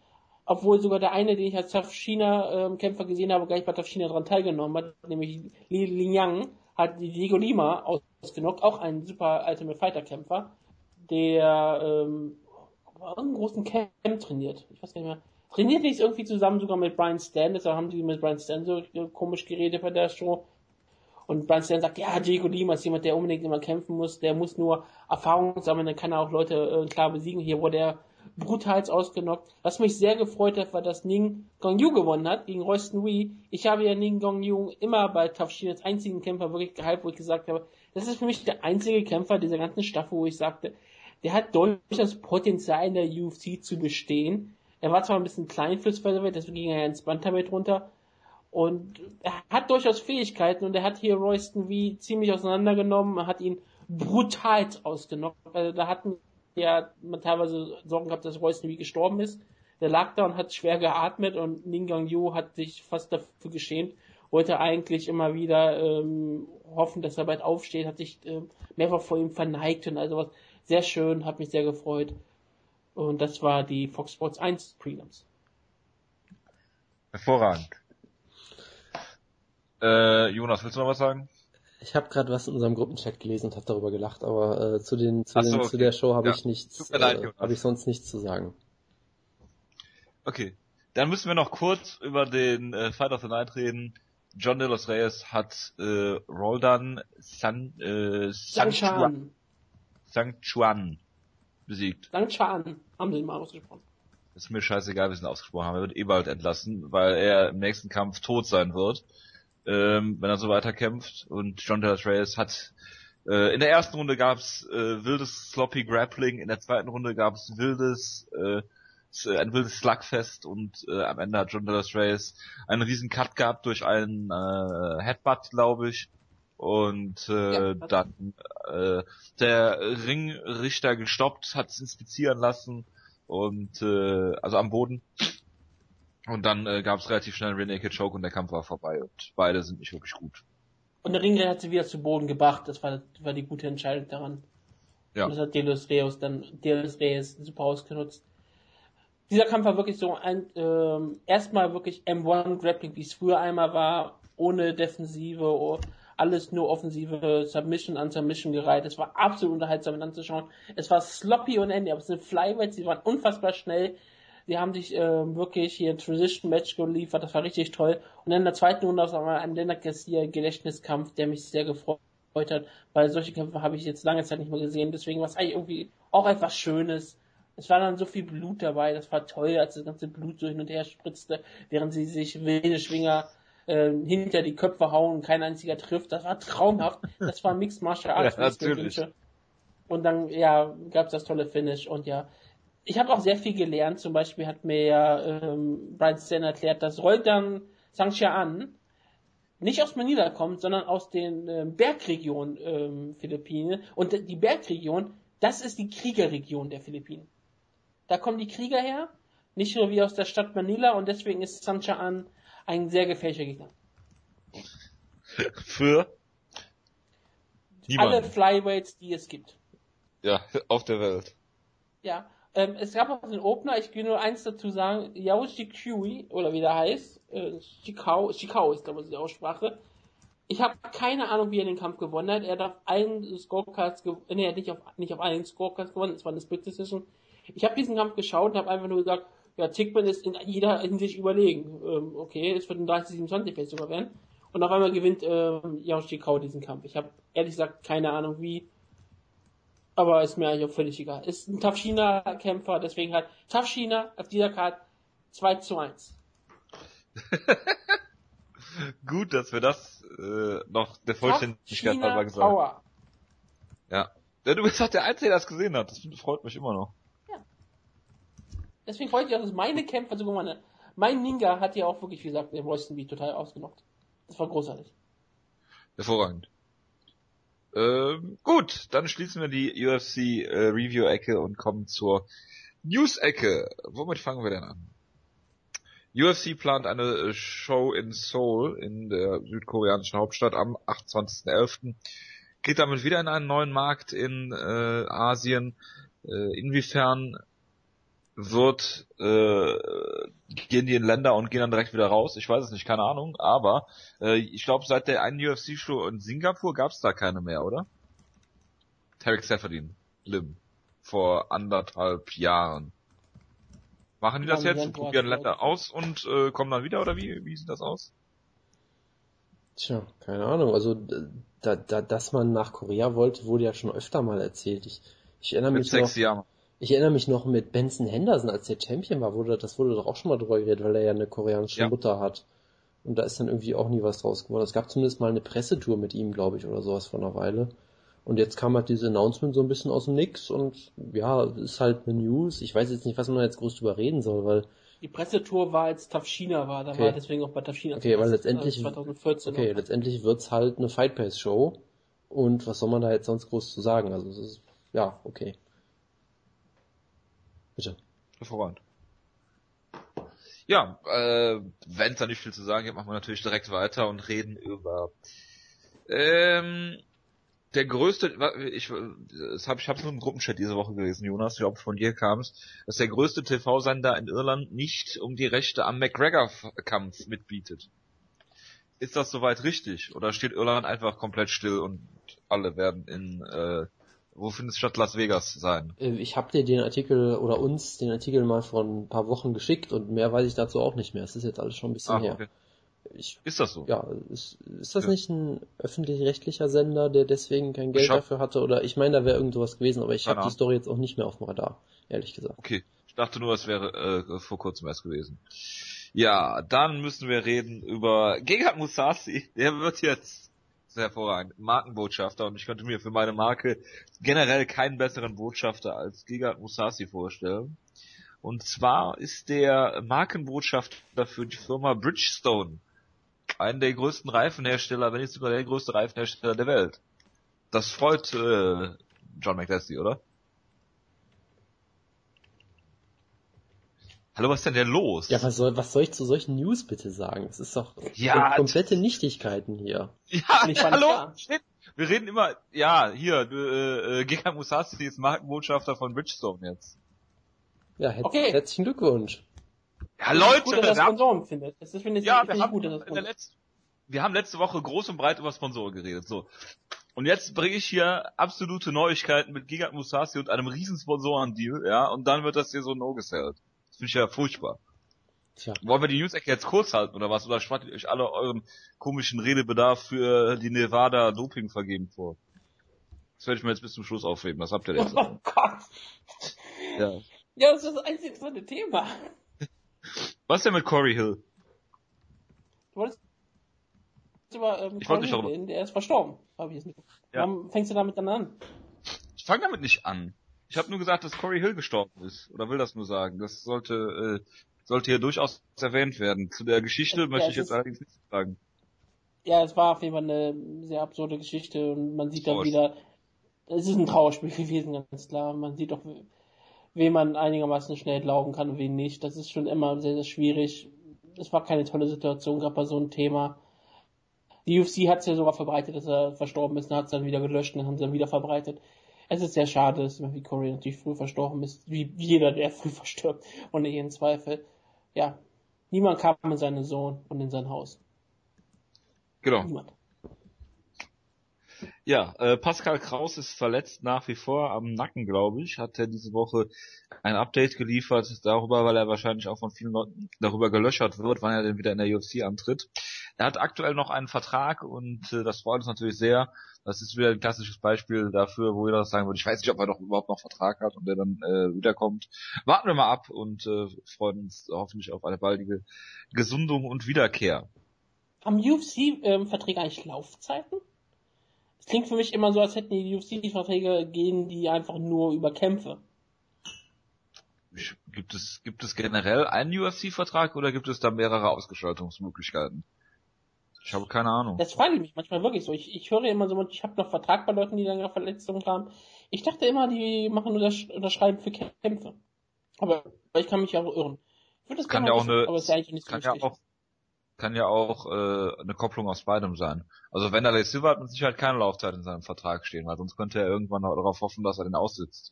Obwohl sogar der eine, den ich als Tafshina-Kämpfer ähm, gesehen habe, gleich bei Tafshina daran teilgenommen hat, nämlich Li Lingyang, hat Diego Lima ausgenockt, auch ein super Ultimate Fighter-Kämpfer, der ähm, einen großen Camp trainiert. Ich weiß gar nicht mehr. Trainiert nicht irgendwie zusammen sogar mit Brian Stan, deshalb haben die mit Brian Stan so komisch geredet bei der Show. Und Brian Stan sagt, ja, Diego Lima ist jemand, der unbedingt immer kämpfen muss, der muss nur Erfahrung sammeln, dann kann er auch Leute äh, klar besiegen. Hier wurde er brutals ausgenockt. Was mich sehr gefreut hat, war, dass Ning Gongyu gewonnen hat gegen Royston Wee. Ich habe ja Ning Gongyu immer bei Tough Shin als einzigen Kämpfer wirklich gehypt, wo ich gesagt habe, das ist für mich der einzige Kämpfer dieser ganzen Staffel, wo ich sagte, der hat durchaus Potenzial in der UFC zu bestehen. Er war zwar ein bisschen klein fürs Featherweight, deswegen ging er ins Bantamweight runter. Und er hat durchaus Fähigkeiten und er hat hier Royston wie ziemlich auseinandergenommen, er hat ihn brutal ausgenockt. Also da hatten ja man teilweise Sorgen gehabt, dass Royston wie gestorben ist. Der lag da und hat schwer geatmet und Ning Gang Yu hat sich fast dafür geschämt, wollte eigentlich immer wieder ähm, hoffen, dass er bald aufsteht, hat sich ähm, mehrfach vor ihm verneigt und also was. Sehr schön, hat mich sehr gefreut. Und das war die Fox Sports 1 Prelims. Hervorragend. Äh, Jonas, willst du noch was sagen? Ich habe gerade was in unserem Gruppenchat gelesen und habe darüber gelacht, aber äh, zu den zu, den, okay. zu der Show habe ja. ich nichts, äh, habe ich sonst nichts zu sagen. Okay, dann müssen wir noch kurz über den äh, Fight of the Night reden. John De Los Reyes hat äh, Roldan San, äh, San, Chuan. San Chuan besiegt. San Chuan, haben sie ihn mal ausgesprochen. Ist mir scheißegal, wie sie ihn ausgesprochen haben. Er wird eh bald entlassen, weil er im nächsten Kampf tot sein wird ähm, wenn er so weiterkämpft. Und John De Reyes hat äh, in der ersten Runde gab's äh, wildes sloppy Grappling, in der zweiten Runde gab's wildes äh, ein wildes Slugfest und äh, am Ende hat John De Reyes einen riesen Cut gehabt durch einen äh, Headbutt, glaube ich. Und äh, ja, dann äh, der Ringrichter gestoppt, hat es inspizieren lassen und äh, also am Boden und dann äh, gab es relativ schnell einen Rear Naked Choke und der Kampf war vorbei und beide sind nicht wirklich gut. Und der Ringrichter hat sie wieder zu Boden gebracht, das war, das war die gute Entscheidung daran. Ja. Und das hat Delos Reus dann, Delos Reyes super ausgenutzt. Dieser Kampf war wirklich so ein, ähm, erstmal wirklich M1 Grappling, wie es früher einmal war, ohne Defensive, alles nur offensive Submission an Submission gereiht. Es war absolut unterhaltsam anzuschauen. Es war sloppy und Ende, aber es sind Flyweights, die waren unfassbar schnell. Sie haben sich äh, wirklich hier ein Transition-Match geliefert, das war richtig toll. Und in der zweiten Runde auf einmal ein Lennart Garcia Gedächtniskampf, der mich sehr gefreut hat, weil solche Kämpfe habe ich jetzt lange Zeit nicht mehr gesehen. Deswegen war es eigentlich irgendwie auch etwas Schönes. Es war dann so viel Blut dabei, das war toll, als das ganze Blut so hin und her spritzte, während sie sich wilde Schwinger äh, hinter die Köpfe hauen und kein einziger trifft. Das war traumhaft. Das war Mixed Martial Arts. ja, natürlich. Und dann, ja, gab es das tolle Finish und ja, ich habe auch sehr viel gelernt. Zum Beispiel hat mir ja ähm, Brian Stan erklärt, dass Roldan Sangchian nicht aus Manila kommt, sondern aus den äh, Bergregionen ähm, Philippinen. Und die Bergregion, das ist die Kriegerregion der Philippinen. Da kommen die Krieger her, nicht nur wie aus der Stadt Manila und deswegen ist Sangchian ein sehr gefährlicher Gegner. Für Niemand. alle Flyweights, die es gibt. Ja, auf der Welt. Ja, ähm, es gab auch den Opener, ich will nur eins dazu sagen, Yao Shikui, oder wie der heißt, äh, Shikao, Shikao ist glaube ich die Aussprache. Ich habe keine Ahnung, wie er den Kampf gewonnen hat. Er hat auf allen Scorecards gewonnen, nee, er hat nicht auf, nicht auf allen Scorecards gewonnen, es war eine Split Decision. Ich habe diesen Kampf geschaut und habe einfach nur gesagt, ja, Tickman ist in jeder Hinsicht überlegen. Ähm, okay, es wird ein 30-27 vielleicht sogar werden. Und auf einmal gewinnt ähm, Yao Shikao diesen Kampf. Ich habe ehrlich gesagt keine Ahnung wie. Aber ist mir eigentlich auch völlig egal. Ist ein Tafshina-Kämpfer, deswegen hat Tafshina auf dieser Karte 2 zu 1. Gut, dass wir das äh, noch der Vollständigkeit halber gesagt haben. Ja. ja. Du bist doch der Einzige, der das gesehen hat. Das freut mich immer noch. Ja. Deswegen freut mich auch, dass meine Kämpfer, sogar meine, mein Ninja hat ja auch wirklich, wie gesagt, den Royston Beat total ausgenockt. Das war großartig. Hervorragend. Ähm, gut, dann schließen wir die UFC äh, Review-Ecke und kommen zur News-Ecke. Womit fangen wir denn an? UFC plant eine äh, Show in Seoul in der südkoreanischen Hauptstadt am 28.11. Geht damit wieder in einen neuen Markt in äh, Asien. Äh, inwiefern wird äh, gehen die in Länder und gehen dann direkt wieder raus? Ich weiß es nicht, keine Ahnung. Aber äh, ich glaube, seit der einen UFC-Show in Singapur gab es da keine mehr, oder? Tarek Seferdin, Lim, vor anderthalb Jahren. Machen die das jetzt? Probieren Länder aus und äh, kommen dann wieder oder wie, wie sieht das aus? Tja, keine Ahnung. Also da, da, dass man nach Korea wollte, wurde ja schon öfter mal erzählt. Ich, ich erinnere Mit mich sechs noch. Jahren. Ich erinnere mich noch mit Benson Henderson, als der Champion war, wurde das wurde doch auch schon mal drüber geredet, weil er ja eine koreanische Ja. Mutter hat. Und da ist dann irgendwie auch nie was draus geworden. Es gab zumindest mal eine Pressetour mit ihm, glaube ich, oder sowas vor einer Weile. Und jetzt kam halt dieses Announcement so ein bisschen aus dem Nix und ja, ist halt eine News. Ich weiß jetzt nicht, was man jetzt groß drüber reden soll, weil Die Pressetour war, als Tafshina war, da Okay. war deswegen auch bei Tafshina. Okay, weil letztendlich- äh, 2014. Okay, noch. letztendlich wird's halt eine Fight Pass Show. Und was soll man da jetzt sonst groß zu sagen? Also es ist, ja, okay. Bitte. Hervorragend. Ja, äh, wenn es da nicht viel zu sagen gibt, machen wir natürlich direkt weiter und reden über ähm, der größte, ich, das hab, ich habe es nur im Gruppenchat diese Woche gelesen, Jonas, ich glaube von dir kam es, dass der größte TV-Sender in Irland nicht um die Rechte am McGregor-Kampf mitbietet. Ist das soweit richtig? Oder steht Irland einfach komplett still und alle werden in, äh, wo findet statt Las Vegas sein? Äh, Ich habe dir den Artikel oder uns den Artikel mal vor ein paar Wochen geschickt und mehr weiß ich dazu auch nicht mehr. Es ist jetzt alles schon ein bisschen Ah, her. okay. Ich, Ist das so? ja, ist, ist das Ja. nicht ein öffentlich-rechtlicher Sender, der deswegen kein Geld hab- dafür hatte? Oder ich meine, da wäre irgend sowas gewesen, aber ich habe die. Story jetzt auch nicht mehr auf dem Radar, ehrlich gesagt. Okay, ich dachte nur, es wäre äh, vor kurzem erst gewesen. Ja, dann müssen wir reden über Gegard Musasi. Der wird jetzt sehr hervorragend Markenbotschafter und ich könnte mir für meine Marke generell keinen besseren Botschafter als Gegard Musasi vorstellen. Und zwar ist der Markenbotschafter für die Firma Bridgestone. Einen der größten Reifenhersteller, wenn nicht sogar der größte Reifenhersteller der Welt. Das freut äh, John McDessie, oder? Hallo, was ist denn denn los? Ja, was soll, was soll ich zu solchen News bitte sagen? Es ist doch Ja, komplette Nichtigkeiten hier. Ja, fand hallo. klar. Shit. Wir reden immer, ja, hier, äh, äh, Gegard Musasi ist Markenbotschafter von Bridgestone jetzt. Ja, her Okay. herzlichen Glückwunsch. Ja, Leute, gut, dass wir haben, Sponsoren findet. Das ist, finde ich, ja, wir ich haben, gut, dass in der letzten, wir haben letzte Woche groß und breit über Sponsoren geredet, so. Und jetzt bringe ich hier absolute Neuigkeiten mit Gegard Musasi und einem riesen Sponsorendeal, ja, und dann wird das hier so no gesellt. Das finde ich ja furchtbar. Tja. Wollen wir die News-Ecke jetzt kurz halten oder was? Oder spart ihr euch alle euren komischen Redebedarf für die Nevada Doping vergeben vor? Das werde ich mir jetzt bis zum Schluss aufheben. Was habt ihr jetzt? Oh Gott. ja. Ja, das ist das einzige interessante Thema. Was denn mit Corey Hill? Du wolltest über ähm, Ich wollte nicht Colin darüber- der ist verstorben. Hab ich jetzt nicht. Ja. Warum fängst du damit dann an? Ich fange damit nicht an. Ich habe nur gesagt, dass Corey Hill gestorben ist. Oder will das nur sagen. Das sollte, äh, sollte hier durchaus erwähnt werden. Zu der Geschichte Ja, möchte es ich jetzt allerdings nichts sagen. Ja, es war auf jeden Fall eine sehr absurde Geschichte und man sieht dann wieder, es ist ein Trauerspiel gewesen, ganz klar. Man sieht doch, wem man einigermaßen schnell glauben kann und wen nicht. Das ist schon immer sehr, sehr schwierig. Es war keine tolle Situation, gerade bei so einem Thema. Die UFC hat es ja sogar verbreitet, dass er verstorben ist, dann hat es dann wieder gelöscht und haben sie dann wieder verbreitet. Es ist sehr schade, dass wie Corey natürlich früh verstorben ist, wie jeder, der früh verstirbt, ohne jeden Zweifel. Ja, niemand kam in seinen Sohn und in sein Haus. Genau. Niemand. Ja, äh, Pascal Kraus ist verletzt nach wie vor am Nacken, glaube ich. Hat er diese Woche ein Update geliefert darüber, weil er wahrscheinlich auch von vielen Leuten darüber gelöchert wird, wann er denn wieder in der UFC antritt. Er hat aktuell noch einen Vertrag und äh, das freut uns natürlich sehr. Das ist wieder ein klassisches Beispiel dafür, wo jeder sagen würde, ich weiß nicht, ob er doch überhaupt noch Vertrag hat und der dann äh, wiederkommt. Warten wir mal ab und äh, freuen uns hoffentlich auf eine baldige Gesundung und Wiederkehr. Haben UFC-Verträge ähm, eigentlich Laufzeiten? Es klingt für mich immer so, als hätten die UFC-Verträge gehen die einfach nur über Kämpfe. Gibt es, gibt es generell einen UFC-Vertrag oder gibt es da mehrere Ausgestaltungsmöglichkeiten? Ich habe keine Ahnung. Das frage ich mich manchmal wirklich so. Ich, ich höre immer so, ich habe noch Vertrag bei Leuten, die längere Verletzungen haben. Ich dachte immer, die machen nur das Unterschreiben für Kämpfe. Aber ich kann mich ja auch irren. Das kann ja auch eine, kann ja auch, kann ja auch äh, eine Kopplung aus beidem sein. Also Wanderlei Silva hat mit Sicherheit keine Laufzeit in seinem Vertrag stehen, weil sonst könnte er irgendwann darauf hoffen, dass er den aussitzt.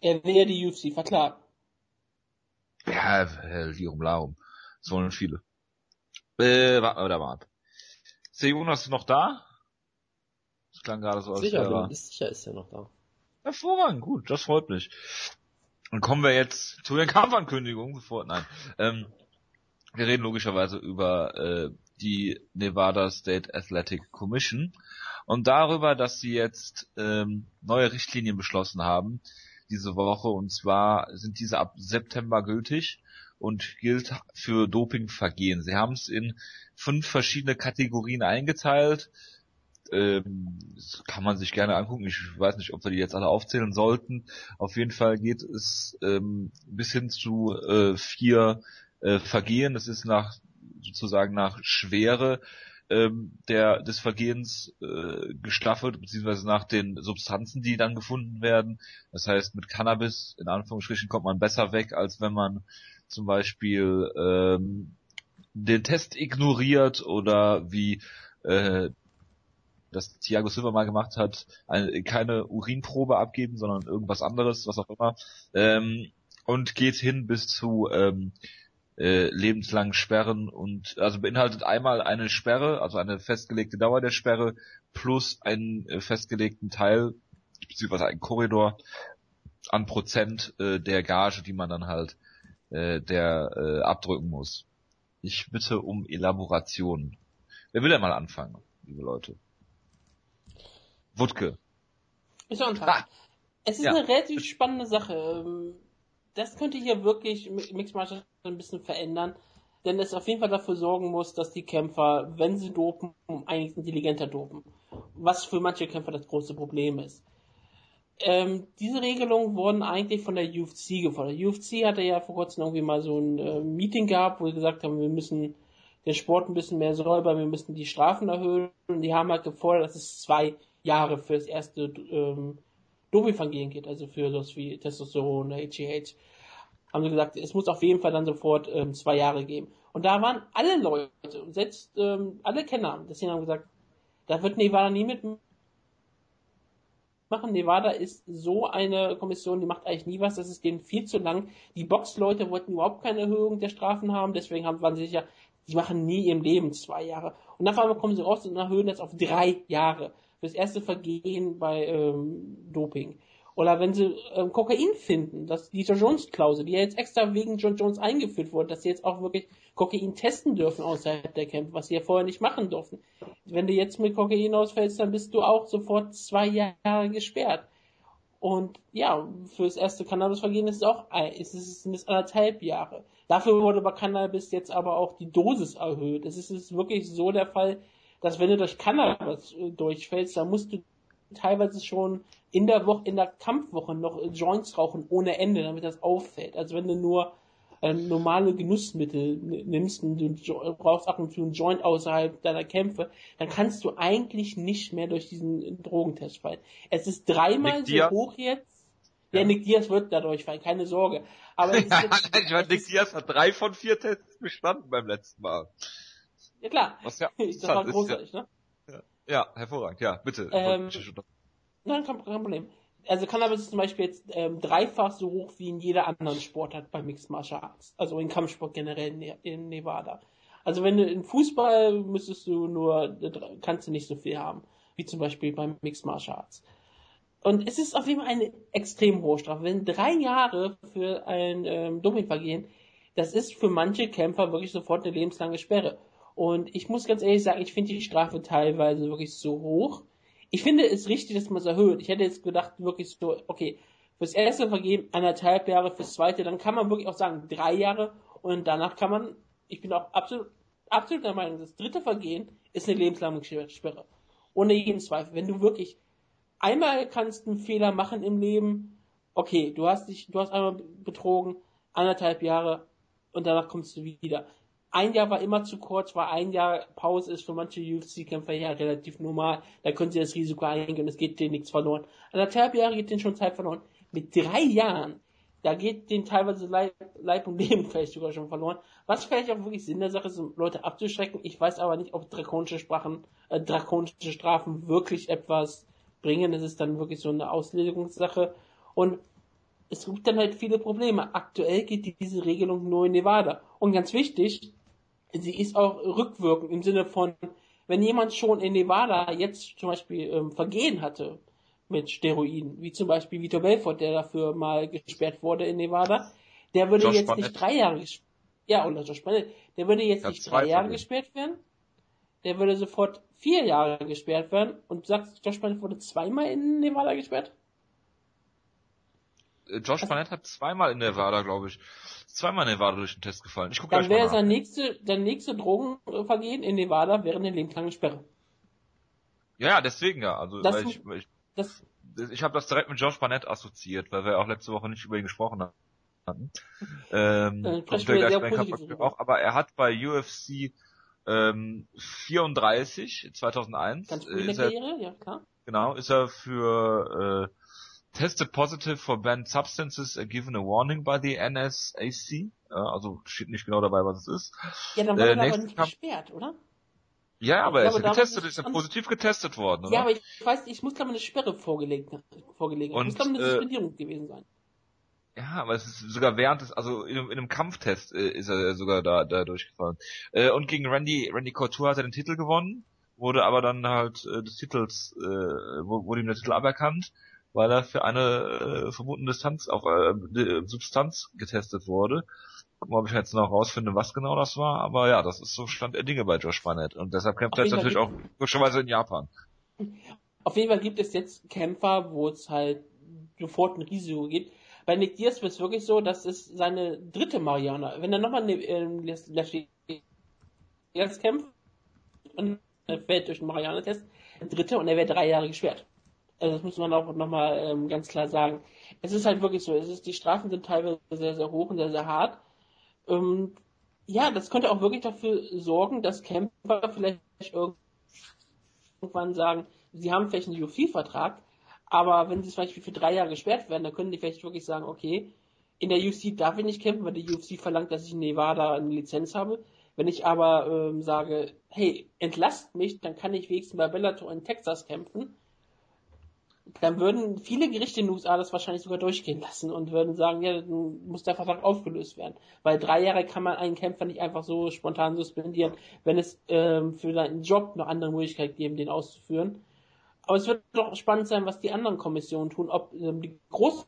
Er wäre die UFC verklagt. Ja, Lirum Larum. Das wollen viele. Äh, warte mal, warte. Ist Jonas noch da? Das klang gerade so, als sicher, wäre... Ist sicher ist er noch da. Hervorragend, gut, das freut mich. Dann kommen wir jetzt zu den Kampfankündigungen, bevor, nein. Ähm, wir reden logischerweise über äh, die Nevada State Athletic Commission und darüber, dass sie jetzt ähm, neue Richtlinien beschlossen haben diese Woche und zwar sind diese ab September gültig und gilt für Dopingvergehen. Sie haben es in fünf verschiedene Kategorien eingeteilt. Ähm, das kann man sich gerne angucken. Ich weiß nicht, ob wir die jetzt alle aufzählen sollten. Auf jeden Fall geht es ähm, bis hin zu äh, vier äh, Vergehen. Das ist nach sozusagen nach Schwere ähm, der des Vergehens äh, gestaffelt, beziehungsweise nach den Substanzen, die dann gefunden werden. Das heißt, mit Cannabis in Anführungsstrichen kommt man besser weg, als wenn man zum Beispiel ähm, den Test ignoriert oder wie äh, das Thiago Silva mal gemacht hat, eine, keine Urinprobe abgeben, sondern irgendwas anderes, was auch immer, ähm, und geht hin bis zu ähm, äh, lebenslang Sperren und also beinhaltet einmal eine Sperre, also eine festgelegte Dauer der Sperre plus einen äh, festgelegten Teil beziehungsweise einen Korridor an Prozent äh, der Gage, die man dann halt äh, der äh, abdrücken muss. Ich bitte um Elaboration. Wer will denn mal anfangen, liebe Leute? Wutke. Ich anfangen. Ah, es ist ja. eine relativ spannende Sache. Das könnte hier wirklich Mixed Martial ein bisschen verändern, denn es auf jeden Fall dafür sorgen muss, dass die Kämpfer, wenn sie dopen, eigentlich intelligenter dopen. Was für manche Kämpfer das große Problem ist. Ähm, diese Regelungen wurden eigentlich von der UFC gefordert. UFC hatte ja vor kurzem irgendwie mal so ein äh, Meeting gehabt, wo sie gesagt haben, wir müssen den Sport ein bisschen mehr säubern, wir müssen die Strafen erhöhen. Und die haben halt gefordert, dass es zwei Jahre für das erste ähm, Dopingvergehen geht, also für das wie Testosteron oder HGH haben sie gesagt, es muss auf jeden Fall dann sofort ähm, zwei Jahre geben. Und da waren alle Leute, selbst ähm, alle Kenner, deswegen haben gesagt, da wird Nevada nie mitmachen. Nevada ist so eine Kommission, die macht eigentlich nie was, das ist denen viel zu lang. Die Boxleute wollten überhaupt keine Erhöhung der Strafen haben, deswegen haben, waren sie sicher, die machen nie im Leben zwei Jahre. Und auf einmal kommen sie raus und erhöhen das auf drei Jahre. Fürs erste Vergehen bei ähm, Doping. Oder wenn sie ähm, Kokain finden, dass die John Jones-Klausel, die ja jetzt extra wegen John Jones eingeführt wurde, dass sie jetzt auch wirklich Kokain testen dürfen außerhalb der Kämpfe, was sie ja vorher nicht machen durften. Wenn du jetzt mit Kokain ausfällst, dann bist du auch sofort zwei Jahre gesperrt. Und ja, fürs erste Cannabisvergehen ist es auch, ist es sind es anderthalb Jahre. Dafür wurde bei Cannabis jetzt aber auch die Dosis erhöht. Es ist wirklich so der Fall, dass wenn du durch Cannabis äh, durchfällst, dann musst du teilweise schon in der Woche, in der Kampfwoche noch Joints rauchen ohne Ende, damit das auffällt. Also wenn du nur äh, normale Genussmittel nimmst und du brauchst ab und zu einen Joint außerhalb deiner Kämpfe, dann kannst du eigentlich nicht mehr durch diesen Drogentest fallen. Es ist dreimal Nick so Diaz. hoch jetzt. Ja, ja, Nick Diaz wird dadurch fallen, keine Sorge. Aber ja, jetzt, ich meine, Nick Diaz hat drei von vier Tests bestanden beim letzten Mal. Ja klar. Was ja das war großartig, ja, ne? Ja, ja, hervorragend, ja, bitte. Ähm, Nein, kein, Problem. Also Cannabis ist zum Beispiel jetzt ähm, dreifach so hoch wie in jeder anderen Sportart bei Mixed Martial Arts. Also in Kampfsport generell in, ne-, in Nevada. Also wenn du in Fußball müsstest du nur, kannst du nicht so viel haben, wie zum Beispiel beim Mixed Martial Arts. Und es ist auf jeden Fall eine extrem hohe Strafe. Wenn drei Jahre für ein ähm, Dopingvergehen, das ist für manche Kämpfer wirklich sofort eine lebenslange Sperre. Und ich muss ganz ehrlich sagen, ich finde die Strafe teilweise wirklich so hoch, ich finde es richtig, dass man es erhöht. Ich hätte jetzt gedacht, wirklich so, okay, fürs erste Vergehen anderthalb Jahre, fürs zweite, dann kann man wirklich auch sagen drei Jahre und danach kann man, ich bin auch absolut, absolut der Meinung, das dritte Vergehen ist eine lebenslange Sperre. Ohne jeden Zweifel. Wenn du wirklich einmal kannst einen Fehler machen im Leben, okay, du hast dich, du hast einmal betrogen, anderthalb Jahre und danach kommst du wieder ein Jahr war immer zu kurz, weil ein Jahr Pause ist für manche UFC-Kämpfer ja relativ normal. Da können sie das Risiko eingehen, es geht denen nichts verloren. Anderthalb Jahre geht denen schon Zeit verloren. Mit drei Jahren da geht denen teilweise Leib, Leib und Leben vielleicht sogar schon verloren. Was vielleicht auch wirklich Sinn der Sache ist, um Leute abzuschrecken. Ich weiß aber nicht, ob drakonische Sprachen, äh, drakonische Strafen wirklich etwas bringen. Das ist dann wirklich so eine Auslegungssache. Und es gibt dann halt viele Probleme. Aktuell geht diese Regelung nur in Nevada. Und ganz wichtig, sie ist auch rückwirkend im Sinne von, wenn jemand schon in Nevada jetzt zum Beispiel ähm, Vergehen hatte mit Steroiden, wie zum Beispiel Vitor Belfort, der dafür mal gesperrt wurde in Nevada, der würde Josh jetzt Barnett. nicht drei Jahre gesperrt ja, oder Josh Barnett, der würde jetzt nicht drei Jahre gesperrt werden, der würde sofort vier Jahre gesperrt werden und sagst, Josh Barnett wurde zweimal in Nevada gesperrt? Äh, Josh Barnett hat zweimal in Nevada, glaube ich, zweimal in Nevada durch den Test gefallen. Ich guck Dann wäre sein nächste, sein nächste Drogenvergehen in Nevada wäre eine lebenslange Sperre. Ja, deswegen ja. Also das, ich, ich, das, ich habe das direkt mit Josh Barnett assoziiert, weil wir auch letzte Woche nicht über ihn gesprochen hatten. ähm, wir auch, aber er hat bei UFC ähm, 34 2001 Ganz äh, ist er, Karriere, ja klar. Genau, ist er für äh, tested positive for banned substances given a warning by the NSAC. also steht nicht genau dabei, was es ist. Ja, dann war äh, er aber nicht gesperrt, oder? Ja, aber er ist ja getestet, ist ja positiv getestet worden, oder? Ja, aber ich weiß, ich muss glaube eine Sperre vorgelegt, vorgelegt haben. muss glaube eine äh, Suspendierung äh, gewesen sein. Ja, aber es ist sogar während des, also in, in einem Kampftest äh, ist er sogar da, da durchgefallen. Äh, und gegen Randy, Randy Couture hat er den Titel gewonnen, wurde aber dann halt äh, des Titels, äh, wurde ihm der Titel aberkannt weil er für eine äh, verbotene Distanz, auf äh, Substanz getestet wurde. Gucken wir, ob ich jetzt noch rausfinde, was genau das war, aber ja, das ist so Stand der Dinge bei Josh Barnett und deshalb kämpft er jetzt natürlich auch logischerweise in Japan. Auf jeden Fall gibt es jetzt Kämpfer, wo es halt sofort ein Risiko gibt. Bei Nick Diaz wird es wirklich so, dass es seine dritte Mariana, wenn er nochmal ne, äh, jetzt kämpft und er fällt durch den Mariana-Test, dritte und er wird drei Jahre gesperrt. Also das muss man auch nochmal ähm, ganz klar sagen. Es ist halt wirklich so, es ist, die Strafen sind teilweise sehr, sehr hoch und sehr, sehr hart. Ähm, ja, das könnte auch wirklich dafür sorgen, dass Kämpfer vielleicht irgendwann sagen, sie haben vielleicht einen UFC-Vertrag, aber wenn sie zum Beispiel für drei Jahre gesperrt werden, dann können die vielleicht wirklich sagen, okay, in der UFC darf ich nicht kämpfen, weil die UFC verlangt, dass ich in Nevada eine Lizenz habe. Wenn ich aber ähm, sage, hey, entlasst mich, dann kann ich wenigstens bei Bellator in Texas kämpfen dann würden viele Gerichte in den USA das wahrscheinlich sogar durchgehen lassen und würden sagen, ja, dann muss der Vertrag aufgelöst werden. Weil drei Jahre kann man einen Kämpfer nicht einfach so spontan suspendieren, wenn es ähm, für seinen Job noch andere Möglichkeiten geben, den auszuführen. Aber es wird doch spannend sein, was die anderen Kommissionen tun, ob ähm, die großen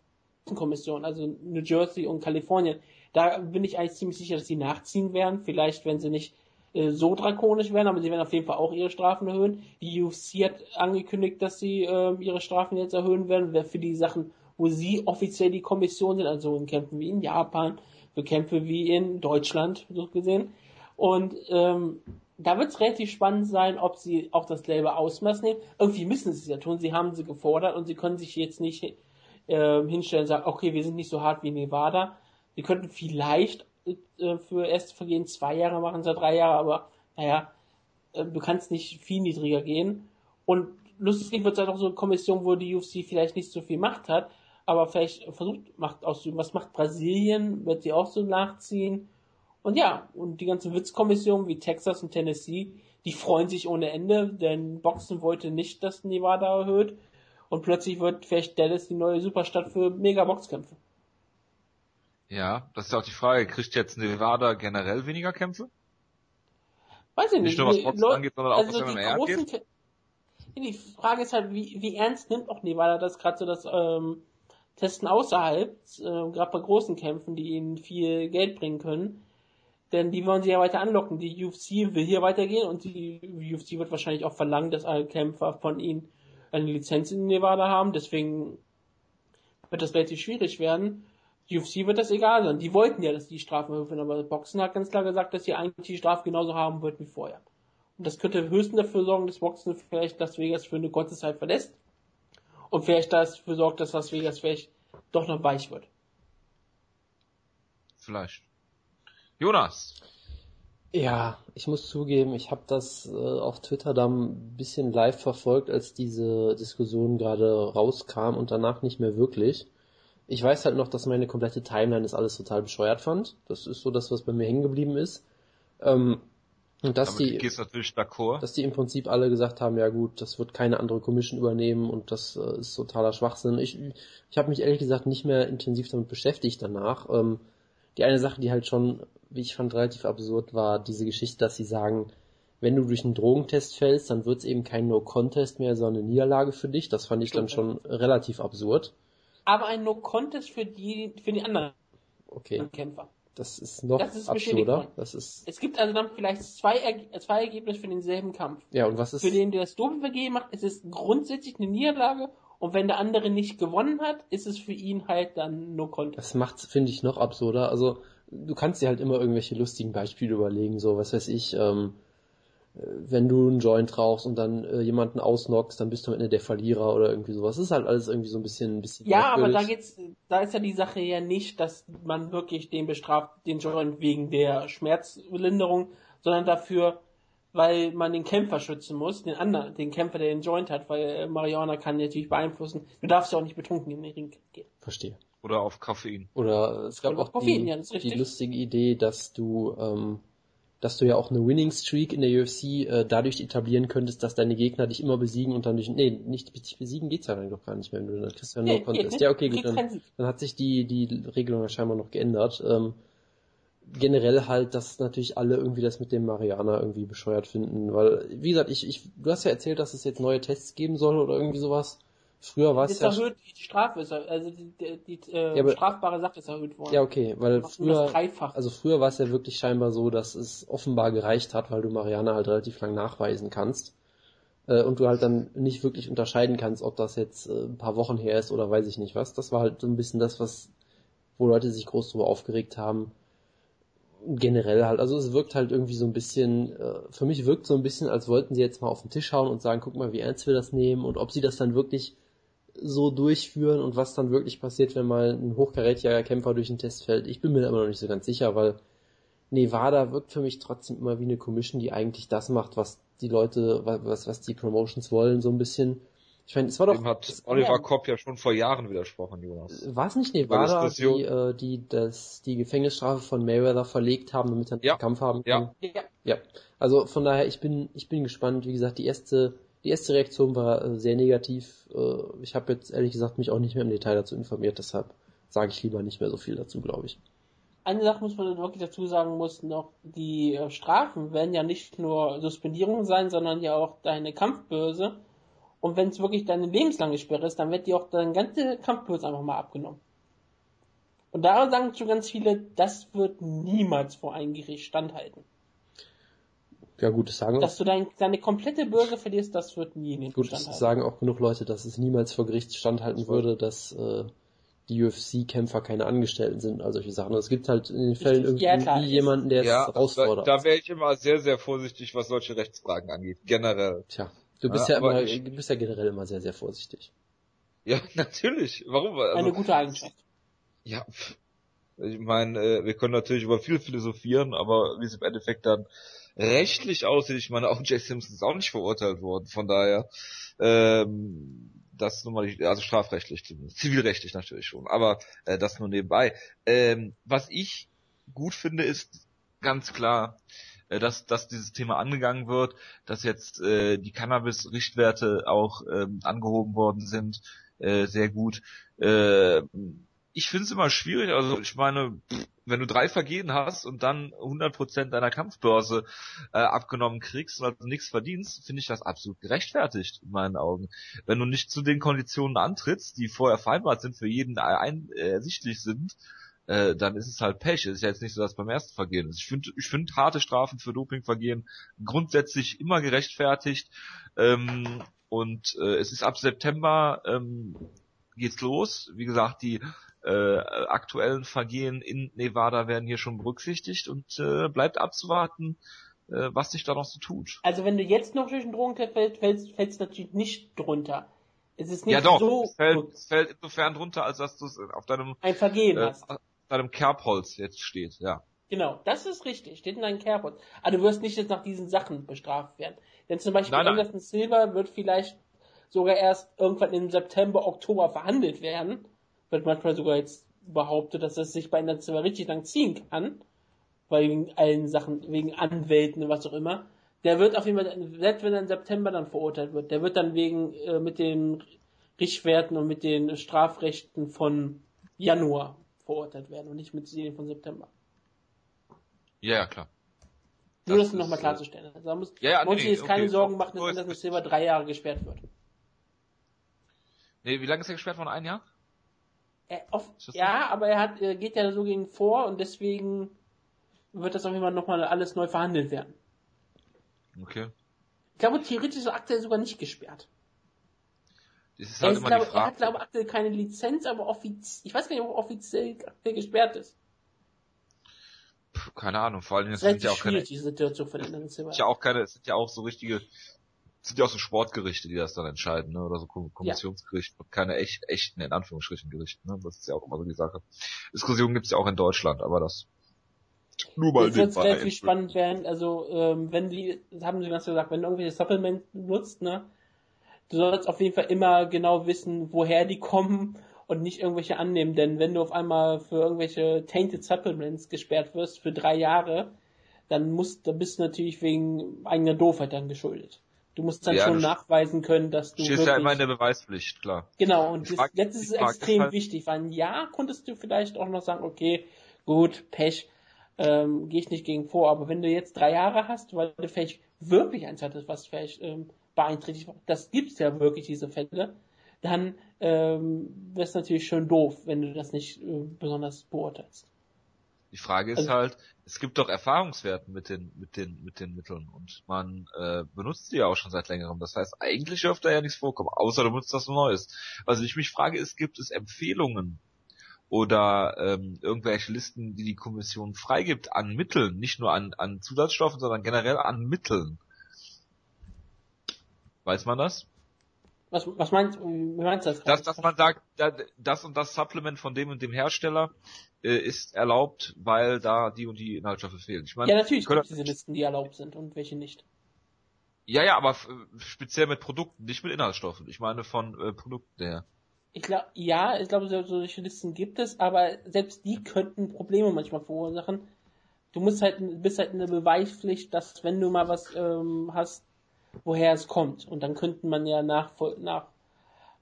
Kommissionen, also New Jersey und Kalifornien, da bin ich eigentlich ziemlich sicher, dass sie nachziehen werden. Vielleicht, wenn sie nicht äh, so drakonisch werden, aber sie werden auf jeden Fall auch ihre Strafen erhöhen. Die UFC hat angekündigt, dass sie äh, ihre Strafen jetzt erhöhen werden, für die Sachen, wo sie offiziell die Kommission sind, also in Kämpfen wie in Japan, für Kämpfe wie in Deutschland, so gesehen. Und ähm, da wird es relativ spannend sein, ob sie auch das selbe Ausmaß nehmen. Irgendwie müssen sie es ja tun. Sie haben sie gefordert und sie können sich jetzt nicht äh, hinstellen und sagen, okay, wir sind nicht so hart wie Nevada. Sie könnten vielleicht äh, für erste Vergehen zwei Jahre machen, seit drei Jahre, aber naja, äh, du kannst nicht viel niedriger gehen. Und lustig wird es halt auch so eine Kommission, wo die UFC vielleicht nicht so viel Macht hat, aber vielleicht versucht Macht auszuüben. Was macht Brasilien? Wird sie auch so nachziehen? Und ja, und die ganzen Witzkommissionen wie Texas und Tennessee, die freuen sich ohne Ende, denn Boxen wollte nicht, dass Nevada erhöht. Und plötzlich wird vielleicht Dallas die neue Superstadt für Mega-Boxkämpfe. Ja, das ist auch die Frage, kriegt jetzt Nevada generell weniger Kämpfe? Weiß ich nicht. Nicht nur was Boxen angeht, sondern auch also was MMA angeht? Die Frage ist halt, wie, wie ernst nimmt auch Nevada das gerade so das ähm, Testen außerhalb, äh, gerade bei großen Kämpfen, die ihnen viel Geld bringen können. Denn die wollen sie ja weiter anlocken. Die UFC will hier weitergehen und die UFC wird wahrscheinlich auch verlangen, dass alle Kämpfer von ihnen eine Lizenz in Nevada haben. Deswegen wird das relativ schwierig werden. UFC wird das egal sein. Die wollten ja, dass die Strafen erhöht werden, aber Boxen hat ganz klar gesagt, dass sie eigentlich die Strafe genauso haben wird wie vorher. Und das könnte höchstens dafür sorgen, dass Boxen vielleicht Las Vegas für eine kurze Zeit verlässt. Und vielleicht dafür sorgt, dass Las Vegas vielleicht doch noch weich wird. Vielleicht. Jonas. Ja, ich muss zugeben, ich habe das äh, auf Twitter dann ein bisschen live verfolgt, als diese Diskussion gerade rauskam und danach nicht mehr wirklich. Ich weiß halt noch, dass meine komplette Timeline das alles total bescheuert fand. Das ist so das, was bei mir hängen geblieben ist. Ähm, und dass Damit die, gehst natürlich d'accord. dass die im Prinzip alle gesagt haben, ja gut, das wird keine andere Commission übernehmen und das äh, ist totaler Schwachsinn. Ich, ich habe mich ehrlich gesagt nicht mehr intensiv damit beschäftigt danach. Ähm, die eine Sache, die halt schon, wie ich fand, relativ absurd war, diese Geschichte, dass sie sagen, wenn du durch einen Drogentest fällst, dann wird es eben kein No-Contest mehr, sondern eine Niederlage für dich. Das fand ich dann schon relativ absurd. Aber ein No-Contest für die, für die anderen Okay, Kämpfer. das ist noch Das ist worden. Das ist, Es gibt also dann vielleicht zwei, Erge- zwei Ergebnisse für denselben Kampf. ja, und was ist, Für den, der das Doping vergeben macht, ist es grundsätzlich eine Niederlage und wenn der andere nicht gewonnen hat, ist es für ihn halt dann No Contest. Das macht, finde ich, noch absurder. Also, du kannst dir halt immer irgendwelche lustigen Beispiele überlegen, so, was weiß ich, ähm, äh, wenn du einen Joint rauchst und dann äh, jemanden ausnockst, dann bist du am Ende der Verlierer oder irgendwie sowas. Das ist halt alles irgendwie so ein bisschen, ein bisschen Ja, aber da merkwürdig. geht's, da ist ja die Sache ja nicht, dass man wirklich den bestraft, den Joint wegen der Schmerzlinderung, sondern dafür, weil man den Kämpfer schützen muss, den anderen, den Kämpfer, der den Joint hat, weil äh, Marihuana kann natürlich beeinflussen. Du darfst ja auch nicht betrunken in den Ring gehen. Verstehe. Oder auf Koffein. Oder es gab Oder auch Koffein, die, ja, das ist die lustige Idee, dass du, ähm, dass du ja auch eine Winning Streak in der UFC äh, dadurch etablieren könntest, dass deine Gegner dich immer besiegen und dann durch, nee, nicht dich besiegen geht's ja dann doch gar nicht mehr, wenn du dann kriegst du ja nur Contest. Ja, okay, gut, dann, dann hat sich die, die Regelung ja scheinbar noch geändert. Ähm, generell halt, dass natürlich alle irgendwie das mit dem Mariana irgendwie bescheuert finden, weil, wie gesagt, ich, ich, du hast ja erzählt, dass es jetzt neue Tests geben soll oder irgendwie sowas. Früher war es ja, erhöht, die Strafe ist, also die, die, die äh, Ja, strafbare Sache ist erhöht worden. ja okay, weil früher, also früher war es ja wirklich scheinbar so, dass es offenbar gereicht hat, weil du Mariana halt relativ lang nachweisen kannst. Äh, und du halt dann nicht wirklich unterscheiden kannst, ob das jetzt äh, ein paar Wochen her ist oder weiß ich nicht was. Das war halt so ein bisschen das, was, wo Leute sich groß drüber aufgeregt haben. Generell halt, also es wirkt halt irgendwie so ein bisschen, äh, für mich wirkt so ein bisschen, als wollten sie jetzt mal auf den Tisch hauen und sagen, guck mal, wie ernst wir das nehmen und ob sie das dann wirklich so durchführen und was dann wirklich passiert, wenn mal ein hochkarätiger Kämpfer durch den Test fällt. Ich bin mir da immer noch nicht so ganz sicher, weil Nevada wirkt für mich trotzdem immer wie eine Commission, die eigentlich das macht, was die Leute, was, was die Promotions wollen, so ein bisschen. Ich meine, es war doch, Dem hat Oliver Kopp ja schon vor Jahren widersprochen, Jonas. war es nicht Nevada, die, äh, die das, die Gefängnisstrafe von Mayweather verlegt haben, damit er einen Ja. Kampf haben Ja. kann? ja. Ja, also von daher, ich bin, ich bin gespannt. Wie gesagt, die erste, die erste Reaktion war äh, sehr negativ. Äh, ich habe jetzt ehrlich gesagt mich auch nicht mehr im Detail dazu informiert, deshalb sage ich lieber nicht mehr so viel dazu, glaube ich. Eine Sache muss man wirklich dazu sagen muss noch, die äh, Strafen werden ja nicht nur Suspendierung sein, sondern ja auch deine Kampfbörse. Und wenn es wirklich deine lebenslange Sperre ist, dann wird dir auch deine ganze Kampfbörse einfach mal abgenommen. Und da sagen schon ganz viele, das wird niemals vor ein Gericht standhalten. Ja gut, das sagen auch, Dass du dein, deine komplette Börse verlierst, das wird nie in den gut, das sagen auch genug Leute, dass es niemals vor Gericht standhalten Das würde, dass äh, die UFC-Kämpfer keine Angestellten sind, all solche Sachen. Es gibt halt in den Fällen irgendwie Ja, klar. jemanden, der es Ja, da, herausfordert. da wäre ich immer sehr, sehr vorsichtig, was solche Rechtsfragen angeht. Generell. Tja, du bist ja, Ja, immer, ich- du bist ja generell immer sehr, sehr vorsichtig. Ja, natürlich. Warum? Also, Eine gute Eigenschaft. Ja, pff. ich meine, äh, wir können natürlich über viel philosophieren, aber wie es im Endeffekt dann rechtlich aussieht, ich meine, auch Jay Simpson ist auch nicht verurteilt worden, von daher, ähm, das nun mal, also strafrechtlich zumindest, zivilrechtlich natürlich schon, aber äh, das nur nebenbei. Ähm, was ich gut finde, ist ganz klar, äh, dass, dass dieses Thema angegangen wird, dass jetzt äh, die Cannabis-Richtwerte auch ähm, angehoben worden sind, äh, sehr gut. Äh, ich finde es immer schwierig, also ich meine, wenn du drei Vergehen hast und dann 100% deiner Kampfbörse äh, abgenommen kriegst und also nichts verdienst, finde ich das absolut gerechtfertigt in meinen Augen. Wenn du nicht zu den Konditionen antrittst, die vorher vereinbart sind, für jeden ein, äh, ersichtlich sind, äh, dann ist es halt Pech. Es ist ja jetzt nicht so, dass beim ersten Vergehen ist. Ich finde ich finde harte Strafen für Dopingvergehen grundsätzlich immer gerechtfertigt. Ähm, und äh, es ist ab September ähm, geht's los. Wie gesagt, die äh, aktuellen Vergehen in Nevada werden hier schon berücksichtigt und äh, bleibt abzuwarten, äh, was sich da noch so tut. Also wenn du jetzt noch durch den Drogenkrieg fällst, fällst, fällst natürlich nicht drunter. Es ist nicht ja doch, so es fällt, es fällt insofern drunter, als dass du es auf deinem, ein Vergehen äh, hast. auf deinem Kerbholz jetzt steht, ja. Genau, das ist richtig, steht in deinem Kerbholz. Aber du wirst nicht jetzt nach diesen Sachen bestraft werden. Denn zum Beispiel Nein, nein. Anderson Silver wird vielleicht sogar erst irgendwann im September, Oktober verhandelt werden. Wird manchmal sogar jetzt behauptet, dass es sich bei einer Zimmer richtig lang ziehen kann, weil wegen allen Sachen, wegen Anwälten und was auch immer. Der wird auf jeden Fall, selbst wenn er im September dann verurteilt wird, der wird dann wegen äh, mit den Richtwerten und mit den Strafrechten von Januar verurteilt werden und nicht mit denen von September. Ja, ja, klar. Nur Das das nochmal ist, klarzustellen. Also, da muss, Ja, ja, muss nee, sich jetzt keine okay. Sorgen machen, dass Anderson. Silva drei Jahre gesperrt wird. Nee, wie lange ist er gesperrt worden? Ein Jahr? Er, oft, Ist das ja, aber er hat, er geht ja so gegen vor und deswegen wird das auf jeden Fall nochmal alles neu verhandelt werden. Okay. Ich glaube, theoretisch ist aktuell sogar nicht gesperrt. Das ist Er, halt ist, immer glaube, er hat, glaube ich, aktuell keine Lizenz, aber offiziell, ich weiß gar nicht, ob er offiziell aktuell gesperrt ist. Puh, keine Ahnung, vor allem Das es ist sind ja auch keine, schwierig, diese Situation von Anderson Silva. sind ja auch keine, es sind ja auch so richtige, es sind ja auch so Sportgerichte, die das dann entscheiden, ne? Oder so Kom- Kommissionsgerichte und keine echt, echten, in Anführungsstrichen, Gerichte, ne? Das ist ja auch immer so die Sache. Diskussionen gibt's ja auch in Deutschland, aber das nur mal Jetzt wird relativ spannend werden, also ähm, wenn die, das haben sie ganz gesagt, wenn du irgendwelche Supplements nutzt, ne, du sollst auf jeden Fall immer genau wissen, woher die kommen und nicht irgendwelche annehmen, denn wenn du auf einmal für irgendwelche Tainted Supplements gesperrt wirst für drei Jahre, dann musst, dann bist du natürlich wegen eigener Doofheit dann geschuldet. Du musst dann Ja, schon nachweisen können, dass du Stehst wirklich, ja immer in der Beweispflicht, klar. Genau, und das, jetzt ist es extrem halt- wichtig, weil ein Jahr konntest du vielleicht auch noch sagen, okay, gut, Pech, ähm, gehe ich nicht gegen vor, aber wenn du jetzt drei Jahre hast, weil du vielleicht wirklich eins hattest, was vielleicht ähm, beeinträchtigt war, das gibt's ja wirklich, diese Fälle, dann ähm, wäre es natürlich schon doof, wenn du das nicht äh, besonders beurteilst. Die Frage ist Also- halt, es gibt doch Erfahrungswerte mit den, mit den, mit den Mitteln und man äh, benutzt die ja auch schon seit längerem. Das heißt, eigentlich dürfte da ja nichts vorkommen, außer du benutzt was Neues. Also ich mich frage, ist, gibt es Empfehlungen oder ähm, irgendwelche Listen, die die Kommission freigibt an Mitteln, nicht nur an, an Zusatzstoffen, sondern generell an Mitteln? Weiß man das? Was, was meinst, wie meinst du das? Dass, dass man sagt, da- das und das Supplement von dem und dem Hersteller äh, ist erlaubt, weil da die und die Inhaltsstoffe fehlen. Ich meine, ja, natürlich gibt es diese Listen, die erlaubt sind und welche nicht. Ja, ja, aber speziell mit Produkten, nicht mit Inhaltsstoffen. Ich meine von äh, Produkten her. Ich glaube, ja, ich glaube, so- solche Listen gibt es, aber selbst die könnten Probleme manchmal verursachen. Du musst halt, bist halt in der Beweispflicht, dass wenn du mal was ähm, hast, woher es kommt. Und dann könnten man ja nachvol nach,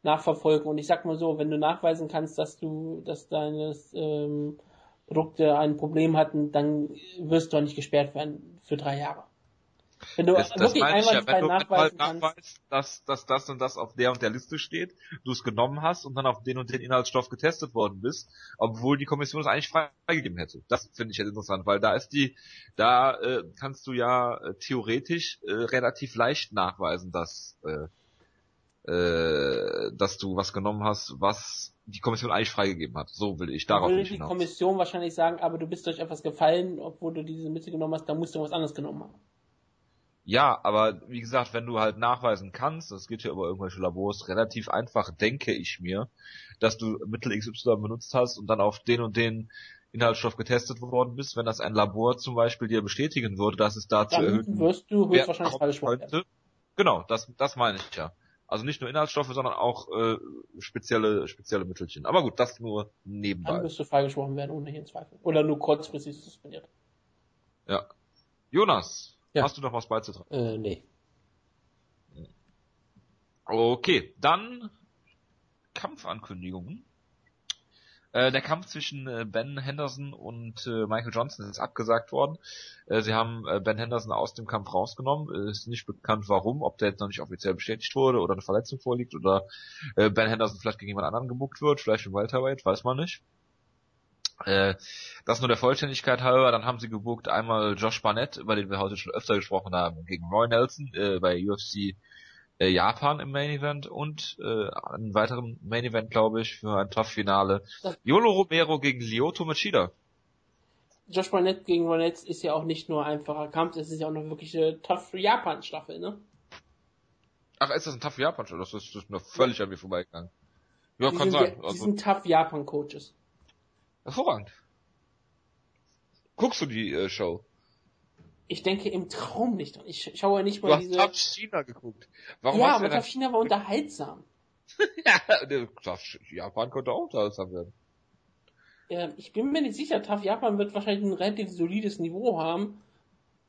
nachverfolgen. Und ich sag mal so, wenn du nachweisen kannst, dass du, dass deine ähm, Produkte ein Problem hatten, dann wirst du auch nicht gesperrt werden für drei Jahre. Wenn du Das, das wirklich meine ich ja, wenn du, nachweisen nachweist, dass, dass das und das auf der und der Liste steht, du es genommen hast und dann auf den und den Inhaltsstoff getestet worden bist, obwohl die Kommission es eigentlich freigegeben hätte. Das finde ich jetzt interessant, weil da ist die, da äh, kannst du ja äh, theoretisch äh, relativ leicht nachweisen, dass äh, äh, dass du was genommen hast, was die Kommission eigentlich freigegeben hat. So will ich darauf würde nicht die hinaus. Kommission wahrscheinlich sagen, aber du bist durch etwas gefallen, obwohl du diese Mittel genommen hast, da musst du was anderes genommen haben. Ja, aber wie gesagt, wenn du halt nachweisen kannst, das geht ja über irgendwelche Labors, relativ einfach, denke ich mir, dass du Mittel XY benutzt hast und dann auf den und den Inhaltsstoff getestet worden bist, wenn das ein Labor zum Beispiel dir bestätigen würde, dass es dazu Dann erhöhten wirst du höchstwahrscheinlich werden. könnte. Genau, das, das meine ich ja. Also nicht nur Inhaltsstoffe, sondern auch äh, spezielle, spezielle Mittelchen. Aber gut, das nur Dann nebenbei. wirst du freigesprochen werden, ohne jeden Zweifel. Oder nur kurzfristig suspendiert. Ja. Jonas, Ja. hast du noch was beizutragen? Äh, nee. Okay, dann Kampfankündigungen. Äh, der Kampf zwischen äh, Ben Henderson und äh, Michael Johnson ist abgesagt worden. Sie haben Ben Henderson aus dem Kampf rausgenommen. Ist nicht bekannt, warum, ob der jetzt noch nicht offiziell bestätigt wurde oder eine Verletzung vorliegt oder Ben Henderson vielleicht gegen jemand anderen gebuckt wird, vielleicht im Welterweight, weiß man nicht. Äh, das nur der Vollständigkeit halber. Dann haben sie gebuckt einmal Josh Barnett, über den wir heute schon öfter gesprochen haben, gegen Roy Nelson äh, bei UFC äh, Japan im Main Event und äh, einen weiteren Main Event, glaube ich, für ein Tough-Finale. Yolo Romero gegen Lyoto Machida. Josh Barnett gegen Ronetz ist ja auch nicht nur ein einfacher Kampf, es ist ja auch noch wirklich eine Tough Japan Staffel, ne? Ach, ist das ein Tough Japan schon? Das ist, das ist mir völlig an mir vorbeigegangen. Ja, die kann sind, sein. die Also, sind Tough Japan Coaches. Hervorragend. Guckst du die äh, Show? Ich denke im Traum nicht. Ich schaue ja nicht Du mal hast diese. Tough China geguckt. Warum ja, hast aber du Tough China war unterhaltsam. ja, Japan könnte auch da werden. Ja, ich bin mir nicht sicher, TAF Japan wird wahrscheinlich ein relativ solides Niveau haben.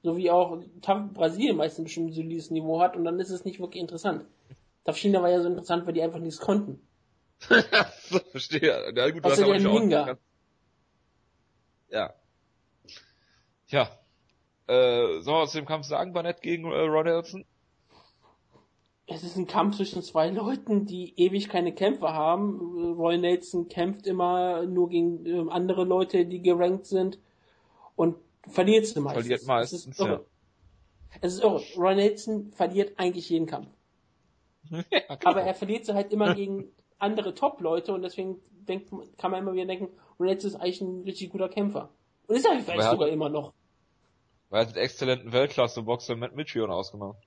So wie auch TAF Brasilien meistens bestimmt ein solides Niveau hat und dann ist es nicht wirklich interessant. TAF China war ja so interessant, weil die einfach nichts konnten. so, verstehe. Ja, gut, du Außer hast aber der nicht auch- Ninja. Ja. Tja. Äh, wir was zu dem Kampf sagen, Barnett gegen äh, Ron Nelson? Es ist ein Kampf zwischen zwei Leuten, die ewig keine Kämpfe haben. Roy Nelson kämpft immer nur gegen ähm, andere Leute, die gerankt sind und verliert sie meistens. Verliert meistens, es ist irre. Es ist irre. Roy Nelson verliert eigentlich jeden Kampf. ja, Aber er verliert sie halt immer gegen andere Top-Leute und deswegen denkt, kann man immer wieder denken, Nelson ist eigentlich ein richtig guter Kämpfer. Und ist er vielleicht hat- sogar immer noch. Weil er hat den exzellenten Weltklasse-Boxer Matt Mitrione ausgemacht.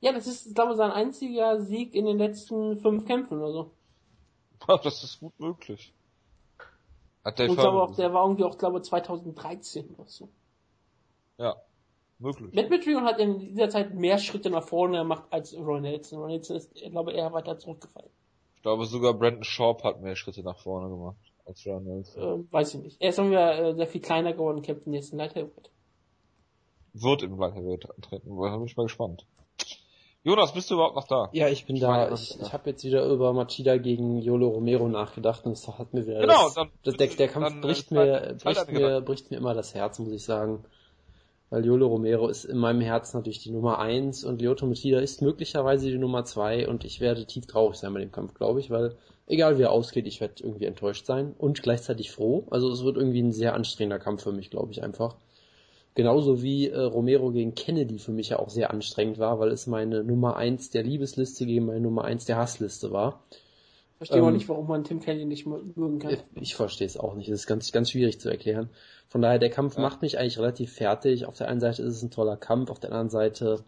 Ja, das ist, glaube ich, sein einziger Sieg in den letzten fünf Kämpfen oder so. Das ist gut möglich. Hat Und ich glaube auch, der war irgendwie auch, glaube ich, 2013 oder so. Ja, möglich. Matt Mitrione hat in dieser Zeit mehr Schritte nach vorne gemacht als Roy Nelson. Roy Nelson ist, ich glaube, eher weiter zurückgefallen. Ich glaube sogar Brandon Sharp hat mehr Schritte nach vorne gemacht als Nelson. Äh, weiß ich nicht. Er ist irgendwie äh, sehr viel kleiner geworden, kämpft jetzt in Light Heavyweight. Wird im Lightweight antreten. Da bin ich mal gespannt. Jonas, bist du überhaupt noch da? Ja, ich bin Ich da. Ich, ich habe jetzt wieder über Machida gegen Yolo Romero nachgedacht und es hat mir wieder Genau, das, dann- das, der, der Kampf dann, bricht teil- mir, bricht mir, bricht mir immer das Herz, muss ich sagen. Weil Yolo Romero ist in meinem Herzen natürlich die Nummer eins und Lyoto Machida ist möglicherweise die Nummer zwei und ich werde tief traurig sein bei dem Kampf, glaube ich, weil egal wie er ausgeht, ich werde irgendwie enttäuscht sein und gleichzeitig froh. Also es wird irgendwie ein sehr anstrengender Kampf für mich, glaube ich, einfach. Genauso wie äh, Romero gegen Kennedy für mich ja auch sehr anstrengend war, weil es meine Nummer eins der Liebesliste gegen meine Nummer eins der Hassliste war. Verstehe auch Ähm, nicht, warum man Tim Kelly nicht mö- mögen kann. Ich, verstehe es auch nicht. Es ist ganz, ganz schwierig zu erklären. Von daher, der Kampf Ja. macht mich eigentlich relativ fertig. Auf der einen Seite ist es ein toller Kampf, auf der anderen Seite,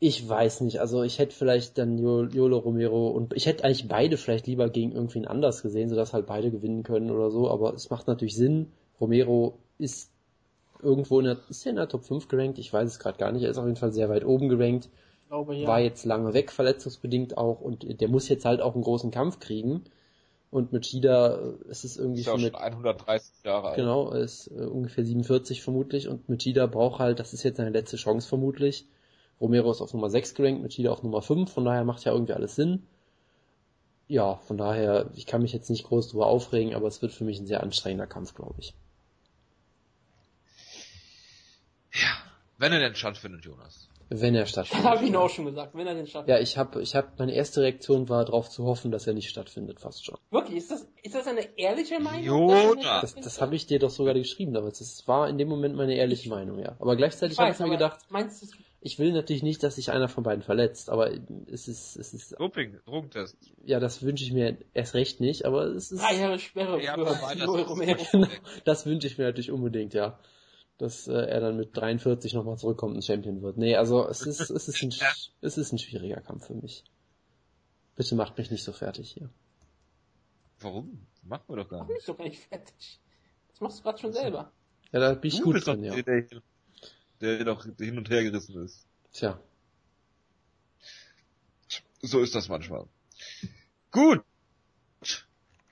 ich weiß nicht. Also ich hätte vielleicht dann Jo- Yolo Romero und ich hätte eigentlich beide vielleicht lieber gegen irgendwen anders gesehen, sodass halt beide gewinnen können oder so. Aber es macht natürlich Sinn. Romero ist irgendwo in der, ist er in der Top 5 gerankt? Ich weiß es gerade gar nicht. Er ist auf jeden Fall sehr weit oben gerankt glaube, ja. war jetzt lange weg, verletzungsbedingt auch, und der muss jetzt halt auch einen großen Kampf kriegen. Und mit Shida äh, ist es irgendwie Ist ja schon schon mit, 130 Jahre alt. genau, ist äh, ungefähr 47 vermutlich, und mit Shida braucht halt, das ist jetzt seine letzte Chance vermutlich. Romero ist auf Nummer 6 gerankt, mit Shida auf Nummer 5, von daher macht ja irgendwie alles Sinn. Ja, von daher, ich kann mich jetzt nicht groß drüber aufregen, aber es wird für mich ein sehr anstrengender Kampf, glaube ich. Wenn er denn stattfindet, Jonas. Wenn er Das stattfindet. habe ich ihn auch schon gesagt, wenn er den schafft. Ja, ich habe, ich hab, meine erste Reaktion war darauf zu hoffen, dass er nicht stattfindet, fast schon. Wirklich, ist das, ist das eine ehrliche Meinung? Jonas! Das, das habe ich dir doch sogar geschrieben damals. Das war in dem Moment meine ehrliche Meinung, ja. Aber gleichzeitig habe ich mir gedacht, Meinst du, ich will natürlich nicht, dass sich einer von beiden verletzt, aber es ist, es ist, Doping, Drogentest. ja, das wünsche ich mir erst recht nicht, aber es ist, drei Jahre Sperre Ja, für das genau, das wünsche ich mir natürlich unbedingt, ja. Dass äh, er dann mit 43 nochmal zurückkommt und Champion wird. Nee, also es ist, es ist ein, sch- es ist ein schwieriger Kampf für mich. Bitte macht mich nicht so fertig hier. Warum? Machen wir doch gar Mach nicht. mich doch gar nicht fertig. Das machst du gerade schon selber. Ja, da bin ich Du gut bist doch drin, ja. der, der, der doch hin und her gerissen ist. Tja. So ist das manchmal. Gut.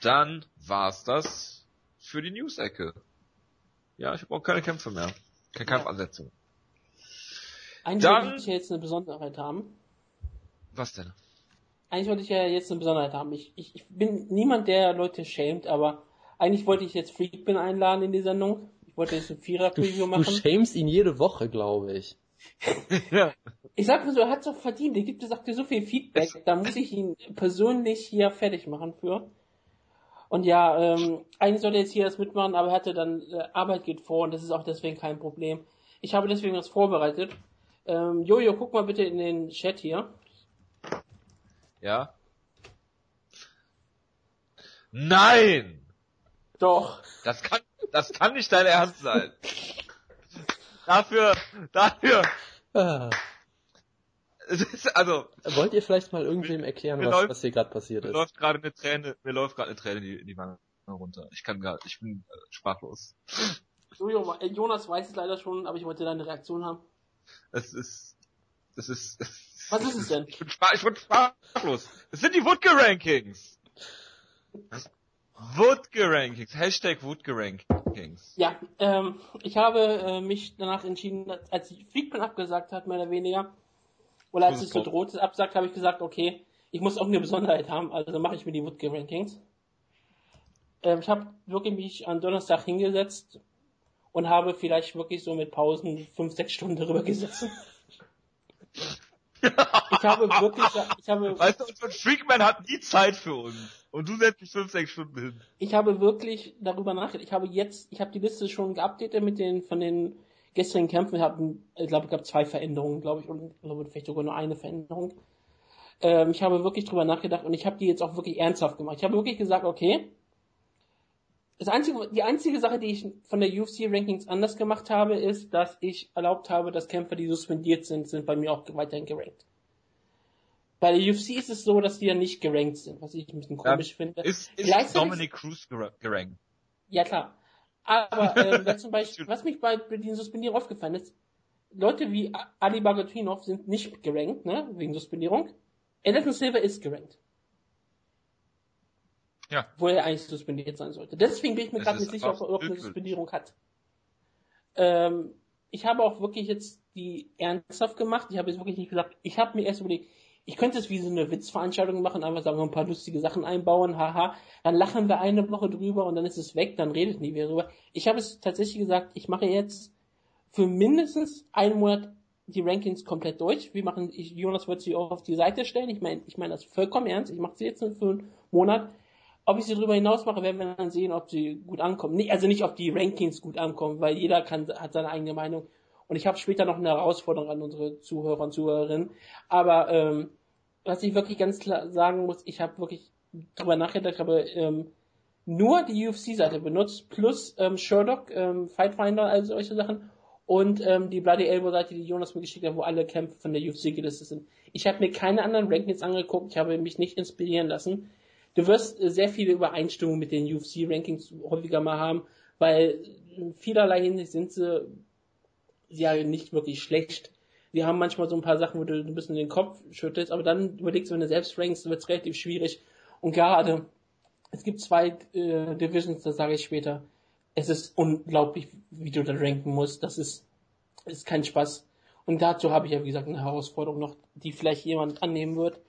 Dann war's das für die News-Ecke. Ja, ich habe auch keine Kämpfe mehr. Keine Ja. Kampfansetzung. Eigentlich Dann- wollte ich ja jetzt eine Besonderheit haben. Was denn? Eigentlich wollte ich ja jetzt eine Besonderheit haben. Ich, ich, ich bin niemand, der Leute schämt, aber eigentlich wollte ich jetzt Freakbin einladen in die Sendung. Ich wollte jetzt ein Du, Vierer-Preview du machen. schämst ihn jede Woche, glaube ich. Ja. Ich sag mal so, er hat's doch verdient. Er gibt es auch so viel Feedback. Da muss ich ihn persönlich hier fertig machen für. Und ja, ähm, eigentlich sollte er jetzt hier das mitmachen, aber er hatte dann, äh, Arbeit geht vor und das ist auch deswegen kein Problem. Ich habe deswegen was vorbereitet. Ähm, Jojo, guck mal bitte in den Chat hier. Ja? Nein! Doch. Das kann, das kann nicht dein Ernst sein. dafür, dafür, Ah. Also, Wollt ihr vielleicht mal irgendwem erklären, mir was, läuft- was hier gerade passiert mir ist? läuft gerade eine Träne, mir läuft gerade eine Träne in die, in die Wange runter. Ich kann gar, ich bin äh, sprachlos. Jonas weiß es leider schon, aber ich wollte deine Reaktion haben. Es ist, es ist, Was ist es denn? ich bin, sprach, ich bin sprachlos. Es sind die Wutke-Rankings. Wutke-Rankings. Hashtag Wutke-Rankings. Ja, ähm, ich habe äh, mich danach entschieden, als die Freakman abgesagt hat, mehr oder weniger, oder als es so droht absagt, habe ich gesagt, okay, ich muss auch eine Besonderheit haben, also mache ich mir die Woodke Rankings. Ähm, ich habe wirklich mich an Donnerstag hingesetzt und habe vielleicht wirklich so mit Pausen fünf, sechs Stunden darüber gesessen. Ich habe wirklich, ich habe, Weißt du, ein Freakman hat nie Zeit für uns. Und du setzt dich fünf, sechs Stunden hin. ich habe wirklich darüber nachgedacht. Ich habe jetzt, ich habe die Liste schon geupdatet mit den, von den gestrigen Kämpfen. Habe, ich glaube, es gab zwei Veränderungen, glaube ich, und glaube, vielleicht sogar nur eine Veränderung. Ähm, ich habe wirklich drüber nachgedacht und ich habe die jetzt auch wirklich ernsthaft gemacht. Ich habe wirklich gesagt, okay, das einzige, die einzige Sache, die ich von der UFC Rankings anders gemacht habe, ist, dass ich erlaubt habe, dass Kämpfer, die suspendiert sind, sind bei mir auch weiterhin gerankt. Bei der UFC ist es so, dass die ja nicht gerankt sind, was ich ein bisschen komisch finde. Ist, ist Dominic Cruz ger- gerankt. Ja, klar. Aber ähm, zum Beispiel, was mich bei den Suspendierungen aufgefallen ist, Leute wie Ali Bagatinov sind nicht gerankt, ne, wegen Suspendierung. Anderson Silva ist gerankt. Ja. Wo er eigentlich suspendiert sein sollte. Deswegen bin ich mir gerade nicht sicher, ob er irgendeine. Suspendierung hat. Ähm, ich habe auch wirklich jetzt die ernsthaft gemacht. Ich habe jetzt wirklich nicht gesagt, ich habe mir erst überlegt, ich könnte es wie so eine Witzveranstaltung machen, einfach sagen, ein paar lustige Sachen einbauen, haha. Dann lachen wir eine Woche drüber und dann ist es weg, dann redet nie wieder drüber. Ich habe es tatsächlich gesagt, ich mache jetzt für mindestens einen Monat die Rankings komplett durch. Wir machen, ich, Jonas wird sie auch auf die Seite stellen. Ich meine, ich meine das vollkommen ernst. Ich mache sie jetzt für einen Monat. Ob ich sie darüber hinaus mache, werden wir dann sehen, ob sie gut ankommen. Nee, also nicht, ob die Rankings gut ankommen, weil jeder kann, hat seine eigene Meinung. Und ich habe später noch eine Herausforderung an unsere Zuhörer und Zuhörerinnen. Aber ähm, was ich wirklich ganz klar sagen muss, ich habe wirklich drüber nachgedacht, habe ähm, nur die UFC-Seite benutzt, plus ähm, Sherlock, ähm, Fightfinder, also solche Sachen und ähm, die Bloody Elbow-Seite, die Jonas mir geschickt hat, wo alle Kämpfe von der UFC gelistet sind. Ich habe mir keine anderen Rankings angeguckt, ich habe mich nicht inspirieren lassen. Du wirst äh, sehr viele Übereinstimmungen mit den UFC-Rankings häufiger mal haben, weil in vielerlei Hinsicht sind sie ja nicht wirklich schlecht. Die haben manchmal so ein paar Sachen, wo du ein bisschen den Kopf schüttelst, aber dann überlegst du, wenn du selbst rankst, wird es relativ schwierig. Und gerade, es gibt zwei äh, Divisions, das sage ich später. Es ist unglaublich, wie du da ranken musst. Das ist, ist kein Spaß. Und dazu habe ich ja, wie gesagt, eine Herausforderung noch, die vielleicht jemand annehmen wird.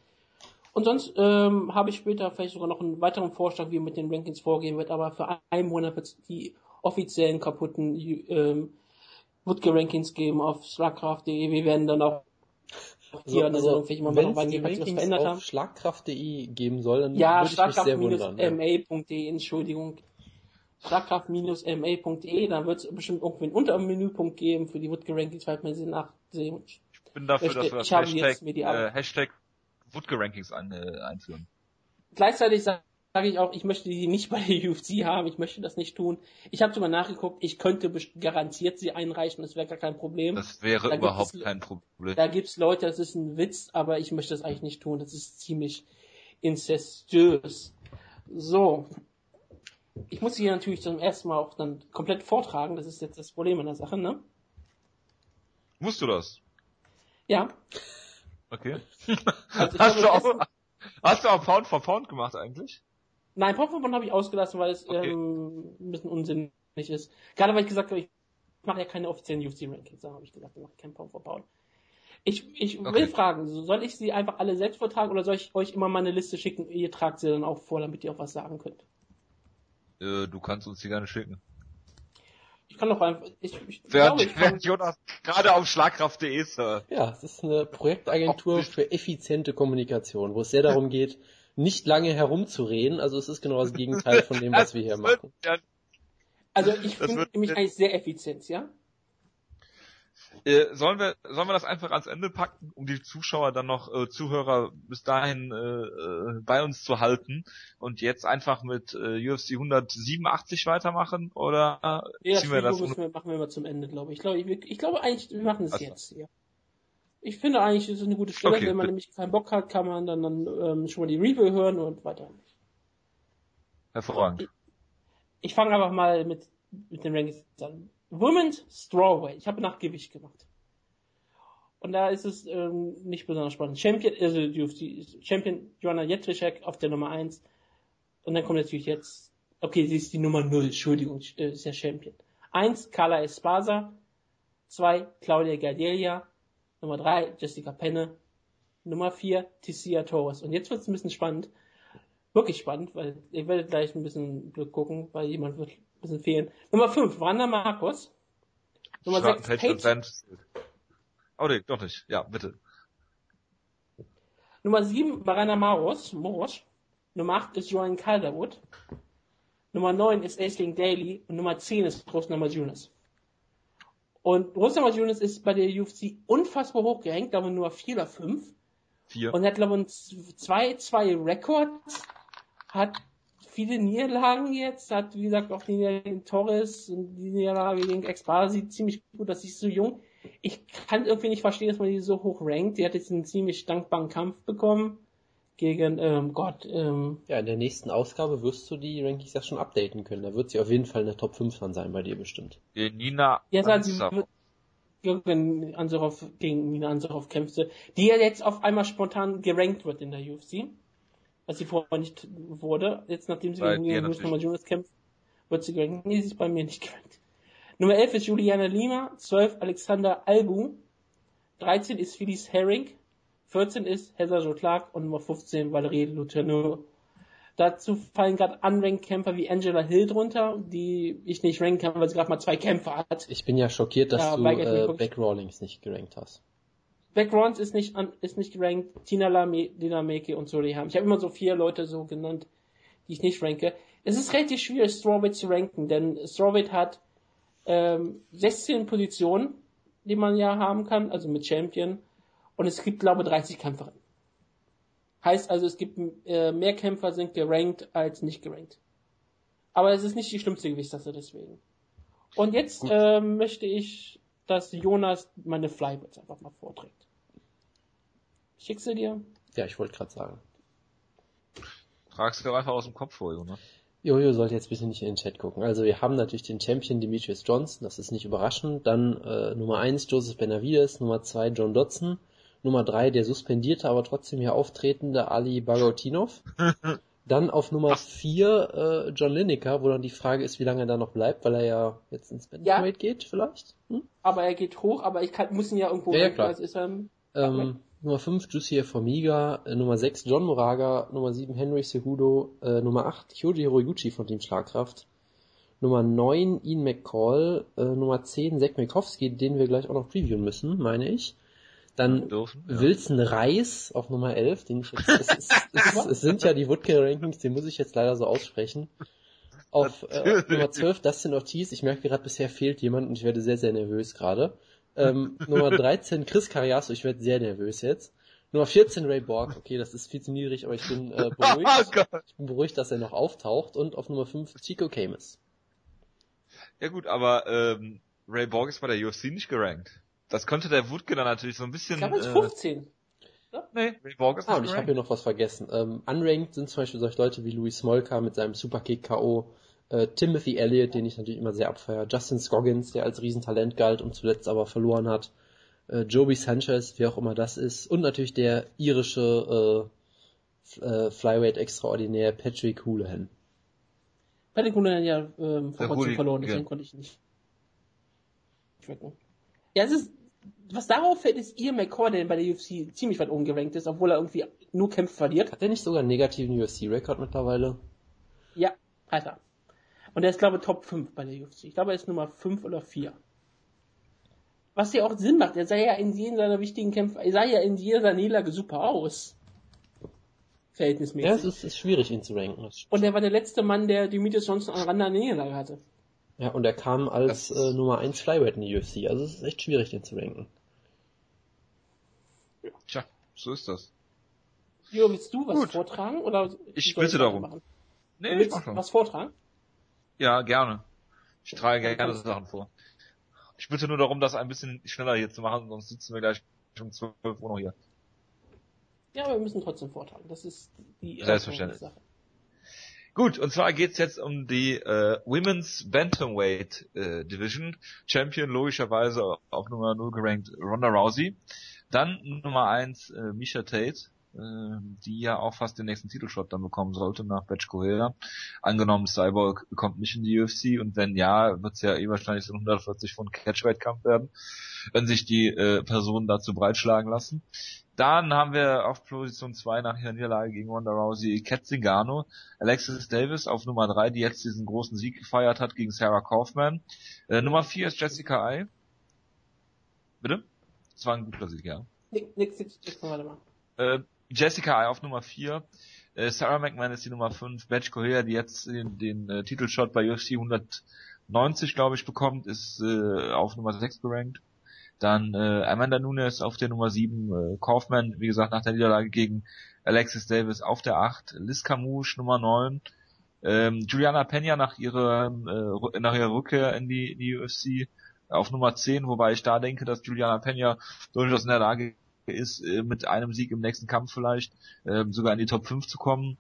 Und sonst ähm, habe ich später vielleicht sogar noch einen weiteren Vorschlag, wie mit den Rankings vorgehen wird, aber für einen Monat wird die offiziellen kaputten ähm, Woodke-Rankings geben auf schlagkraft.de. Wir werden dann auch hier an der Sendung vielleicht immer mal wenn noch es die was Rankings verändert auf haben. schlagkraft.de geben soll, dann Ja, würde ich mich sehr wundern. ja. schlagkraft-ma.de, Entschuldigung. Schlagkraft-ma.de, da wird es bestimmt irgendwie einen Untermenüpunkt geben für die Woodke-Rankings, falls man sie nachsehen. Ich bin dafür, Möchte- dass wir das Hashtag, äh, Hashtag Wutke-Rankings ein, äh, einführen. Gleichzeitig sage ich auch, ich möchte die nicht bei der UFC haben, ich möchte das nicht tun. Ich habe sogar nachgeguckt, ich könnte garantiert sie einreichen, das wäre gar kein Problem. Das wäre Da überhaupt kein Problem. Da gibt's Leute, das ist ein Witz, aber ich möchte das eigentlich nicht tun. Das ist ziemlich incestuös. So. Ich muss hier natürlich zum ersten Mal auch dann komplett vortragen. Das ist jetzt das Problem an der Sache, ne? Musst du das? Ja. Okay. Also hast, du auch, hast du auch Pound for Pound gemacht eigentlich? Nein, Powerpoint habe ich ausgelassen, weil es Okay. ähm, ein bisschen unsinnig ist. Gerade weil ich gesagt habe, ich mache ja keine offiziellen UFC-Rankings. Da habe ich gesagt, ich mache kein Pound. Ich, ich Okay. will fragen, soll ich sie einfach alle selbst vortragen oder soll ich euch immer mal eine Liste schicken? Ihr tragt sie dann auch vor, damit ihr auch was sagen könnt. Äh, du kannst uns die gerne schicken. Ich kann doch einfach, ich, ich Während, glaube, ich kann, während Jonas gerade auf schlagkraft.de ist. Ja, es ist eine Projektagentur für effiziente Kommunikation, wo es sehr darum geht, nicht lange herumzureden. Also es ist genau das Gegenteil von dem, was wir hier machen. Ja, also ich finde mich eigentlich sehr effizient, ja? Äh, sollen wir sollen wir das einfach ans Ende packen, um die Zuschauer dann noch äh, Zuhörer bis dahin äh, äh, bei uns zu halten und jetzt einfach mit äh, UFC 187 weitermachen oder Nee, das ziehen wir Video das müssen wir, machen wir mal zum Ende, glaube ich. Ich glaube, ich, ich glaube eigentlich, wir machen es Also. jetzt hier. Ich finde eigentlich, es ist eine gute Stelle. Okay, Wenn man nämlich keinen Bock hat, kann man dann, dann ähm, schon mal die Review hören und weiter. hervorragend? Ich fange einfach mal mit, mit den Rankings an. Women's Strawweight. Ich habe nach Gewicht gemacht. Und da ist es ähm, nicht besonders spannend. Champion, also die Champion Joanna Jędrzejczyk auf der Nummer 1. Und dann kommt natürlich jetzt, okay, sie ist die Nummer 0, Entschuldigung, äh, ist ja Champion. 1, Carla Espasa. 2, Claudia Gardelia. Nummer 3, Jessica Penne. Nummer 4, Tissia Torres. Und jetzt wird es ein bisschen spannend. Wirklich spannend, weil ihr werdet gleich ein bisschen Glück gucken, weil jemand wird ein bisschen fehlen. Nummer 5, Wanda Markus. Nummer 6, Paige. Oh nee, doch nicht. Ja, bitte. Nummer 7, Barana Maros, Moros. Nummer 8 ist Joan Calderwood. Nummer 9 ist Aisling Daly. Und Nummer 10 ist Rosna Majunas. Und Rosna Majunas ist bei der UFC unfassbar hoch gerankt, aber nur 4 oder 5. 4. Und hat, glaube ich, zwei, zwei Records. Hat viele Niederlagen jetzt, hat, wie gesagt, auch die Niederlage gegen Torres und die Niederlage gegen Expar sieht ziemlich gut, dass sie so jung ich kann irgendwie nicht verstehen, dass man die so hoch rankt. Die hat jetzt einen ziemlich dankbaren Kampf bekommen gegen ähm, Gott. Ähm, ja, in der nächsten Ausgabe wirst du die Rankings ja schon updaten können. Da wird sie auf jeden Fall in der Top 5 dann sein bei dir bestimmt. Gegen Nina ja, also, wenn Ansorov gegen Nina Ansorov kämpfte, die ja jetzt auf einmal spontan gerankt wird in der UFC, was sie vorher nicht wurde. Jetzt nachdem sie gegen Nina Jonas kämpft, wird sie gerankt. Nee, sie ist bei mir nicht gerankt. Nummer 11 ist Juliana Lima, 12 Alexander Albu, 13 ist Phyllis Herring, 14 ist Heather Jo Clark und Nummer 15 Valerie Luterneau. Dazu fallen gerade Unranked-Kämpfer wie Angela Hill drunter, die ich nicht ranken kann, weil sie gerade mal zwei Kämpfe hat. Ich bin ja schockiert, dass ja, du äh, Beck Rawlings nicht gerankt hast. Beck Rawlings ist nicht, ist nicht gerankt, Tina Lame, Lina Meke und Suri haben. Ich habe immer so vier Leute so genannt, die ich nicht ranke. Es ist relativ schwierig, Strawweight zu ranken, denn Strawweight hat ähm, 16 Positionen, die man ja haben kann, also mit Champion. Und es gibt, glaube ich, 30 Kämpferinnen. Heißt also, es gibt äh, mehr Kämpfer sind gerankt als nicht gerankt. Aber es ist nicht die schlimmste Gewichtsklasse deswegen. Und jetzt äh, möchte ich, dass Jonas meine Flybirds einfach mal vorträgt. Schickst du dir? Ja, ich wollte gerade sagen. Tragst du einfach aus dem Kopf vor, Jonas. Jojo sollte jetzt bitte nicht in den Chat gucken. Also wir haben natürlich den Champion Demetrius Johnson, das ist nicht überraschend. Dann äh, Nummer 1 Joseph Benavides, Nummer 2 John Dodson, Nummer 3 der suspendierte, aber trotzdem hier auftretende Ali Bagotinov. dann auf Nummer 4 äh, John Lineker, wo dann die Frage ist, wie lange er da noch bleibt, weil er ja jetzt ins Bantamweight ja. geht vielleicht. Hm? Aber er geht hoch, aber ich kann, muss ihn ja irgendwo ja, ja, klar. Also ist er, ähm, Nummer 5 Jussier Formiga, äh, Nummer 6 John Moraga, Nummer 7 Henry Cejudo, äh, Nummer 8 Kyoji Horiguchi von Team Schlagkraft, Nummer 9 Ian McCall, äh, Nummer 10 Zack Mikowski, den wir gleich auch noch previewen müssen, meine ich. Dann dürfen, ja. Wilson Reis auf Nummer 11, den ich jetzt, es, ist, es, es sind ja die Woodkill Rankings, den muss ich jetzt leider so aussprechen. Auf äh, Nummer 12 Dustin Ortiz, ich merke gerade bisher fehlt jemand und ich werde sehr, sehr nervös gerade. Ähm, Nummer 13 Chris Cariaso, ich werde sehr nervös jetzt. Nummer 14 Ray Borg, okay, das ist viel zu niedrig, aber ich bin äh, beruhigt. Oh ich bin beruhigt, dass er noch auftaucht. Und auf Nummer 5 Chico Camus. Ja gut, aber ähm, Ray Borg ist bei der UFC nicht gerankt. Das könnte der Wutke dann natürlich so ein bisschen... Ich glaube, äh, 15. Ja? Nee, Ray Borg ist ah, und ich habe hier noch was vergessen. Ähm, unranked sind zum Beispiel solche Leute wie Louis Smolka mit seinem Superkick K.O., äh, Timothy Elliott, den ich natürlich immer sehr abfeiere, Justin Scoggins, der als Riesentalent galt und zuletzt aber verloren hat, äh, Joby Sanchez, wer auch immer das ist, und natürlich der irische äh, äh, Flyweight extraordinär Patrick Houlihan. Patrick Houlihan ja ähm, vor kurzem verloren, deswegen ja. konnte ich nicht drücken. Ja, es ist, was darauf fällt, ist Ian McCord, der bei der UFC ziemlich weit oben gerankt ist, obwohl er irgendwie nur Kämpfe verliert. Hat er nicht sogar einen negativen UFC-Rekord mittlerweile? Ja, Alter. Und er ist, glaube ich, Top 5 bei der UFC. Ich glaube, er ist Nummer 5 oder 4. Was ja auch Sinn macht. Er sah ja in jedem seiner wichtigen Kämpfe, er sah ja in jeder seiner Niederlage super aus. Verhältnismäßig. Ja, es ist, ist schwierig, ihn zu ranken. Und er war der letzte Mann, der Demetrius Johnson an Rand der Niederlage hatte. Ja, und er kam als äh, Nummer 1 Flyweight in die UFC. Also es ist echt schwierig, den zu ranken. Tja, so ist das. Jo, willst du was Gut. vortragen? Oder ich bitte darum. Machen? Nee, willst ich mach was vortragen? Ja, gerne. Ich trage gerne Sachen vor. Ich bitte nur darum, das ein bisschen schneller hier zu machen, sonst sitzen wir gleich um 12 Uhr noch hier. Ja, aber wir müssen trotzdem vortragen. Das ist die Selbstverständlich. Sache. Gut, und zwar geht's jetzt um die äh, Women's Bantamweight äh, Division. Champion logischerweise auf Nummer 0 gerankt Ronda Rousey. Dann Nummer eins äh, Misha Tate, äh, die ja auch fast den nächsten Titelshot dann bekommen sollte nach Batch Correa. Angenommen, Cyborg kommt nicht in die UFC und wenn ja, wird es ja eh wahrscheinlich so ein 140 Pfund Catchweight-Kampf werden, wenn sich die äh, Personen dazu breitschlagen lassen. Dann haben wir auf Position 2 nach ihrer Niederlage gegen Ronda Rousey Kat Zingano, Alexis Davis auf Nummer 3, die jetzt diesen großen Sieg gefeiert hat gegen Sarah Kaufman. Äh, Nummer 4 ist Jessica Ai. Bitte? Das war ein guter Sieg, ja. Nix, nix, nix, nix, warte mal. Äh, Jessica Ai auf Nummer 4. Äh, Sarah McMahon ist die Nummer 5. Batch Correa, die jetzt den, den äh, Titelshot bei UFC 190, glaube ich, bekommt, ist äh, auf Nummer 6 gerankt. Dann äh, Amanda Nunes auf der Nummer 7, äh, Kaufman, wie gesagt, nach der Niederlage gegen Alexis Davis auf der 8, Liz Camouche Nummer 9, ähm, Juliana Pena nach ihrer, äh, nach ihrer Rückkehr in die, in die UFC auf Nummer 10, wobei ich da denke, dass Juliana Pena durchaus in der Lage ist, äh, mit einem Sieg im nächsten Kampf vielleicht äh, sogar in die Top 5 zu kommen.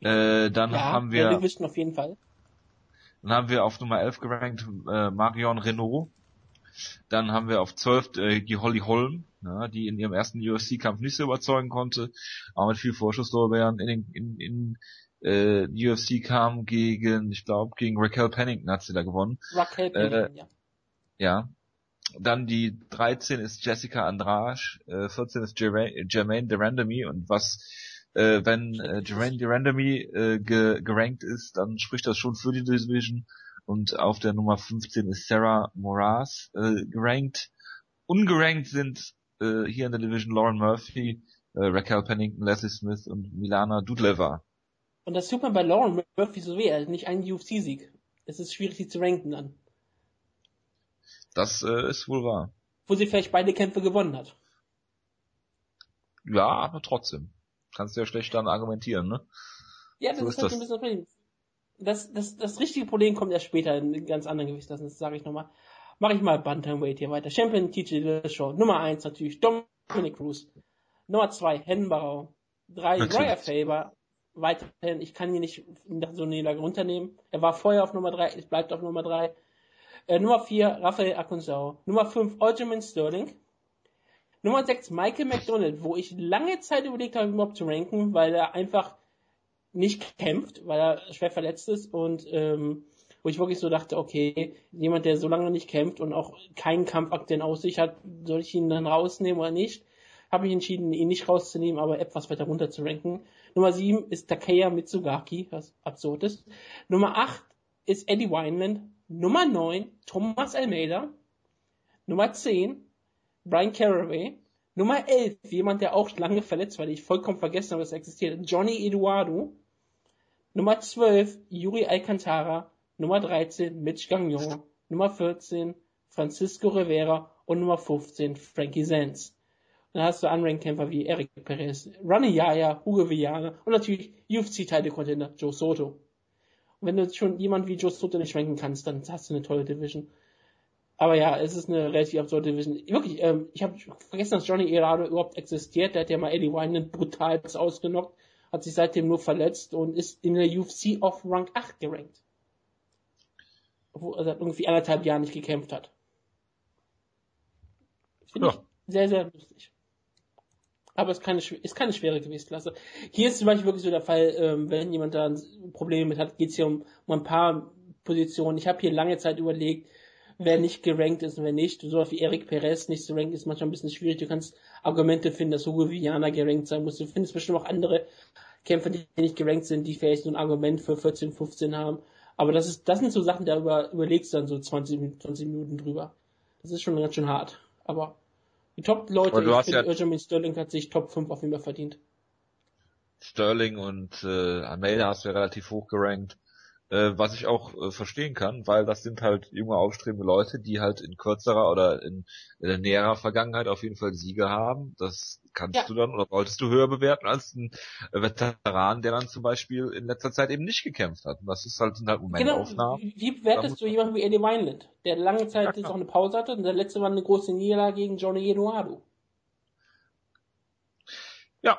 Äh, dann ja, haben wir, wir auf jeden Fall. Dann haben wir auf Nummer 11 gerankt äh, Marion Renault dann haben wir auf 12 äh, die Holly Holm, ja, die in ihrem ersten UFC-Kampf nicht so überzeugen konnte, aber mit viel Vorschusslorbeeren in, den, in, in äh, UFC kam gegen, ich glaube, gegen Raquel Pennington hat sie da gewonnen. Raquel Pennington, äh, ja. Ja. Dann die 13 ist Jessica Andrade, äh, 14 ist Jermaine Durandamy und was äh, wenn äh, Jermaine Durandamy äh, ge gerankt ist, dann spricht das schon für die Division und auf der Nummer 15 ist Sarah Moraz äh, gerankt. Ungerankt sind äh, hier in der Division Lauren Murphy, äh, Raquel Pennington, Leslie Smith und Milana Dudleva. Und das tut man bei Lauren Murphy so weh, also nicht einen UFC-Sieg. Es ist schwierig, sie zu ranken dann. Das äh, ist wohl wahr. Wo sie vielleicht beide Kämpfe gewonnen hat. Ja, aber trotzdem. Kannst du ja schlecht dann argumentieren, ne? Ja, das so ist, ist halt das. ein bisschen das Problem das, das, das richtige Problem kommt erst später in ganz anderen Gewichtsklassen, das sage ich nochmal. Mache ich mal Bantamweight hier weiter. Champion TJ Show. Nummer 1 natürlich Dominic Cruz. Nummer 2 Hennenbarau. 3 Royer Faber. Weiterhin, ich kann hier nicht so eine Niederlage runternehmen. Er war vorher auf Nummer 3, es bleibt auf Nummer 3. Äh, Nummer 4 Raphael Akunsau. Nummer 5 Aljamain Sterling. Nummer 6 Michael McDonald, wo ich lange Zeit überlegt habe, überhaupt zu ranken, weil er einfach nicht kämpft, weil er schwer verletzt ist und ähm, wo ich wirklich so dachte, okay, jemand, der so lange nicht kämpft und auch keinen Kampfakt in Aussicht hat, soll ich ihn dann rausnehmen oder nicht? Habe ich entschieden, ihn nicht rauszunehmen, aber etwas weiter runter zu ranken. Nummer 7 ist Takeya Mitsugaki, was absurd ist. Nummer 8 ist Eddie Wineland. Nummer 9 Thomas Almeida. Nummer 10 Brian Caraway. Nummer 11, jemand, der auch lange verletzt war, die ich vollkommen vergessen habe, dass er existiert, Johnny Eduardo. Nummer 12 Yuri Alcantara, Nummer 13 Mitch Gagnon, Nummer 14 Francisco Rivera und Nummer 15 Frankie Sands. Dann hast du Unranked-Kämpfer wie Eric Perez, Ronnie Yaya, Hugo Villana und natürlich UFC-Title-Contender Joe Soto. Und wenn du schon jemand wie Joe Soto nicht ranken kannst, dann hast du eine tolle Division. Aber ja, es ist eine relativ absurde Division. Wirklich, ähm, ich habe vergessen, dass Johnny Erado überhaupt existiert. Der hat ja mal Eddie Wineland brutal ausgenockt hat sich seitdem nur verletzt und ist in der UFC auf Rank 8 gerankt. Obwohl er seit irgendwie anderthalb Jahren nicht gekämpft hat. Finde ja. ich sehr, sehr lustig. Aber es ist keine, ist keine schwere Gewichtsklasse. Hier ist zum Beispiel wirklich so der Fall, ähm, wenn jemand da Probleme mit hat, geht es hier um, um ein paar Positionen. Ich habe hier lange Zeit überlegt, wer nicht gerankt ist und wer nicht. So wie Eric Perez nicht zu ranken ist manchmal ein bisschen schwierig. Du kannst Argumente finden, dass Hugo Viana gerankt sein muss. Du findest bestimmt auch andere Kämpfer, die nicht gerankt sind, die vielleicht so ein Argument für 14, 15 haben. Aber das ist, das sind so Sachen, darüber überlegst du dann so 20, 20 Minuten drüber. Das ist schon ganz schön hart. Aber die Top-Leute, ich finde, ja Benjamin Sterling hat sich Top 5 auf jeden Fall verdient. Sterling und äh, Almeida hast du ja relativ hoch gerankt äh, was ich auch äh, verstehen kann, weil das sind halt junge aufstrebende Leute, die halt in kürzerer oder in, in näherer Vergangenheit auf jeden Fall Siege haben. Das kannst ja. du dann oder solltest du höher bewerten als ein Veteran, der dann zum Beispiel in letzter Zeit eben nicht gekämpft hat. Und das ist halt, sind halt Momentaufnahmen. Genau. Wie bewertest du jemanden wie Eddie Wineland, der lange Zeit jetzt auch eine Pause hatte und der letzte war eine große Niederlage gegen Johnny Eduardo? Ja,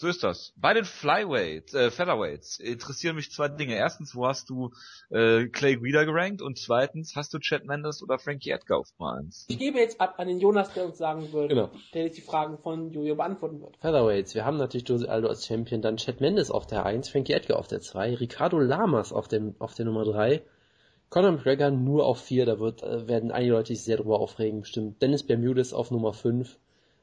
So ist das. Bei den Flyweights, äh, Featherweights interessieren mich zwei Dinge. Erstens, wo hast du äh, Clay Guida gerankt? Und zweitens, hast du Chad Mendes oder Frankie Edgar auf Nummer 1? Ich gebe jetzt ab an den Jonas, der uns sagen würde, Genau. der jetzt die Fragen von Jojo beantworten wird. Featherweights, wir haben natürlich Jose Aldo als Champion, dann Chad Mendes auf der 1, Frankie Edgar auf der 2, Ricardo Lamas auf, dem, auf der Nummer 3, Conor McGregor nur auf 4, da wird, äh, werden einige Leute sich sehr drüber aufregen, bestimmt. Dennis Bermudez auf Nummer 5,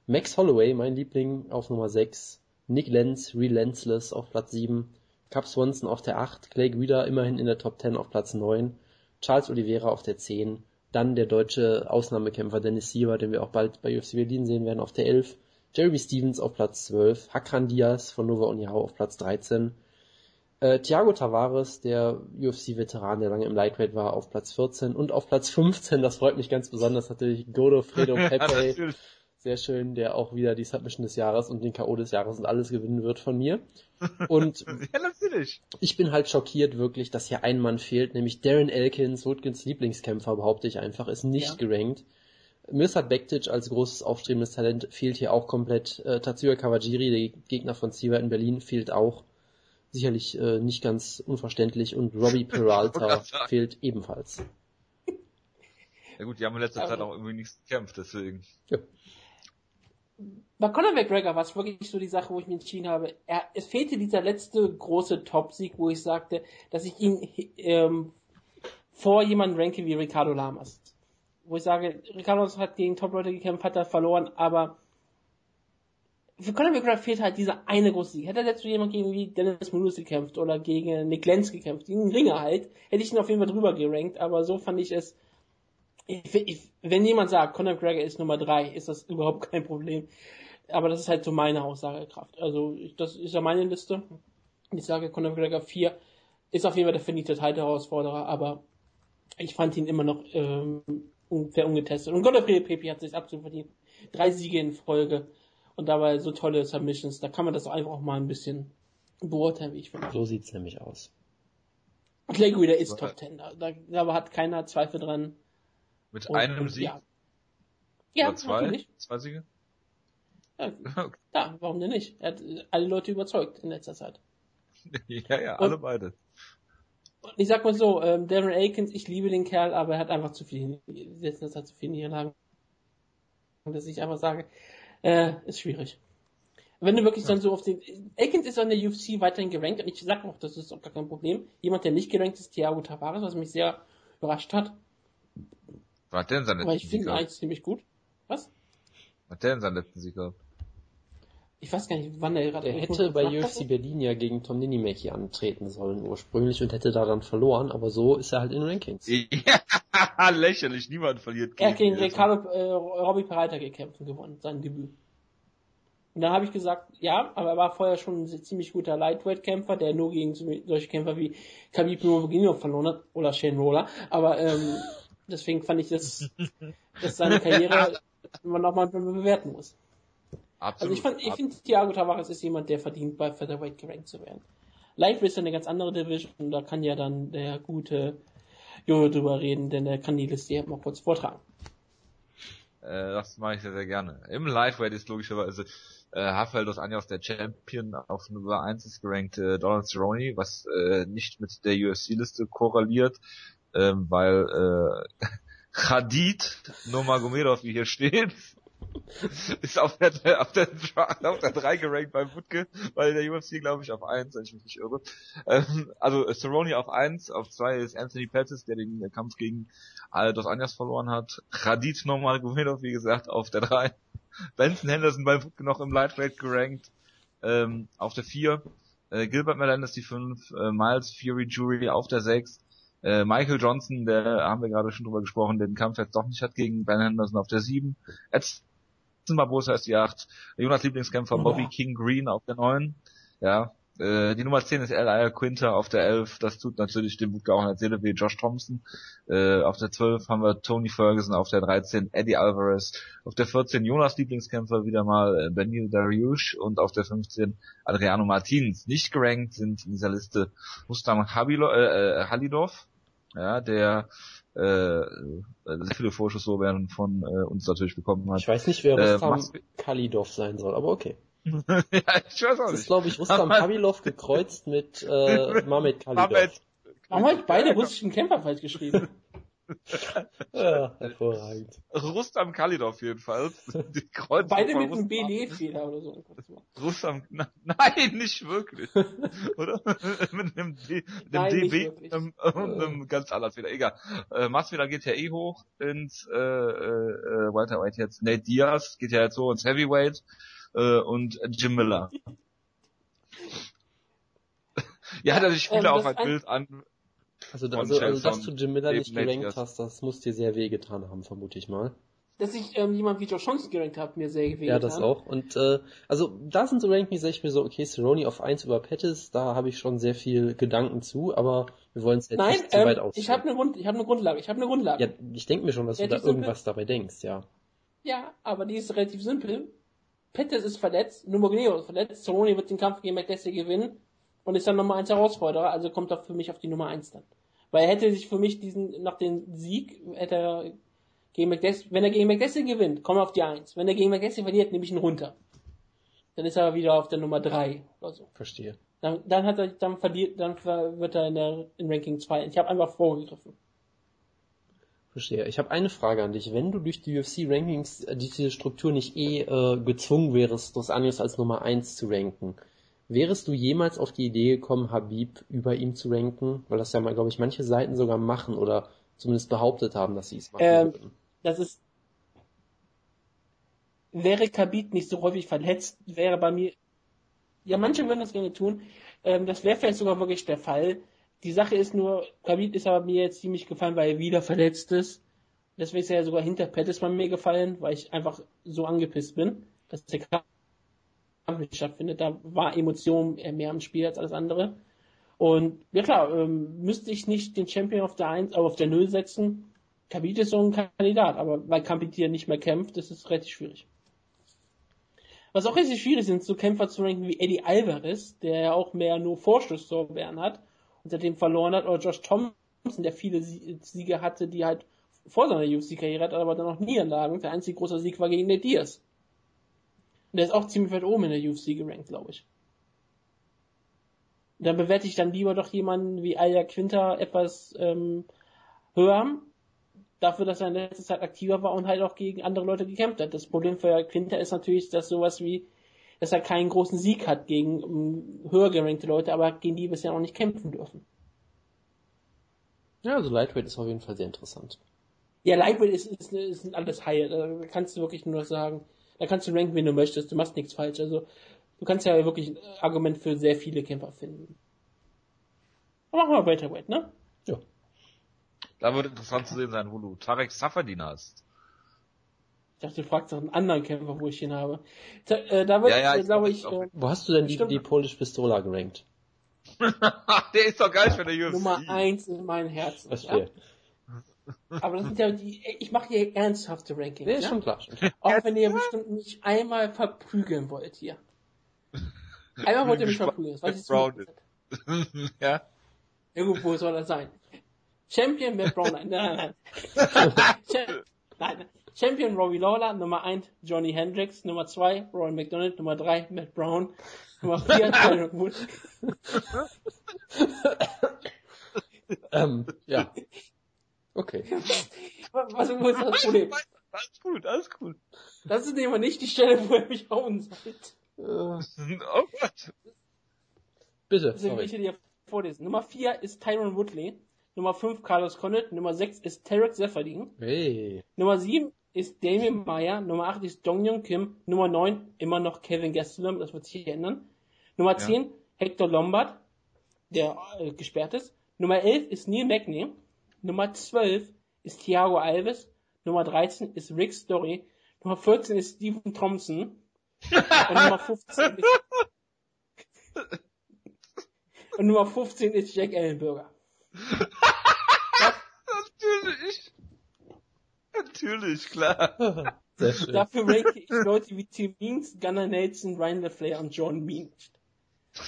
Max Holloway, mein Liebling, auf Nummer 6, Nick Lenz, Relentless auf Platz 7, Cap Swanson auf der 8, Clay Guida immerhin in der Top 10 auf Platz 9, Charles Oliveira auf der 10, dann der deutsche Ausnahmekämpfer Dennis Siever, den wir auch bald bei UFC Berlin sehen werden, auf der 11, Jeremy Stevens auf Platz 12, Hakan Diaz von Nova Uniao auf Platz 13, äh, Thiago Tavares, der UFC-Veteran, der lange im Lightweight war, auf Platz 14 und auf Platz 15, das freut mich ganz besonders natürlich, Godofredo Pepe. Sehr schön, der auch wieder die Submission des Jahres und den K.O. des Jahres und alles gewinnen wird von mir. Und Ja, natürlich. ich bin halt schockiert wirklich, dass hier ein Mann fehlt, nämlich Darren Elkins, Woodkins Lieblingskämpfer, behaupte ich einfach, ist nicht Ja. gerankt. Mirsad Bektic als großes aufstrebendes Talent fehlt hier auch komplett. Äh, Tatsuya Kawajiri, der Gegner von Siva in Berlin, fehlt auch. Sicherlich äh, nicht ganz unverständlich. Und Robbie Peralta fehlt ebenfalls. Ja gut, die haben in letzter Zeit auch irgendwie nichts gekämpft, deswegen. Ja. Bei Conor McGregor war es wirklich so die Sache, wo ich mich entschieden habe. Er, es fehlte dieser letzte große Top-Sieg, wo ich sagte, dass ich ihn ähm, vor jemanden ranke wie Ricardo Lamas. Wo ich sage, Ricardo hat gegen Top-Leute gekämpft, hat er verloren, aber für Conor McGregor fehlt halt dieser eine große Sieg. Hätte er letztes jemand gegen wie Dennis Munoz gekämpft oder gegen Nick Lenz gekämpft, gegen Ringer halt, hätte ich ihn auf jeden Fall drüber gerankt, aber so fand ich es, ich, ich, wenn jemand sagt, Conor McGregor ist Nummer drei, ist das überhaupt kein Problem. Aber das ist halt so meine Aussagekraft. Also ich, das ist ja meine Liste. Ich sage, Conor McGregor 4 ist auf jeden Fall der verdiente Titelherausforderer, aber ich fand ihn immer noch ähm, ungefähr ungetestet. Und Godfrey Pepe hat sich absolut verdient. Drei Siege in Folge und dabei so tolle Submissions. Da kann man das auch einfach auch mal ein bisschen beurteilen, wie ich finde. So sieht's nämlich aus. Clay Guida ist Top 10. Da, da, da hat keiner Zweifel dran. Mit Und- einem Sieg Ja, ja zwei? natürlich. Zwei Siege? Ja, Okay. ja, warum denn nicht? Er hat äh, alle Leute überzeugt in letzter Zeit. ja, ja, Und- alle beide. Und ich sag mal so, ähm, Darren Akins, ich liebe den Kerl, aber er hat einfach zu viel, jetzt hat zu viel Niederlagen. Und dass ich einfach sage, äh, ist schwierig. Wenn du wirklich dann so auf den, Akins ist an der UFC weiterhin gerankt und ich sag auch, das ist auch gar kein Problem. Jemand, der nicht gerankt ist, Thiago Tavares, was mich sehr überrascht hat, Was hat der denn seinen aber letzten ich Sieg finde ihn eigentlich ziemlich gut. Was? Was hat der denn seinen letzten Sieg gehabt? Ich weiß gar nicht, wann er gerade, ich muss hätte bei. UFC Berlin ja gegen Tom Ninimeki antreten sollen ursprünglich und hätte daran verloren, aber so ist er halt in Rankings. Ja, lächerlich, niemand verliert Er hat gegen. Ricardo, äh, Robbie Pereira gekämpft und gewonnen, sein Debüt. Und dann habe ich gesagt, ja, aber er war vorher schon ein ziemlich guter Lightweight-Kämpfer, der nur gegen so- solche Kämpfer wie Khabib Nurmagomedov verloren hat, oder Shane Roller. Aber ähm, deswegen fand ich, dass, dass seine Karriere man nochmal bewerten muss. Absolut. Also ich fand, ich finde, Thiago Tavares ist jemand, der verdient, bei Featherweight gerankt zu werden. Lightweight ist eine ganz andere Division, da kann ja dann der gute Jojo drüber reden, denn er kann die Liste ja mal kurz vortragen. Äh, das mache ich sehr, sehr gerne. Im Lightweight ist logischerweise äh, Rafael dos Anjos der Champion auf Nummer 1 ist gerankt äh, Donald Cerrone, was äh, nicht mit der UFC-Liste korreliert, ähm, weil äh, Khadid Nurmagomedov, wie hier steht, ist auf der, auf der, auf der 3 gerankt bei Wutke, weil der UFC glaube ich auf 1, wenn ich mich nicht irre. Ähm, also Cerrone auf 1, auf 2 ist Anthony Pettis, der den Kampf gegen äh, Dos Anjas verloren hat. Khadid nochmal Gomedov, wie gesagt, auf der 3. Benson Henderson bei Wutke noch im Lightweight gerankt, ähm, auf der 4. Äh, Gilbert Melendez die 5, äh, Miles Fury Jury auf der 6. Äh, Michael Johnson, der haben wir gerade schon drüber gesprochen, den Kampf jetzt doch nicht hat gegen Ben Henderson auf der 7. Edson Barbosa ist die 8. Jonas Lieblingskämpfer. Bobby King Green auf der 9. Ja. Äh, die Nummer 10 ist L.I. Quinter auf der 11. Das tut natürlich dem Wutke auch in der Seele weh. Josh Thompson. Äh, auf der 12 haben wir Tony Ferguson. Auf der 13 Eddie Alvarez. Auf der 14 Jonas Lieblingskämpfer wieder mal äh, Benil Dariush. Und auf der 15 Adriano Martins. Nicht gerankt sind in dieser Liste Rustam Habilo, äh, äh, Halidov. Ja, der äh, äh, sehr viele Vorschusslorbeeren von äh, uns natürlich bekommen hat. Ich weiß nicht, wer Äh, Rustam Mas- Kalidov sein soll, aber okay. Ja, ich weiß auch Das ist, nicht. glaube ich, Rustam Kabilov gekreuzt mit äh, Mamed Khalidov. Mamed- Warum habe ich beide russischen Kämpfer falsch geschrieben? Ja, hervorragend. Rustam Khalidov jedenfalls. Beide mit einem BD-Fehler oder so. Rustam, na, nein, nicht wirklich. Oder? mit einem, D, mit Nein, einem nicht DB und einem, und einem ganz anders wieder. Egal. Äh, Masvidal geht ja eh hoch ins äh, äh, Welterweight jetzt. Nate Diaz geht ja jetzt so ins Heavyweight äh, und Jim Miller. ja, dass ich spiele Ähm, auch ein Bild an. Also, also, also dass du Jim Miller nicht gerankt hast, das muss dir sehr wehgetan haben, vermute ich mal. Dass ich ähm, jemand wie Joe Johnson gerankt habe, mir sehr gewählt Ja, das auch. Und äh, also da sind so Rankings, sag ich mir so, okay, Cerrone auf 1 über Pettis, da habe ich schon sehr viel Gedanken zu, aber wir wollen es jetzt Nein, nicht zu weit ähm, ausführen. ich habe eine Grund, ich habe eine Grundlage. Ich habe eine Grundlage. ja, ich denke mir schon, dass Ja, du da die irgendwas dabei denkst, ja. Ja, aber die ist relativ simpel. Pettis ist verletzt, Nurmagomedov ist verletzt, Cerrone wird den Kampf gegen McDessie gewinnen und ist dann Nummer 1 Herausforderer, also kommt er für mich auf die Nummer 1 dann. Weil er hätte sich für mich diesen, nach dem Sieg, hätte er gegen McDessie, wenn er gegen McDessie gewinnt, kommt er auf die 1. Wenn er gegen McDessie verliert, nehme ich ihn runter. Dann ist er wieder auf der Nummer 3 oder so. Verstehe. Dann, dann hat er, dann verliert, dann wird er in der, in Ranking 2. Ich habe einfach vorgegriffen. Verstehe. Ich habe eine Frage an dich. Wenn du durch die UFC-Rankings äh, diese Struktur nicht eh äh, gezwungen wärst, Dos Anjos als Nummer 1 zu ranken, wärest du jemals auf die Idee gekommen, Habib über ihm zu ranken? Weil das ja mal, glaube ich, manche Seiten sogar machen oder zumindest behauptet haben, dass sie es machen Ähm, würden. Das ist, wäre Khabib nicht so häufig verletzt, wäre bei mir, ja, manche würden das gerne tun, ähm, das wäre vielleicht sogar wirklich der Fall. Die Sache ist nur, Khabib ist aber mir jetzt ziemlich gefallen, weil er wieder verletzt ist. Deswegen ist er ja sogar hinter Pettis bei mir gefallen, weil ich einfach so angepisst bin, dass der Kampf nicht stattfindet. Da war Emotion mehr im Spiel als alles andere. Und ja klar, ähm, müsste ich nicht den Champion auf der 1, aber auf der 0 setzen. Khabib ist so ein Kandidat, aber weil Khabib hier nicht mehr kämpft, ist es relativ schwierig. Was auch richtig schwierig sind, so Kämpfer zu ranken wie Eddie Alvarez, der ja auch mehr nur Vorschusslorbeeren hat seitdem verloren hat, oder Josh Thompson, der viele Sie- Siege hatte, die halt vor seiner UFC-Karriere hat, aber dann noch Niederlagen. Der einzige große Sieg war gegen Nate Diaz. Und der ist auch ziemlich weit oben in der UFC gerankt, glaube ich. Da bewerte ich dann lieber doch jemanden wie Aya Quinter etwas ähm, höher, dafür, dass er in letzter Zeit aktiver war und halt auch gegen andere Leute gekämpft hat. Das Problem für Quinter ist natürlich, dass sowas wie, dass er keinen großen Sieg hat gegen um, höher gerankte Leute, aber gegen die bisher auch nicht kämpfen dürfen. Ja, also Lightweight ist auf jeden Fall sehr interessant. Ja, Lightweight ist, ist, ist alles High. Da kannst du wirklich nur sagen, da kannst du ranken, wen du möchtest. Du machst nichts falsch. Also, du kannst ja wirklich ein Argument für sehr viele Kämpfer finden. Aber machen wir Welterweight, ne? Ja. Da wird interessant zu sehen sein, wo du Tarek Safadin hast. Ich dachte, du fragst nach einem anderen Kämpfer, wo ich ihn habe. Da, äh, da wird, Ja, ja, äh, ich glaube glaub, ich, ich äh, Wo hast du denn die, die Polish Pistola gerankt? der ist doch geil für der UFC. Nummer eins in meinem Herzen. Verstehe. Ja? Aber das sind ja die, ich mache hier ernsthafte Rankings. Nee, ist ja? schon klar. Auch wenn ihr bestimmt mich einmal verprügeln wollt hier. Einmal wollt ihr mich verprügeln, das weiß ich Brown zumindest. ja. Irgendwo soll das sein. Champion Matt Brown, nein, nein, nein. Cha- nein. Champion Robbie Lawler, Nummer 1 Johnny Hendricks, Nummer 2 Roy McDonald, Nummer 3 Matt Brown, Nummer 4 Tyron Wood. ähm, ja. Okay. Was, ist das Problem? Alles gut, alles gut. Das ist immer nicht die Stelle, wo ihr mich hauen sollt. Äh, Oh Gott. bitte, Deswegen will ich sorry. dir vorlesen. Nummer 4 ist Tyron Woodley. Nummer 5 Carlos Condit. Nummer 6 ist Tarek Seferdin. Hey. Nummer 7 ist Damien Meyer. Nummer 8 ist Dong Young Kim. Nummer 9 immer noch Kevin Gastelum. Das wird sich ändern. Nummer 10 Hector Lombard, der äh, gesperrt ist. Nummer 11 ist Neil Magny. Nummer 12 ist Thiago Alves. Nummer 13 ist Rick Story. Nummer 14 ist Stephen Thompson. Und Nummer 15 ist und Nummer 15 ist Jack Ellenberger. Natürlich. Natürlich, klar. Sehr schön. Dafür ranke ich Leute wie Tim Means, Gunnar Nelson, Ryan LaFlair und John Mean.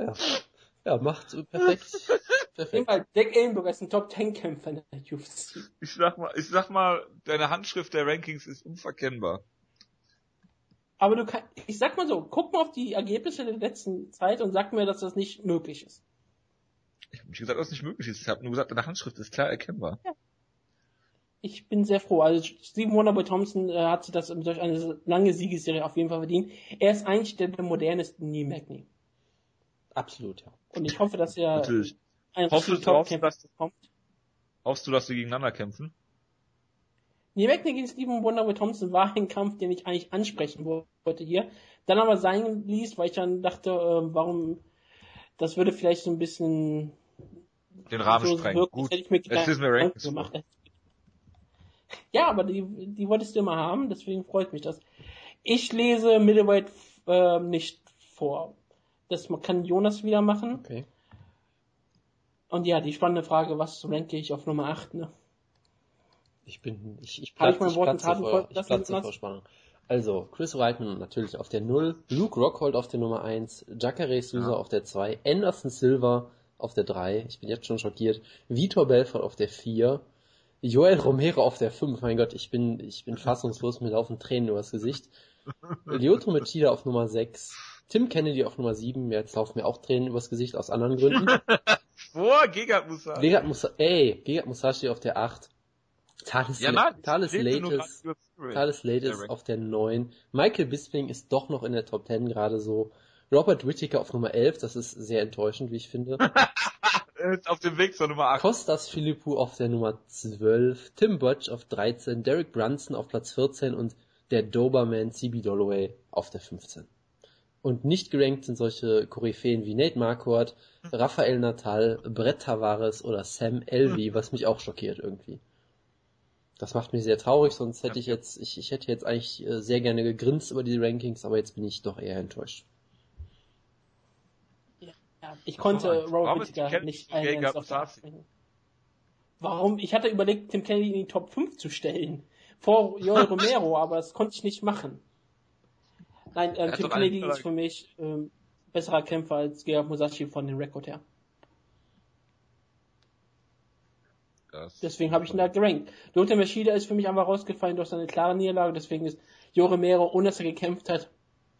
Ja, ja macht so perfekt. Perfekt. Jedenfalls, Jack Ellenberger ist ein Top 10 Kämpfer in der UFC. Ich sag mal, ich sag mal, deine Handschrift der Rankings ist unverkennbar. Aber du kannst, ich sag mal so, guck mal auf die Ergebnisse der letzten Zeit und sag mir, dass das nicht möglich ist. Ich habe nicht gesagt, dass es nicht möglich ist. Ich habe nur gesagt, deine Handschrift ist klar erkennbar. Ja. Ich bin sehr froh. Also Stephen Wonderboy Thompson äh, hat sich das durch eine lange Siegesserie auf jeden Fall verdient. Er ist eigentlich der, der moderneste Neil Magny. Absolut, ja. Und ich hoffe, dass er Natürlich. ein Hoffst du, richtiger hoffst, du, Topkämpfer dass, bekommt. hoffst du, dass sie gegeneinander kämpfen? Neil Magny gegen Stephen Wonderboy Thompson war ein Kampf, den ich eigentlich ansprechen wollte hier. Dann aber sein ließ, weil ich dann dachte, äh, warum, das würde vielleicht so ein bisschen Den Rahmen so sprengen. wirken, Gut. hätte ich mir Es ist mir gemacht. Ja, aber die, die wolltest du immer haben, deswegen freut mich das. Ich lese Middleweight äh, nicht vor. Das kann Jonas wieder machen. Okay. Und ja, die spannende Frage, was ranke ich auf Nummer 8, ne? Ich bin, ich, ich Habe ich platze, mein ich Wort und platze, Taten vor, ich platze vor Spannung. Also, Chris Weidman natürlich auf der 0, Luke Rockhold auf der Nummer 1, Jacare Souza Ja. auf der 2, Anderson Silva auf der 3, ich bin jetzt schon schockiert, Vitor Belfort auf der 4, Joel Romero auf der 5, mein Gott, ich bin, ich bin fassungslos, mir laufen Tränen übers Gesicht. Lyoto Machida auf Nummer 6, Tim Kennedy auf Nummer 7, jetzt laufen mir auch Tränen übers Gesicht aus anderen Gründen. Vor Gigat Musa. Vegat Musa ey, Vegat Musashi auf der 8, Thales, Ja. Thales Lates, Late Der ist auf der 9. Michael Bisping ist doch noch in der Top 10 gerade so. Robert Whittaker auf Nummer 11, das ist sehr enttäuschend, wie ich finde. Er ist auf dem Weg zur Nummer 8. Kostas Philippou auf der Nummer 12, Tim Butch auf 13, Derek Brunson auf Platz 14 und der Doberman CB Dolloway auf der 15. Und nicht gerankt sind solche Koryphäen wie Nate Marquardt, Rafael Natal, Brett Tavares oder Sam Elvey, was mich auch schockiert irgendwie. Das macht mich sehr traurig, sonst hätte ich jetzt, ich, ich hätte jetzt eigentlich äh, sehr gerne gegrinst über diese Rankings, aber jetzt bin ich doch eher enttäuscht. Ja, ich konnte Warum? Robert Whittaker nicht gegen eingrenzen auf der Musashi? 8 bringen. Warum? Ich hatte überlegt, Tim Kennedy in die Top 5 zu stellen. Vor Joel Romero, aber das konnte ich nicht machen. Nein, ähm, hat Tim Kennedy ist für mich ähm, besserer Kämpfer als Gerard Musashi von dem Rekord her. Das- Deswegen habe ich ihn da gerankt. Lothar Machida ist für mich einfach rausgefallen durch seine klare Niederlage, deswegen ist Jo Romero, ohne dass er gekämpft hat,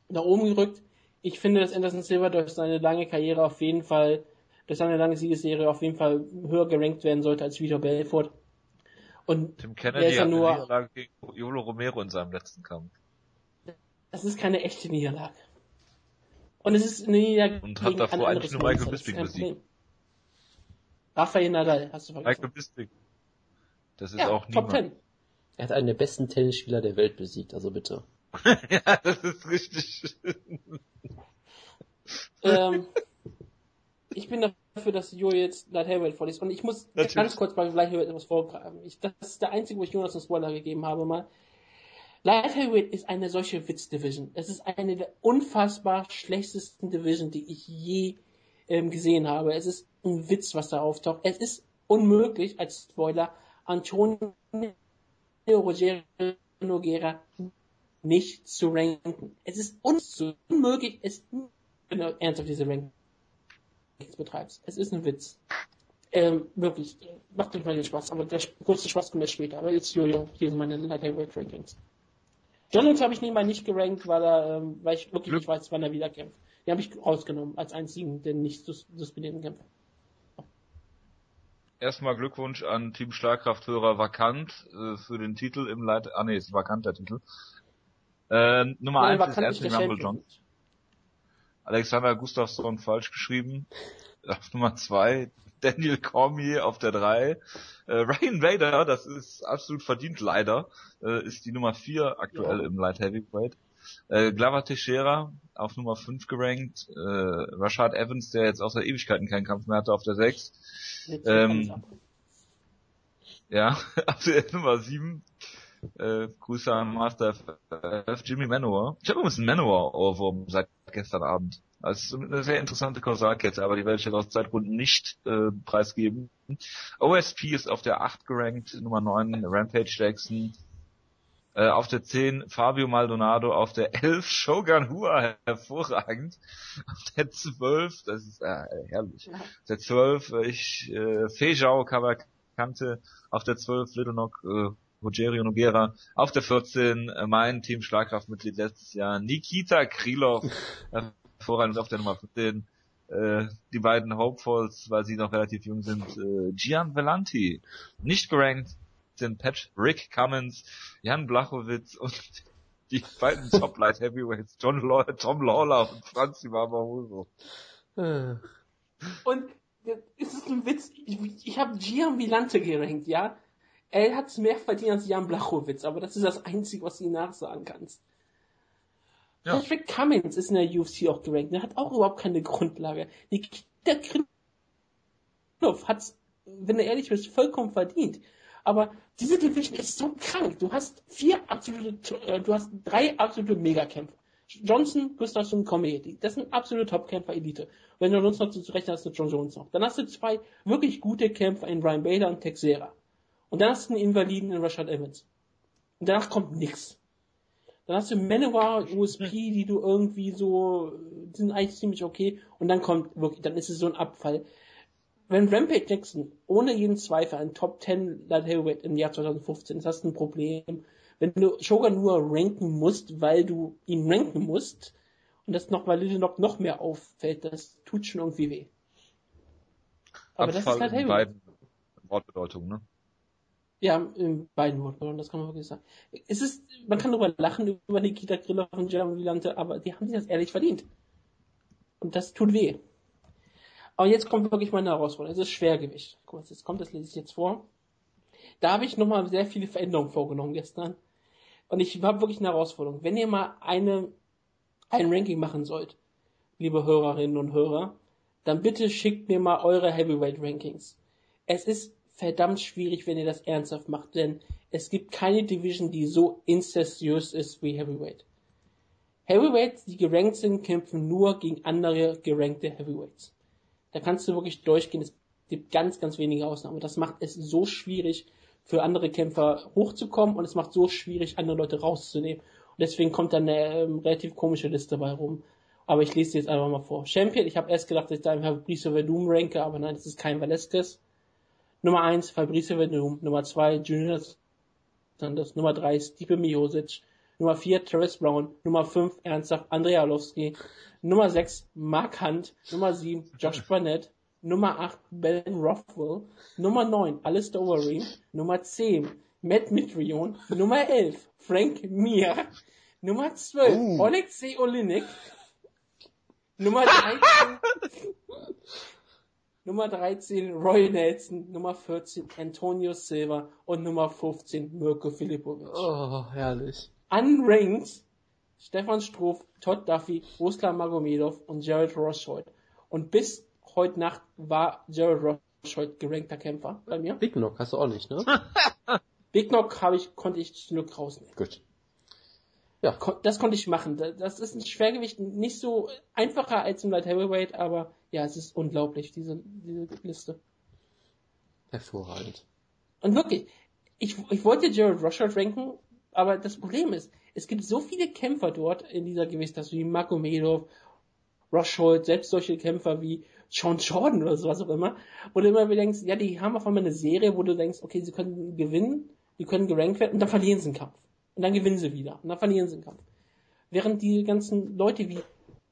nach oben gerückt. Ich finde, dass Anderson Silva durch seine lange Karriere auf jeden Fall, durch seine lange Siegesserie auf jeden Fall höher gerankt werden sollte als Vitor Belfort. Und Tim Der Kennedy ist ja hat nur- eine Niederlage gegen Yolo Romero in seinem letzten Kampf. das ist keine echte Niederlage. Und es ist eine Niederlage Und hat davor eigentlich nur Michael Bisping besiegt. Rafael Nadal, hast du vergessen. Michael Bisping. Das ist ja, auch Top niemand. 10. Er hat einen der besten Tennisspieler der Welt besiegt, also bitte. ja, das ist richtig. ähm, ich bin dafür, dass Jo jetzt Light Heavyweight vorliest. Und ich muss Natürlich. ganz kurz bei Light Heavyweight etwas vorgraben. Ich, das ist der einzige, wo ich Jonas einen Spoiler gegeben habe mal. Light Heavyweight ist eine solche Witz-Division. Es ist eine der unfassbar schlechtesten Division, die ich je ähm, gesehen habe. Es ist ein Witz, was da auftaucht. Es ist unmöglich, als Spoiler, Antonio Rogero Noguera nicht zu ranken. Es ist unmöglich, es wenn du ernsthaft diese Rankings betreibst. Es ist ein Witz. Ähm, wirklich, macht euch mal den Spaß, aber der größte Spaß kommt erst später. Aber jetzt, Jojo, hier sind meine Light Heavyweight Rankings. John Jones habe ich nebenbei nicht gerankt, weil er, ähm, weil ich wirklich Glück. nicht weiß, wann er wieder kämpft. Den habe ich rausgenommen als einzigen, den nicht sus suspendierten Kämpfer. Erstmal Glückwunsch an Team Schlagkrafthörer Vakant äh, für den Titel im Leit... Ah nee, ist vakant der Titel. Äh, Nummer Nein, 1 ist Anthony Rumble. Johnson. Alexander Gustafsson falsch geschrieben. Auf Nummer 2 Daniel Cormier auf der 3. Äh, Ryan Vader, das ist absolut verdient leider, äh, ist die Nummer 4 aktuell Ja. im Light Heavyweight. Äh, Glover Teixeira auf Nummer 5 gerankt. Äh, Rashad Evans, der jetzt außer Ewigkeiten keinen Kampf mehr hatte, auf der 6. Jetzt Ähm. Ja, auf der Nummer 7. Äh, Grüße an Master F, Jimmy Manowar. Ich habe übrigens einen Manowar ohrwurm seit gestern Abend. Das ist eine sehr interessante Kausalkette, aber die werde ich jetzt aus Zeitgründen nicht äh, preisgeben. OSP ist auf der 8 gerankt, Nummer 9 Rampage Jackson. Äh, auf der 10 Fabio Maldonado, auf der 11 Shogun Hua, hervorragend. Auf der 12, das ist äh, herrlich. Auf der 12 äh, ich äh, Feijao Kawakante, auf der 12 Little Knock äh, Rogerio Noguera. Auf der 14 äh, mein Team Schlagkraftmitglied letztes Jahr, Nikita Krylov. Hervorragend auf der Nummer 15. Äh, die beiden Hopefuls, weil sie noch relativ jung sind, äh, Gian Vellanti. Nicht gerankt sind Pat Rick Cummins, Jan Blachowitz und die beiden Top Light Heavyweights, John Law Tom Lawler und Franz Barbaroso. Und es ist ein Witz, ich, ich habe Gian Villante gerankt, ja. Er hat es mehr verdient als Jan Blachowitz, aber das ist das Einzige, was du ihm nachsagen kannst. Ja. Patrick Cummins ist in der UFC auch gerankt, der hat auch überhaupt keine Grundlage. Nikita Krylov hat wenn er ehrlich ist, vollkommen verdient. Aber diese Division ist so krank. Du hast vier absolute, äh, du hast drei absolute Megakämpfer. Johnson, Gustafsson, Comedy. Das sind absolute Topkämpfer Elite. Wenn du uns noch zu rechnen hast, du John Jones noch. Dann hast du zwei wirklich gute Kämpfer in Ryan Bader und Texera. Und dann hast du einen Invaliden in Rashad Evans. Und danach kommt nix. Dann hast du Manowar, USP, die du irgendwie so, die sind eigentlich ziemlich okay. Und dann kommt wirklich, dann ist es so ein Abfall wenn Rampage Jackson ohne jeden Zweifel ein Top 10 Light Heavyweight im Jahr 2015 ist, hast du ein Problem. Wenn du Shogun nur ranken musst, weil du ihn ranken musst, und das noch, weil Little Knock noch mehr auffällt, das tut schon irgendwie weh. Aber Abfall das ist halt Heavyweight. beiden Wortbedeutungen, ne? Ja, in beiden Wortbedeutungen, das kann man wirklich sagen. Es ist, man kann darüber lachen, über Nikita Krylov und Jeremy Villante, aber die haben sich das ehrlich verdient. Und das tut weh. Aber jetzt kommt wirklich meine Herausforderung. Es ist Schwergewicht. Guck mal, jetzt kommt, das lese ich jetzt vor. Da habe ich nochmal sehr viele Veränderungen vorgenommen gestern. Und ich habe wirklich eine Herausforderung. Wenn ihr mal eine, ein Ranking machen sollt, liebe Hörerinnen und Hörer, dann bitte schickt mir mal eure Heavyweight Rankings. Es ist verdammt schwierig, wenn ihr das ernsthaft macht, denn es gibt keine Division, die so incestuös ist wie Heavyweight. Heavyweights, die gerankt sind, kämpfen nur gegen andere gerankte Heavyweights. Da kannst du wirklich durchgehen. Es gibt ganz, ganz wenige Ausnahmen. Das macht es so schwierig für andere Kämpfer hochzukommen und es macht so schwierig, andere Leute rauszunehmen. Und deswegen kommt dann eine ähm, relativ komische Liste bei rum. Aber ich lese sie jetzt einfach mal vor. Champion, ich habe erst gedacht, dass ich da Fabricio Verdum ranke, aber nein, das ist kein Velasquez. Nummer 1, Fabricio Verdum. Nummer 2, Junior Sanders. Nummer 3, Stipe Miosic. Nummer 4, Travis Brown. Nummer 5, ernsthaft, Andrea Arlovski. Nummer 6 Mark Hunt, Nummer 7 Josh Burnett, Nummer 8 Ben Rothwell, Nummer 9 Alistair Overeem, Nummer 10 Matt Mitrion, Nummer 11 Frank Mir, Nummer 12 uh. Alexei Olinik, Nummer 13 Nummer 13 Roy Nelson, Nummer 14 Antonio Silva und Nummer 15 Mirko Filipovic. Oh, herrlich. Unranked Stefan Stroh, Todd Duffy, Ruslan Magomedov und Jared Roshold. Und bis heute Nacht war Jared Roshold gerankter Kämpfer bei mir. Big Knock hast du auch nicht, ne? Big Knock habe ich, konnte ich zum Glück rausnehmen. Gut. Ja, das konnte ich machen. Das ist ein Schwergewicht, nicht so einfacher als im Light Heavyweight, aber ja, es ist unglaublich, diese, diese Liste. Hervorragend. Und wirklich, ich, ich wollte Jared Roshold ranken, aber das Problem ist, es gibt so viele Kämpfer dort in dieser Gewichtsklasse, wie Magomedov, Roshold, selbst solche Kämpfer wie Sean Jordan oder sowas auch immer, wo du immer denkst, ja, die haben auf einmal eine Serie, wo du denkst, okay, sie können gewinnen, die können gerankt werden und dann verlieren sie einen Kampf. Und dann gewinnen sie wieder und dann verlieren sie einen Kampf. Während die ganzen Leute wie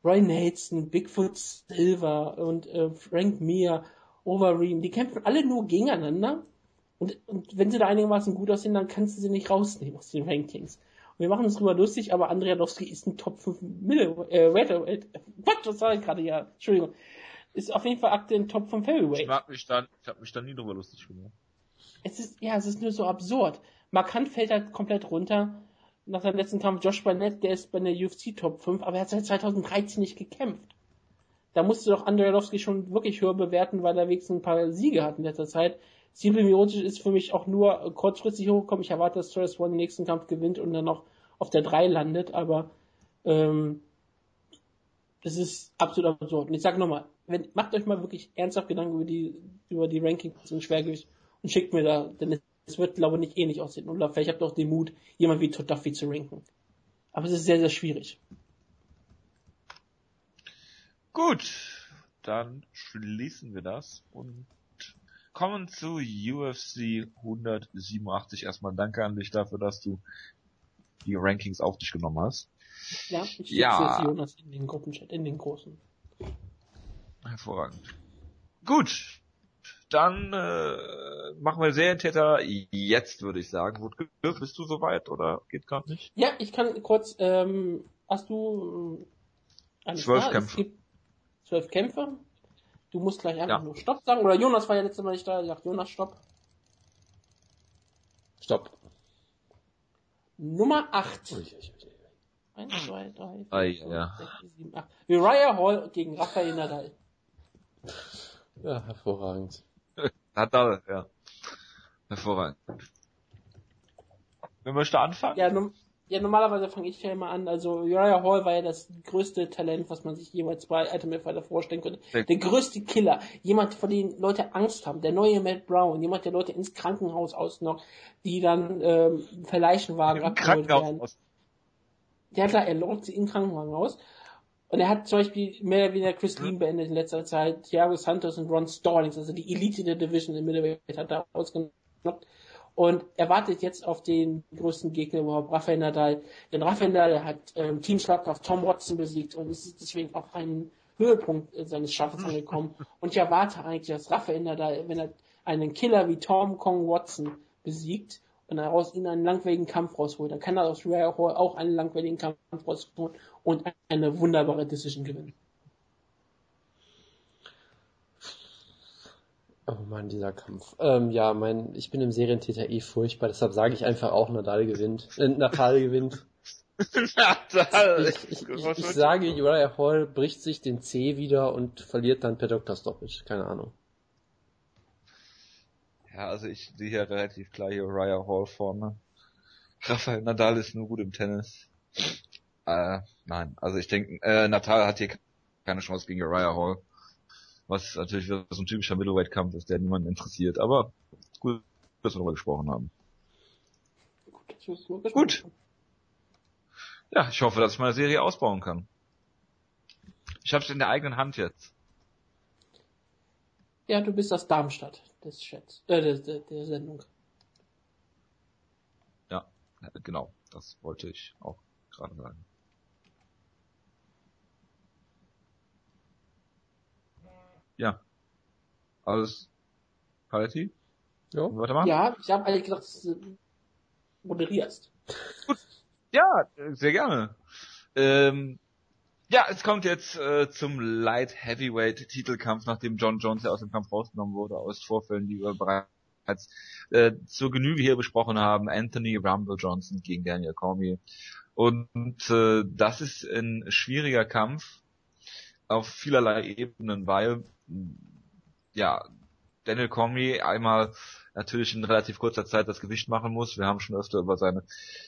Roy Nelson, Bigfoot Silver und äh, Frank Mir, Overeem, die kämpfen alle nur gegeneinander und, und wenn sie da einigermaßen gut aussehen, dann kannst du sie nicht rausnehmen aus den Rankings wir machen uns drüber lustig, aber Andrianowski ist ein Top 5 Middle, äh, Welterweight. What, was sag ich gerade? Ja, Entschuldigung. Ist auf jeden Fall aktuell ein Top 5 Heavyweight. Ich mag mich dann, ich hab mich da nie drüber lustig gemacht. Es ist, ja, es ist nur so absurd. Markant fällt halt komplett runter. Nach seinem letzten Kampf Josh Barnett, der ist bei der UFC Top 5, aber er hat seit 2013 nicht gekämpft. Da musste doch Andrianowski schon wirklich höher bewerten, weil er wenigstens ein paar Siege hat in letzter Zeit. Silvio Miocic ist für mich auch nur kurzfristig hochgekommen. Ich erwarte, dass Torres One den nächsten Kampf gewinnt und dann noch auf der 3 landet, aber ähm, das ist absolut absurd. Und ich sage nochmal, macht euch mal wirklich ernsthaft Gedanken über die, über die Rankings und Schwergewicht und schickt mir da, denn es wird, glaube ich, nicht ähnlich aussehen. Oder vielleicht habt ihr auch den Mut, jemand wie Todd Duffy zu ranken. Aber es ist sehr, sehr schwierig. Gut, dann schließen wir das und kommen zu UFC 187. Erstmal danke an dich dafür, dass du die Rankings auf dich genommen hast. Ja, ich Ja. Jonas in den Gruppenchat, in den großen. Hervorragend. Gut. Dann äh, machen wir Serientäter jetzt, würde ich sagen. Wutke, bist du soweit oder geht gerade nicht? Ja, ich kann kurz, ähm, hast du äh, Zwölf? Kämpfe. Zwölf Kämpfe. Du musst gleich einfach Ja. nur Stopp sagen. Oder Jonas war ja letztes Mal nicht da, sagt Jonas Stopp. Stopp. Nummer 8. Ui, ui, ui, ui. 1, 2, 3, 4, Ei, 5, ja. 6, 7, 8. Uriah Hall gegen Rafael Nadal. Ja, hervorragend. Nadal, ja. Hervorragend. Wer möchte anfangen? Ja, num ja normalerweise fange ich ja immer an. Also Uriah Hall war ja das größte Talent, was man sich jemals bei Ultimate Fighter vorstellen könnte. Der- Der größte Killer. Jemand, vor dem Leute Angst haben. Der neue Matt Brown. Jemand, der Leute ins Krankenhaus ausnockt, die dann ähm, per Leichenwagen Im abgeholt werden. Krankenhaus. Ja klar, er lockt sie im Krankenwagen aus. Und er hat zum Beispiel mehr oder weniger Chris Mhm. Lean beendet in letzter Zeit, Thiago Santos und Ron Stallings, also die Elite der Division im Middleweight hat er ausgenockt. Und er wartet jetzt auf den größten Gegner überhaupt, Rafael Nadal. Denn Rafael Nadal hat ähm, Team Schlagkraft Tom Watson besiegt und ist deswegen auf einen Höhepunkt äh, seines Schaffens Mhm. angekommen. Und ich erwarte eigentlich, dass Rafael Nadal, wenn er einen Killer wie Tom Kong Watson besiegt und daraus ihn einen langweiligen Kampf rausholt, dann kann er aus Rare Hall auch einen langweiligen Kampf rausholen und eine wunderbare Decision gewinnen. Oh Mann, dieser Kampf. Ähm, ja, mein, ich bin im Serientäter eh furchtbar, deshalb sage ich einfach auch, Nadal gewinnt. Äh, Natal gewinnt. Nadal. Ich, ich, ich, ich sage, Uriah Hall bricht sich den C wieder und verliert dann per Dr. Stoppage. Keine Ahnung. Ja, also ich sehe hier relativ klar hier Uriah Hall vorne. Rafael Nadal ist nur gut im Tennis. Äh, nein, also ich denke, äh, Nadal hat hier keine Chance gegen Uriah Hall. Was natürlich wieder so ein typischer Middleweight-Kampf ist, der niemanden interessiert. Aber gut, dass wir darüber gesprochen haben. Gut, Gut. Ja, ich hoffe, dass ich meine Serie ausbauen kann. Ich habe es in der eigenen Hand jetzt. Ja, du bist aus Darmstadt des Chats, äh, der, der, der Sendung. Ja, genau, das wollte ich auch gerade sagen. Ja. Alles Paletti? Ja. Weitermachen? Ja, ich habe eigentlich gedacht, dass du moderierst. Ja, äh, sehr gerne. Ähm, ja, es kommt jetzt äh, zum Light Heavyweight Titelkampf, nachdem John Jones ja aus dem Kampf rausgenommen wurde, aus Vorfällen, die wir bereits äh, zur Genüge hier besprochen haben. Anthony Rumble Johnson gegen Daniel Cormier. Und äh, das ist ein schwieriger Kampf auf vielerlei Ebenen, weil ja Daniel Cormier einmal natürlich in relativ kurzer Zeit das Gewicht machen muss. Wir haben schon öfter über seine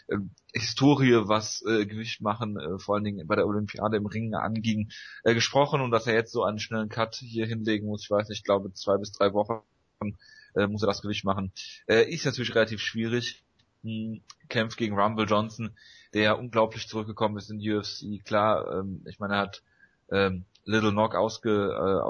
äh, Historie, was äh, Gewicht machen, äh, vor allen Dingen bei der Olympiade im Ringen anging, äh, gesprochen und dass er jetzt so einen schnellen Cut hier hinlegen muss. Ich weiß nicht, ich glaube zwei bis drei Wochen äh, muss er das Gewicht machen. Äh, ist natürlich relativ schwierig. Hm, kämpft gegen Rumble Johnson, der unglaublich zurückgekommen ist in die UFC. Klar, ähm, ich meine, er hat ähm, Little Knock ausge, äh,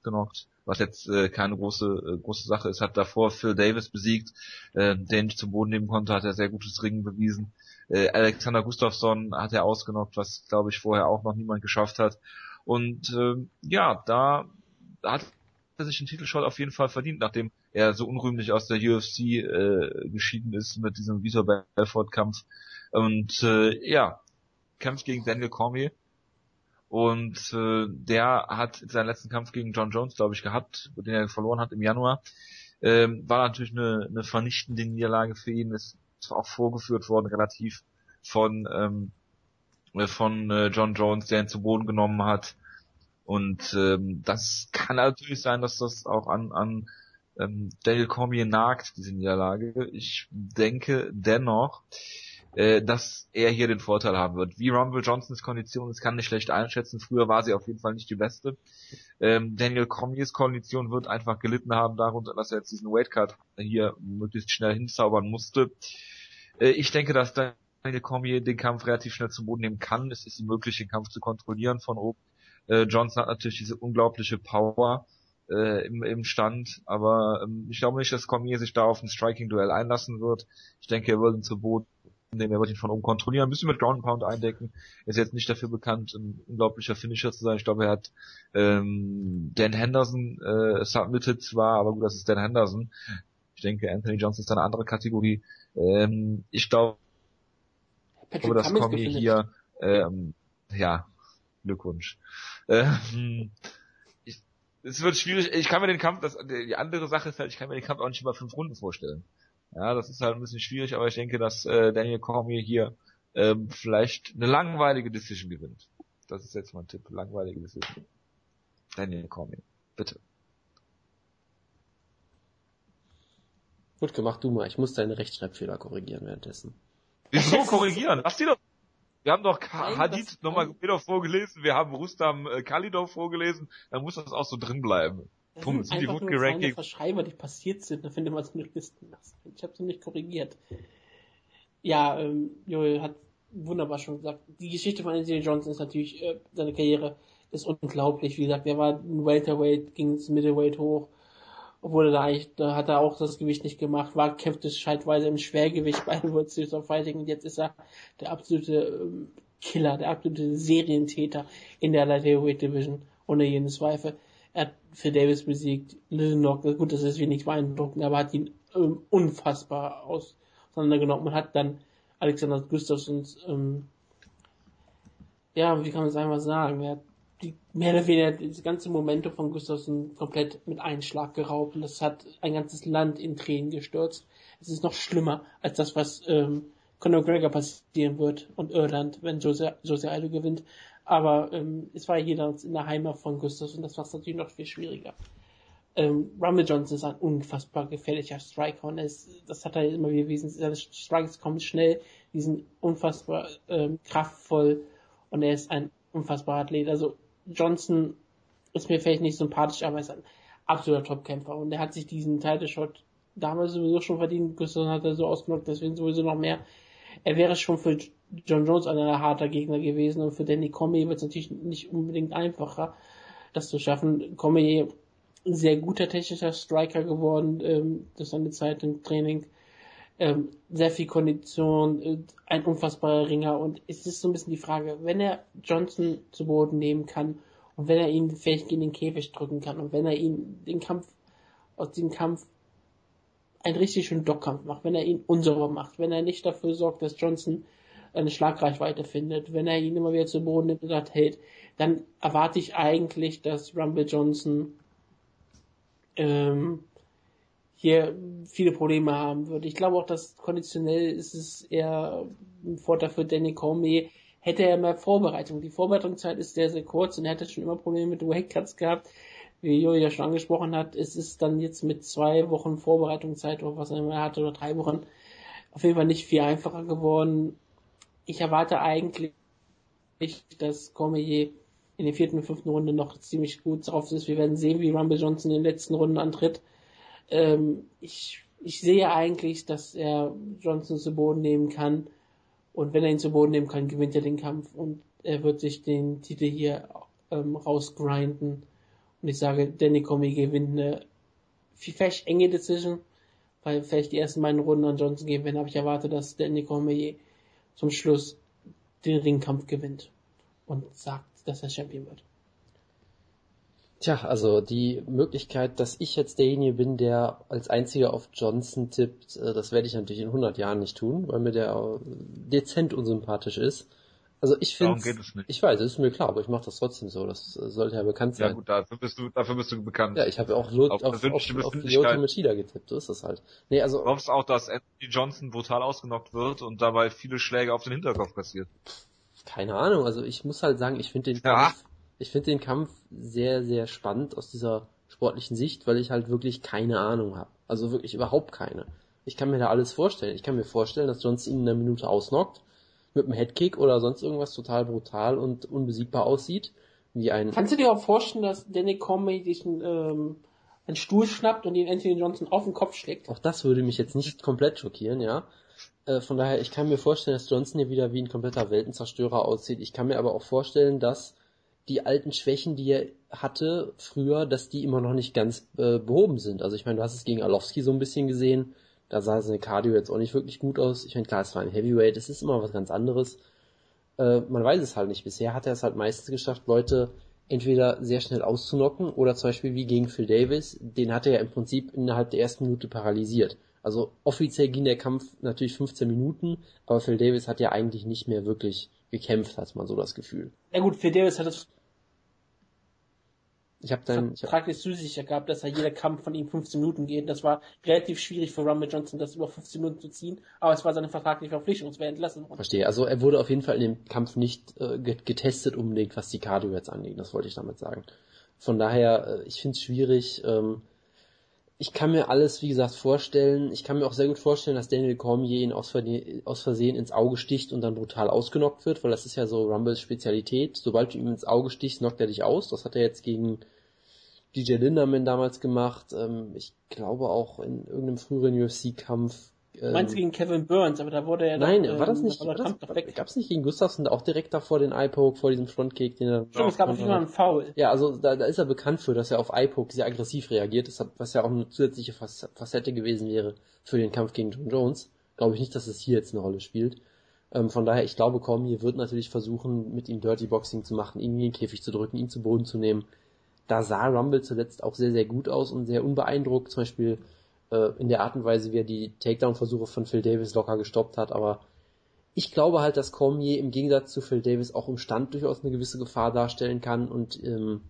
ausgenockt, was jetzt äh, keine große äh, große Sache ist. Hat davor Phil Davis besiegt, äh, den ich zum Boden nehmen konnte, hat er sehr gutes Ringen bewiesen. Äh, Alexander Gustafsson hat er ausgenockt, was glaube ich vorher auch noch niemand geschafft hat. Und ähm, ja, da hat er sich den Titelshot auf jeden Fall verdient, nachdem er so unrühmlich aus der UFC äh, geschieden ist mit diesem Vitor Belfort Kampf. Und äh, ja, kämpft gegen Daniel Cormier. Und äh, der hat seinen letzten Kampf gegen John Jones, glaube ich, gehabt, den er verloren hat im Januar. Ähm, war natürlich eine, eine vernichtende Niederlage für ihn. Ist zwar auch vorgeführt worden, relativ von ähm, äh, von äh, John Jones, der ihn zu Boden genommen hat. Und ähm, das kann natürlich sein, dass das auch an, an ähm, Daniel Cormier nagt, diese Niederlage. Ich denke dennoch, äh, dass er hier den Vorteil haben wird. Wie Rumble Johnsons Kondition ist, kann ich schlecht einschätzen. Früher war sie auf jeden Fall nicht die beste. Ähm, Daniel Cormiers Kondition wird einfach gelitten haben darunter, dass er jetzt diesen Weightcut hier möglichst schnell hinzaubern musste. Äh, ich denke, dass Daniel Cormier den Kampf relativ schnell zum Boden nehmen kann. Es ist möglich, den Kampf zu kontrollieren von oben. Äh, Johnson hat natürlich diese unglaubliche Power äh, im, im Stand, aber ähm, ich glaube nicht, dass Cormier sich da auf ein Striking-Duell einlassen wird. Ich denke, er wird ihn zu Boden nehmen, er wird ihn von oben kontrollieren, ein bisschen mit Ground Pound eindecken. Er ist jetzt nicht dafür bekannt, ein unglaublicher Finisher zu sein. Ich glaube, er hat ähm, Dan Henderson äh, submitted zwar, aber gut, das ist Dan Henderson. Ich denke, Anthony Johnson ist eine andere Kategorie. Ähm, ich glaube, aber das Cormier hier, ähm, ja, Glückwunsch. Ähm, es wird schwierig. Ich kann mir den Kampf, das, die andere Sache ist halt, ich kann mir den Kampf auch nicht über fünf Runden vorstellen. Ja, das ist halt ein bisschen schwierig, aber ich denke, dass äh, Daniel Cormier hier ähm, vielleicht eine langweilige Decision gewinnt. Das ist jetzt mein Tipp, langweilige Decision. Daniel Cormier, bitte. Gut gemacht, du mal. Ich muss deine Rechtschreibfehler korrigieren währenddessen. Wieso korrigieren? Lass die doch wir haben doch Nein, Hadid nochmal wieder vorgelesen, wir haben Rustam äh, Kalidov vorgelesen, dann muss das auch so drin bleiben. Das Punkt. Sind, die gut gerankt. Verschreiber, die passiert sind, da findet man so eine Listen. Ich habe sie nicht korrigiert. Ja, ähm, Joel hat wunderbar schon gesagt. Die Geschichte von Anthony Johnson ist natürlich, äh, seine Karriere ist unglaublich. Wie gesagt, er war ein Welterweight, ging ins Middleweight hoch, obwohl er da eigentlich, da hat er auch das Gewicht nicht gemacht, war, kämpfte scheitweise im Schwergewicht bei World Series of Fighting und jetzt ist er der absolute ähm, Killer, der absolute Serientäter in der Light Heavyweight Division, ohne jeden Zweifel. Er hat für Davis besiegt, Lilnock, gut, das ist wenig beeindruckend, aber hat ihn ähm, unfassbar auseinandergenommen. Man hat dann Alexander Gustafsons, ähm, ja, wie kann man es einmal sagen, er hat die, mehr oder weniger das ganze Momentum von Gustafsson komplett mit Einschlag geraubt und das hat ein ganzes Land in Tränen gestürzt. Es ist noch schlimmer als das, was ähm, Conor Gregor passieren wird und Irland, wenn Jose, Jose Aldo gewinnt. Aber ähm, es war jeder in der Heimat von Gustafsson, das war natürlich noch viel schwieriger. Ähm, Rumble Johnson ist ein unfassbar gefährlicher Striker und es, das hat er immer bewiesen. Seine Strikes kommen schnell, die sind unfassbar ähm, kraftvoll und er ist ein unfassbarer Athlet. Also Johnson ist mir vielleicht nicht sympathisch, aber er ist ein absoluter Topkämpfer und er hat sich diesen Title Shot damals sowieso schon verdient. Gustafsson hat er so ausgenockt, deswegen sowieso noch mehr. Er wäre schon für John Jones ein harter Gegner gewesen und für Danny Cormier wird es natürlich nicht unbedingt einfacher, das zu schaffen. Cormier ein sehr guter technischer Striker geworden ähm, durch seine Zeit im Training. Ähm, sehr viel Kondition, äh, ein unfassbarer Ringer und es ist so ein bisschen die Frage, wenn er Johnson zu Boden nehmen kann und wenn er ihn vielleicht in den Käfig drücken kann und wenn er ihn den Kampf aus dem Kampf einen richtig schönen Dockkampf macht, wenn er ihn unsauber macht, wenn er nicht dafür sorgt, dass Johnson eine Schlagreichweite findet, wenn er ihn immer wieder zu Boden nimmt und sagt, hält, dann erwarte ich eigentlich, dass Rumble Johnson ähm, hier viele Probleme haben wird. Ich glaube auch, dass konditionell ist es eher ein Vorteil für Danny Cormier. Hätte er mehr Vorbereitung. Die Vorbereitungszeit ist sehr, sehr kurz und er hatte schon immer Probleme mit Weightcuts gehabt. Wie Jo ja schon angesprochen hat, es ist dann jetzt mit zwei Wochen Vorbereitungszeit oder was er immer hatte oder drei Wochen auf jeden Fall nicht viel einfacher geworden. Ich erwarte eigentlich, dass Cormier in der vierten und fünften Runde noch ziemlich gut drauf ist. Wir werden sehen, wie Rumble Johnson in den letzten Runden antritt. Ähm, ich, ich sehe eigentlich, dass er Johnson zu Boden nehmen kann. Und wenn er ihn zu Boden nehmen kann, gewinnt er den Kampf und er wird sich den Titel hier ähm, rausgrinden. Und ich sage, Danny Comey gewinnt eine vielleicht enge Decision, weil vielleicht die ersten beiden Runden an Johnson gehen werden, aber ich erwarte, dass Danny Cormier zum Schluss den Ringkampf gewinnt und sagt, dass er Champion wird. Tja, also die Möglichkeit, dass ich jetzt derjenige bin, der als einziger auf Johnson tippt, äh, das werde ich natürlich in 100 Jahren nicht tun, weil mir der dezent unsympathisch ist. Also ich finde, ich weiß, das ist mir klar, aber ich mache das trotzdem so. Das äh, sollte ja bekannt sein. Ja gut, dafür bist du, dafür bist du bekannt. Ja, ich habe auch Lot, auf, auf, auf, auf die Ultimate getippt, so ist das halt. Nee, also. Du glaubst auch, dass Anthony Johnson brutal ausgenockt wird und dabei viele Schläge auf den Hinterkopf kassiert? Keine Ahnung, also ich muss halt sagen, ich finde den ja. Kampf ich finde den Kampf sehr, sehr spannend aus dieser sportlichen Sicht, weil ich halt wirklich keine Ahnung habe. Also wirklich überhaupt keine. Ich kann mir da alles vorstellen. Ich kann mir vorstellen, dass Johnson ihn in einer Minute ausnockt, mit einem Headkick oder sonst irgendwas total brutal und unbesiegbar aussieht. Wie ein Kannst du dir auch vorstellen, dass Danny Comey sich einen, ähm, einen Stuhl schnappt und ihn Anthony Johnson auf den Kopf schlägt? Auch das würde mich jetzt nicht komplett schockieren, ja. Äh, von daher, ich kann mir vorstellen, dass Johnson hier wieder wie ein kompletter Weltenzerstörer aussieht. Ich kann mir aber auch vorstellen, dass die alten Schwächen, die er hatte früher, dass die immer noch nicht ganz äh, behoben sind. Also ich meine, du hast es gegen Alowski so ein bisschen gesehen, da sah seine Cardio jetzt auch nicht wirklich gut aus. Ich meine, klar, es war ein Heavyweight, es ist immer was ganz anderes. Äh, man weiß es halt nicht. Bisher hat er es halt meistens geschafft, Leute entweder sehr schnell auszunocken oder zum Beispiel wie gegen Phil Davis, den hat er ja im Prinzip innerhalb der ersten Minute paralysiert. Also offiziell ging der Kampf natürlich 15 Minuten, aber Phil Davis hat ja eigentlich nicht mehr wirklich gekämpft, hat man so das Gefühl. Ja gut, Phil Davis hat es ich habe dann ich hab, vertraglich zusicher gehabt, dass er jeder Kampf von ihm 15 Minuten geht. Das war relativ schwierig für Rumble Johnson, das über 15 Minuten zu ziehen, aber es war seine vertragliche Verpflichtung, es wäre entlassen worden. Verstehe. Also er wurde auf jeden Fall in dem Kampf nicht äh, getestet unbedingt, was die Cardio jetzt angeht. Das wollte ich damit sagen. Von daher, äh, ich finde es schwierig. Ähm, ich kann mir alles, wie gesagt, vorstellen. Ich kann mir auch sehr gut vorstellen, dass Daniel Cormier ihn aus, Versehen, ins Auge sticht und dann brutal ausgenockt wird, weil das ist ja so Rumbles Spezialität. Sobald du ihm ins Auge stichst, knockt er dich aus. Das hat er jetzt gegen DJ Linderman damals gemacht. Ähm, ich glaube auch in irgendeinem früheren UFC-Kampf ähm, Meinst du gegen Kevin Burns, aber da wurde er Nein, doch, war das ähm, nicht, war das, weg. gab's nicht gegen Gustafsson auch direkt davor den Eye-Poke vor diesem Frontkick, den er... Stimmt, es gab auf jeden Fall einen Foul. Ja, also da, da ist er bekannt für, dass er auf Eye-Poke sehr aggressiv reagiert, deshalb, was ja auch eine zusätzliche Facette gewesen wäre für den Kampf gegen John Jones. Glaube ich nicht, dass es hier jetzt eine Rolle spielt. Ähm, von daher, ich glaube, Cormier wird natürlich versuchen, mit ihm Dirty Boxing zu machen, ihn in den Käfig zu drücken, ihn zu Boden zu nehmen. Da sah Rumble zuletzt auch sehr, sehr gut aus und sehr unbeeindruckt. Zum Beispiel äh, in der Art und Weise, wie er die Takedown-Versuche von Phil Davis locker gestoppt hat, aber ich glaube halt, dass Cormier im Gegensatz zu Phil Davis auch im Stand durchaus eine gewisse Gefahr darstellen kann und ähm,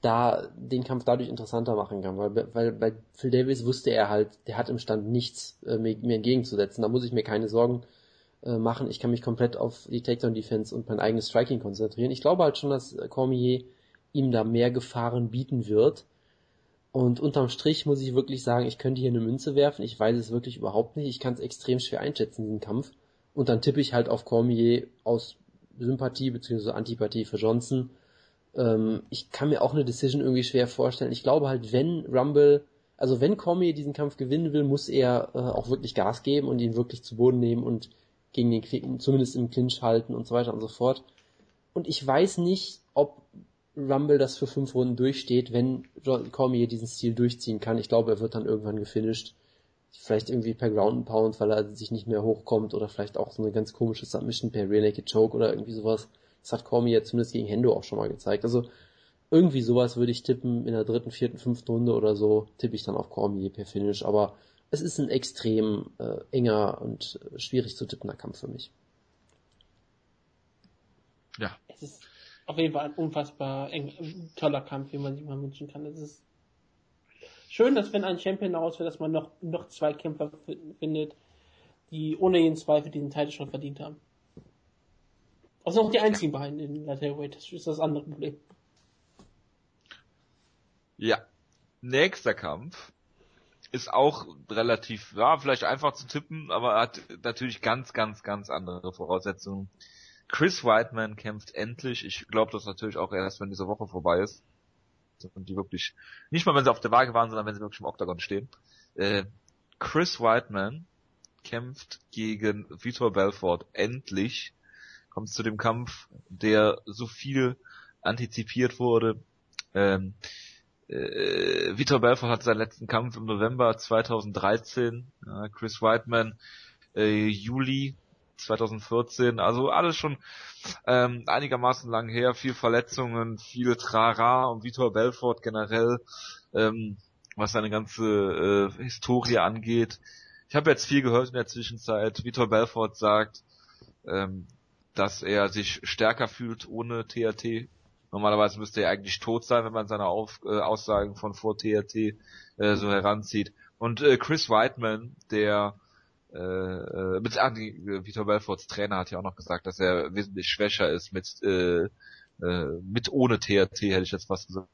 da den Kampf dadurch interessanter machen kann, weil, weil bei Phil Davis wusste er halt, der hat im Stand nichts äh, mir, mir entgegenzusetzen, da muss ich mir keine Sorgen äh, machen, ich kann mich komplett auf die Takedown-Defense und mein eigenes Striking konzentrieren. Ich glaube halt schon, dass Cormier ihm da mehr Gefahren bieten wird, und unterm Strich muss ich wirklich sagen, ich könnte hier eine Münze werfen. Ich weiß es wirklich überhaupt nicht. Ich kann es extrem schwer einschätzen, diesen Kampf. Und dann tippe ich halt auf Cormier aus Sympathie bzw. Antipathie für Johnson. Ähm, ich kann mir auch eine Decision irgendwie schwer vorstellen. Ich glaube halt, wenn Rumble, also wenn Cormier diesen Kampf gewinnen will, muss er äh, auch wirklich Gas geben und ihn wirklich zu Boden nehmen und gegen den zumindest im Clinch halten und so weiter und so fort. Und ich weiß nicht, ob Rumble das für fünf Runden durchsteht, wenn Cormier diesen Stil durchziehen kann. Ich glaube, er wird dann irgendwann gefinisht. Vielleicht irgendwie per Ground and Pound, weil er sich nicht mehr hochkommt oder vielleicht auch so eine ganz komische Submission per Rear Naked Choke oder irgendwie sowas. Das hat Cormier zumindest gegen Hendo auch schon mal gezeigt. Also irgendwie sowas würde ich tippen in der dritten, vierten, fünften Runde oder so tippe ich dann auf Cormier per Finish. Aber es ist ein extrem äh, enger und schwierig zu tippender Kampf für mich. Ja. Es ist auf jeden Fall ein unfassbar eng, toller Kampf, wie man sich mal wünschen kann. Es ist schön, dass wenn ein Champion wird, dass man noch, noch zwei Kämpfer findet, die ohne jeden Zweifel diesen Titel schon verdient haben. Das sind auch die einzigen beiden in Light Heavyweight, das ist das andere Problem. Ja. Nächster Kampf ist auch relativ, ja, vielleicht einfach zu tippen, aber hat natürlich ganz, ganz, ganz andere Voraussetzungen. Chris Whiteman kämpft endlich. Ich glaube das natürlich auch erst, wenn diese Woche vorbei ist. Und die wirklich, nicht mal wenn sie auf der Waage waren, sondern wenn sie wirklich im Octagon stehen. Äh, Chris Whiteman kämpft gegen Vitor Belfort endlich. Kommt zu dem Kampf, der so viel antizipiert wurde. Ähm, äh, Vitor Belfort hat seinen letzten Kampf im November 2013. Äh, Chris Whiteman äh, Juli 2014, also alles schon ähm, einigermaßen lang her, viel Verletzungen, viel Trara und Vitor Belfort generell, ähm, was seine ganze äh, Historie angeht. Ich habe jetzt viel gehört in der Zwischenzeit. Vitor Belfort sagt, ähm, dass er sich stärker fühlt ohne TRT. Normalerweise müsste er eigentlich tot sein, wenn man seine Auf äh, Aussagen von vor TRT äh, so heranzieht. Und äh, Chris Whiteman, der äh, äh, die, Vitor Belforts Trainer hat ja auch noch gesagt, dass er wesentlich schwächer ist mit, äh, äh, mit ohne TRT, hätte ich jetzt fast gesagt.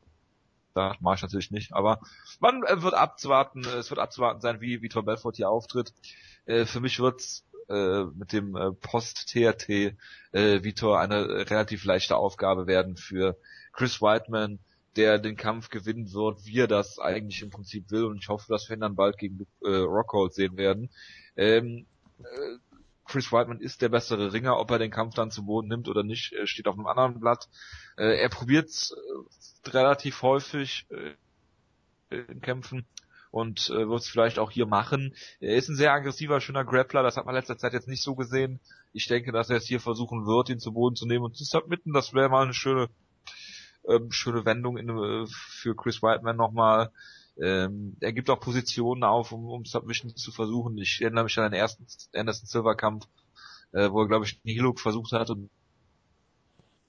Da mache ich natürlich nicht, aber man äh, wird abzuwarten, es wird abzuwarten sein, wie Vitor Belfort hier auftritt. Äh, für mich wird's äh, mit dem äh, Post-TRT äh, Vitor eine relativ leichte Aufgabe werden für Chris Whiteman, der den Kampf gewinnen wird, wie er das eigentlich im Prinzip will und ich hoffe, dass wir ihn dann bald gegen äh, Rockhold sehen werden. Ähm, äh, Chris Whiteman ist der bessere Ringer, ob er den Kampf dann zu Boden nimmt oder nicht, äh, steht auf einem anderen Blatt. Äh, er probiert äh, relativ häufig äh, in Kämpfen und äh, wird es vielleicht auch hier machen. Er ist ein sehr aggressiver, schöner Grappler, das hat man letzter Zeit jetzt nicht so gesehen. Ich denke, dass er es hier versuchen wird, ihn zu Boden zu nehmen und zu submitten. Das wäre mal eine schöne, ähm, schöne Wendung in, äh, für Chris Whiteman nochmal. Ähm, er gibt auch Positionen auf, um, um Submission zu versuchen. Ich erinnere mich an den ersten Anderson Silver Kampf, äh, wo er glaube ich einen Hillock versucht hat und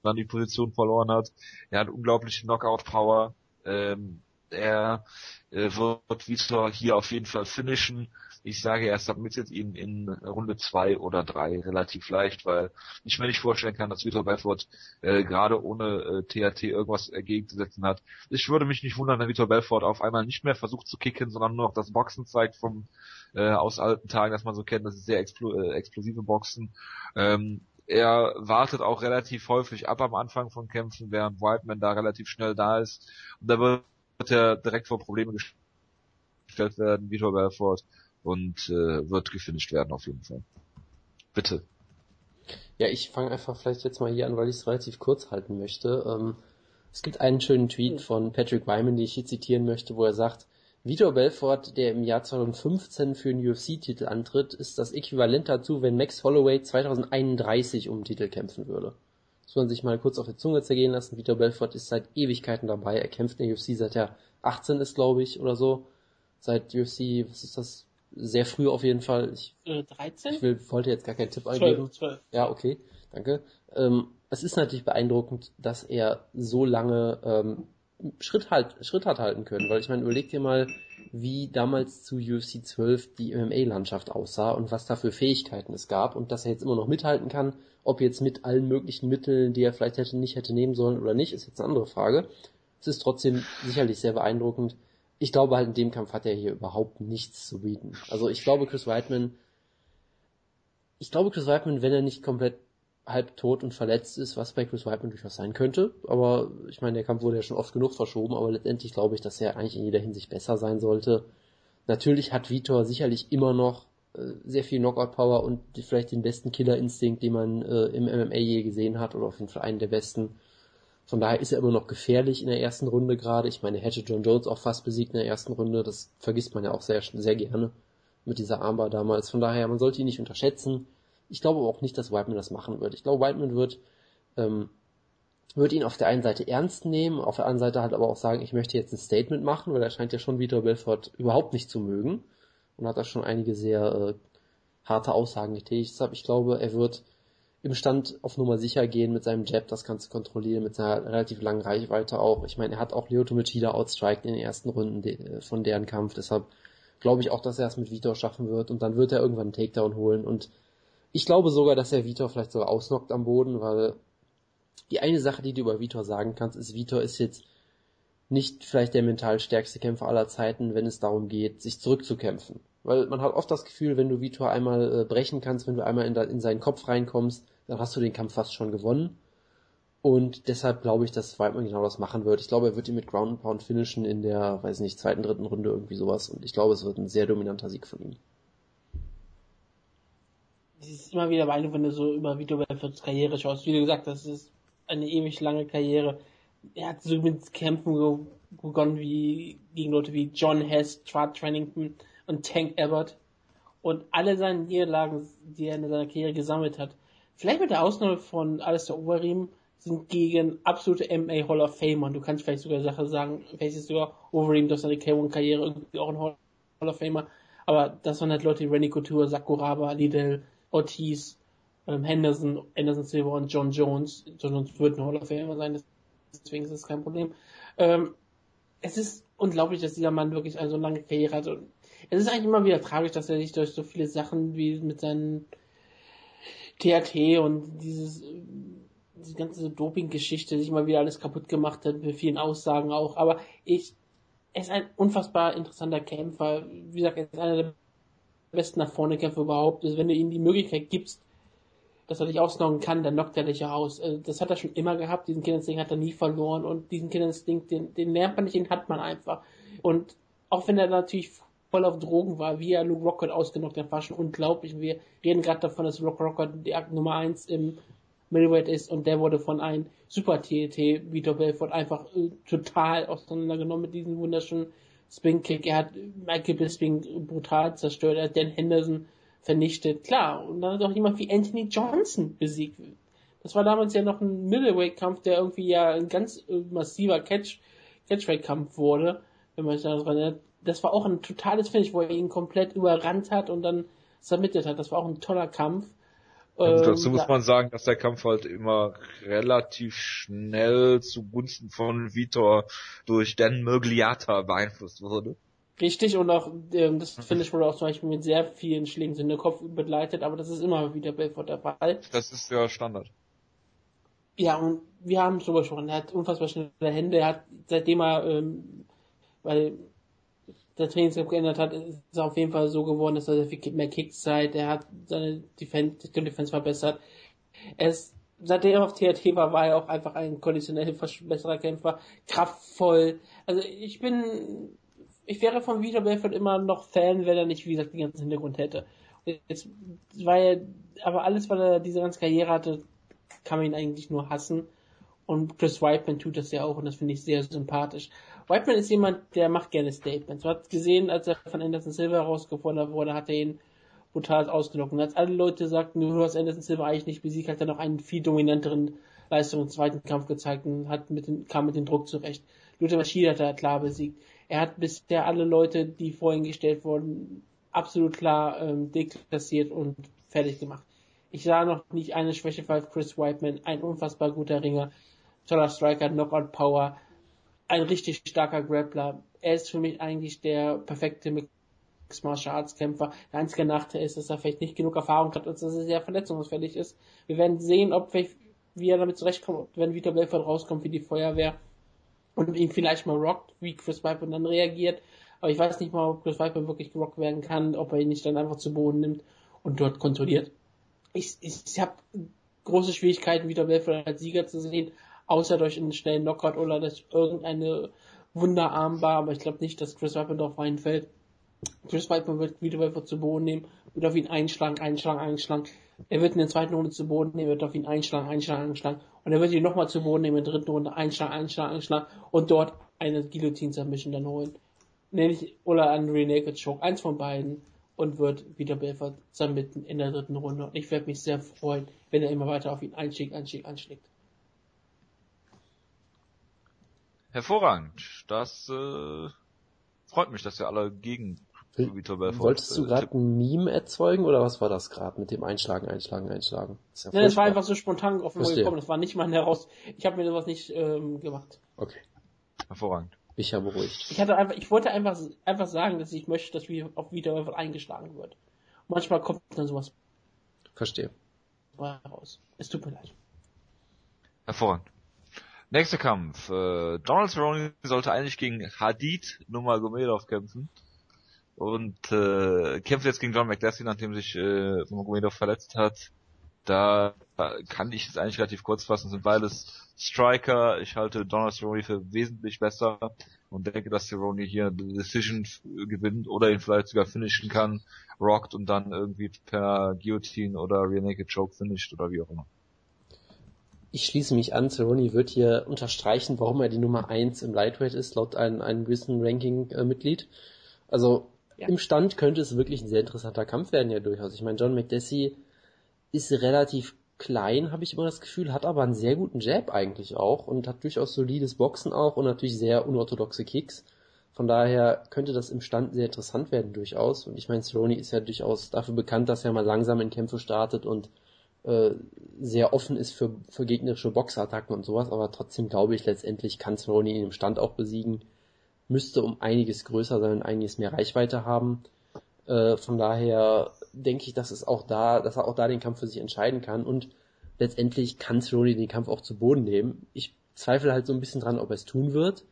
dann die Position verloren hat. Er hat unglaubliche Knockout Power. Ähm, er äh, wird Vitor hier auf jeden Fall finishen. Ich sage, er submittet ihn in Runde zwei oder drei relativ leicht, weil ich mir nicht vorstellen kann, dass Vitor Belfort äh, gerade ohne äh, THT irgendwas entgegenzusetzen hat. Ich würde mich nicht wundern, wenn Vitor Belfort auf einmal nicht mehr versucht zu kicken, sondern nur noch das Boxen zeigt vom äh, aus alten Tagen, das man so kennt. Das ist sehr explo äh, explosive Boxen. Ähm, er wartet auch relativ häufig ab am Anfang von Kämpfen, während Whiteman da relativ schnell da ist. Und da wird er direkt vor Probleme gestellt werden, Vitor Belfort und äh, wird gefinisht werden auf jeden Fall. Bitte. Ja, ich fange einfach vielleicht jetzt mal hier an, weil ich es relativ kurz halten möchte. Ähm, es gibt einen schönen Tweet von Patrick Wyman, den ich hier zitieren möchte, wo er sagt, Vitor Belfort, der im Jahr 2015 für einen UFC-Titel antritt, ist das Äquivalent dazu, wenn Max Holloway 2031 um den Titel kämpfen würde. Das muss man sich mal kurz auf die Zunge zergehen lassen. Vitor Belfort ist seit Ewigkeiten dabei. Er kämpft in der UFC seit er 18 ist, glaube ich, oder so. Seit UFC, was ist das, sehr früh auf jeden Fall. Ich, äh, 13? Ich will, wollte jetzt gar keinen Tipp 12, eingeben. 12. Ja, okay, danke. Ähm, es ist natürlich beeindruckend, dass er so lange ähm, Schritt halt, Schritt hat halten können, weil ich meine, überleg dir mal, wie damals zu UFC 12 die MMA-Landschaft aussah und was da für Fähigkeiten es gab und dass er jetzt immer noch mithalten kann, ob jetzt mit allen möglichen Mitteln, die er vielleicht hätte nicht hätte nehmen sollen oder nicht, ist jetzt eine andere Frage. Es ist trotzdem sicherlich sehr beeindruckend, ich glaube halt in dem Kampf hat er hier überhaupt nichts zu bieten. Also ich glaube Chris Weidman, ich glaube Chris Weidman, wenn er nicht komplett halb tot und verletzt ist, was bei Chris Weidman durchaus sein könnte, aber ich meine, der Kampf wurde ja schon oft genug verschoben, aber letztendlich glaube ich, dass er eigentlich in jeder Hinsicht besser sein sollte. Natürlich hat Vitor sicherlich immer noch äh, sehr viel Knockout-Power und vielleicht den besten Killer-Instinkt, den man äh, im MMA je gesehen hat, oder auf jeden Fall einen der besten. Von daher ist er immer noch gefährlich in der ersten Runde gerade. Ich meine, hätte John Jones auch fast besiegt in der ersten Runde. Das vergisst man ja auch sehr, sehr gerne mit dieser Armbar damals. Von daher, man sollte ihn nicht unterschätzen. Ich glaube aber auch nicht, dass Whiteman das machen wird. Ich glaube, Whiteman wird, ähm, wird ihn auf der einen Seite ernst nehmen, auf der anderen Seite halt aber auch sagen, ich möchte jetzt ein Statement machen, weil er scheint ja schon Vitor Belfort überhaupt nicht zu mögen und hat da schon einige sehr äh, harte Aussagen getätigt. Deshalb, ich glaube, er wird im Stand auf Nummer sicher gehen mit seinem Jab, das Ganze kontrollieren, mit seiner relativ langen Reichweite auch. Ich meine, er hat auch Lyoto Machida outstriked in den ersten Runden de äh, von deren Kampf, deshalb glaube ich auch, dass er es mit Vitor schaffen wird und dann wird er irgendwann einen Takedown holen und ich glaube sogar, dass er Vitor vielleicht sogar ausnockt am Boden, weil die eine Sache, die du über Vitor sagen kannst, ist, Vitor ist jetzt nicht vielleicht der mental stärkste Kämpfer aller Zeiten, wenn es darum geht, sich zurückzukämpfen. Weil man hat oft das Gefühl, wenn du Vitor einmal äh, brechen kannst, wenn du einmal in, in seinen Kopf reinkommst, dann hast du den Kampf fast schon gewonnen. Und deshalb glaube ich, dass Weidmann genau das machen wird. Ich glaube, er wird ihn mit Ground and Pound finishen in der, weiß nicht, zweiten, dritten Runde irgendwie sowas. Und ich glaube, es wird ein sehr dominanter Sieg von ihm. Es ist immer wieder beeindruckend, wenn du so über Vito Belforts Karriere schaust. Wie du gesagt hast, das ist eine ewig lange Karriere. Er hat so mit Kämpfen begonnen wie gegen Leute wie John Hess, Chad Trennington und Tank Abbott. Und alle seine Niederlagen, die er in seiner Karriere gesammelt hat, vielleicht mit der Ausnahme von Alistair Overeem, sind gegen absolute MA Hall of Famer. Und du kannst vielleicht sogar Sache sagen, vielleicht ist sogar Overeem durch seine K1-Karriere irgendwie auch ein Hall of Famer. Aber das waren halt Leute wie Renny Couture, Sakuraba, Liddell, Ortiz, ähm, Henderson, Anderson Silver und John Jones. John Jones wird ein Hall of Famer sein, deswegen ist das kein Problem. Ähm, es ist unglaublich, dass dieser Mann wirklich eine so lange Karriere hat. Und es ist eigentlich immer wieder tragisch, dass er sich durch so viele Sachen wie mit seinen THT und dieses, diese ganze Doping-Geschichte sich mal wieder alles kaputt gemacht hat, mit vielen Aussagen auch. Aber ich, er ist ein unfassbar interessanter Kämpfer. Wie gesagt, er ist einer der besten nach vorne Kämpfer überhaupt. Also wenn du ihm die Möglichkeit gibst, dass er dich ausnocken kann, dann knockt er dich ja aus. Also das hat er schon immer gehabt, diesen Kinderinstinkt hat er nie verloren und diesen Kinderinstinkt, den, den lernt man nicht, den hat man einfach. Und auch wenn er natürlich voll auf Drogen war, wie er Luke Rockhold ausgenockt hat, war schon unglaublich. Wir reden gerade davon, dass Luke Rockhold die Akt Nummer 1 im Middleweight ist und der wurde von einem Super TT Vitor Belfort einfach äh, total auseinandergenommen mit diesem wunderschönen Spin Kick. Er hat Michael Bisping brutal zerstört, er hat Dan Henderson vernichtet. Klar, und dann hat auch jemand wie Anthony Johnson besiegt. Das war damals ja noch ein Middleweight-Kampf, der irgendwie ja ein ganz äh, massiver Catch, Catchweight-Kampf wurde, wenn man sich daran erinnert. Das war auch ein totales Finish, wo er ihn komplett überrannt hat und dann submitted hat. Das war auch ein toller Kampf. Ja, dazu ähm, muss man sagen, dass der Kampf halt immer relativ schnell zugunsten von Vitor durch Dan Mögliata beeinflusst wurde. Richtig, und auch ähm, das Finish wurde auch zum Beispiel mit sehr vielen Schlägen in den Kopf begleitet, aber das ist immer wieder Belfort der Fall. Das ist ja Standard. Ja, und wir haben es drüber gesprochen, er hat unfassbar schnelle Hände, er hat seitdem er, ähm, weil der Trainingscamp geändert hat, ist es auf jeden Fall so geworden, dass er viel mehr Kicks zeigt, er hat seine Defense, Defense verbessert. Er ist, seitdem er auf THT war, war er auch einfach ein konditionell besserer Kämpfer, kraftvoll. Also ich bin, ich wäre von Vitor Belfort immer noch Fan, wenn er nicht, wie gesagt, den ganzen Hintergrund hätte. Jetzt er, aber alles, weil er diese ganze Karriere hatte, kann man ihn eigentlich nur hassen. Und Chris Whiteman tut das ja auch und das finde ich sehr sympathisch. Whiteman ist jemand, der macht gerne Statements. Man hat gesehen, als er von Anderson Silva herausgefordert wurde, hat er ihn brutal ausgenockt. Und als alle Leute sagten, du hast Anderson Silva eigentlich nicht besiegt, hat er noch einen viel dominanteren Leistung im zweiten Kampf gezeigt und hat mit dem, kam mit dem Druck zurecht. Luther Maschid hat er klar besiegt. Er hat bisher alle Leute, die vor ihn gestellt wurden, absolut klar ähm, deklassiert und fertig gemacht. Ich sah noch nicht eine Schwäche bei Chris Whiteman, ein unfassbar guter Ringer, toller Striker, Knockout Power, ein richtig starker Grappler. Er ist für mich eigentlich der perfekte Mixed Martial Arts Kämpfer. Der einzige Nachteil ist, dass er vielleicht nicht genug Erfahrung hat und dass er sehr verletzungsfällig ist. Wir werden sehen, ob wie er damit zurechtkommt, wenn Vitor Belfort rauskommt wie die Feuerwehr und ihn vielleicht mal rockt, wie Chris Piper dann reagiert. Aber ich weiß nicht mal, ob Chris Piper wirklich gerockt werden kann, ob er ihn nicht dann einfach zu Boden nimmt und dort kontrolliert. Ich, ich, ich habe große Schwierigkeiten, Vitor Belfort als Sieger zu sehen, außer durch einen schnellen Knockout oder durch irgendeine Wunderarmbar, aber ich glaube nicht, dass Chris Weidman darauf reinfällt. Chris Weidman wird wieder Belfort zu Boden nehmen, wird auf ihn einschlagen, einschlagen, einschlagen. Er wird in der zweiten Runde zu Boden nehmen, wird auf ihn einschlagen, einschlagen, einschlagen. Und er wird ihn nochmal zu Boden nehmen in der dritten Runde, einschlagen, einschlagen, einschlagen und dort eine Guillotine Submission dann holen. Nämlich, oder einen Naked Choke, eins von beiden und wird wieder Belfort submitten in der dritten Runde. Und ich werde mich sehr freuen, wenn er immer weiter auf ihn einschlägt, einschlägt, einschlägt. Hervorragend. Das äh, freut mich, dass wir alle gegen Vitor Belfort Wolltest du gerade ein Meme erzeugen oder was war das gerade mit dem Einschlagen, Einschlagen, Einschlagen? Das ja Nein, das war einfach so spontan auf gekommen. Das war nicht mal heraus. Ich habe mir sowas nicht ähm, gemacht. Okay. Hervorragend. Ich habe beruhigt. Ich hatte einfach, ich wollte einfach einfach sagen, dass ich möchte, dass wir auf Vitor Belfort eingeschlagen wird. Manchmal kommt dann sowas. Verstehe. Raus. Es tut mir leid. Hervorragend. Nächster Kampf. Äh, Donald Cerrone sollte eigentlich gegen Hadid Nurmagomedov kämpfen. Und äh, kämpft jetzt gegen John McDessie, nachdem sich äh, Nurmagomedov verletzt hat. Da kann ich es eigentlich relativ kurz fassen, sind beides Striker. Ich halte Donald Cerrone für wesentlich besser und denke, dass Cerrone hier eine Decision gewinnt oder ihn vielleicht sogar finishen kann, rockt und dann irgendwie per Guillotine oder Rear Naked Choke finisht oder wie auch immer ich schließe mich an, Cerrone wird hier unterstreichen, warum er die Nummer 1 im Lightweight ist, laut einem, einem gewissen Ranking-Mitglied. Also ja. im Stand könnte es wirklich ein sehr interessanter Kampf werden ja durchaus. Ich meine, John McDessie ist relativ klein, habe ich immer das Gefühl, hat aber einen sehr guten Jab eigentlich auch und hat durchaus solides Boxen auch und natürlich sehr unorthodoxe Kicks. Von daher könnte das im Stand sehr interessant werden durchaus. Und ich meine, Cerrone ist ja durchaus dafür bekannt, dass er mal langsam in Kämpfe startet und äh, sehr offen ist für, für gegnerische Boxattacken und sowas, aber trotzdem glaube ich, letztendlich kann Cerrone ihn im Stand auch besiegen, müsste um einiges größer sein, einiges mehr Reichweite haben. Äh, von daher denke ich, dass es auch da, dass er auch da den Kampf für sich entscheiden kann und letztendlich kann Cerrone den Kampf auch zu Boden nehmen. Ich zweifle halt so ein bisschen dran, ob er es tun wird,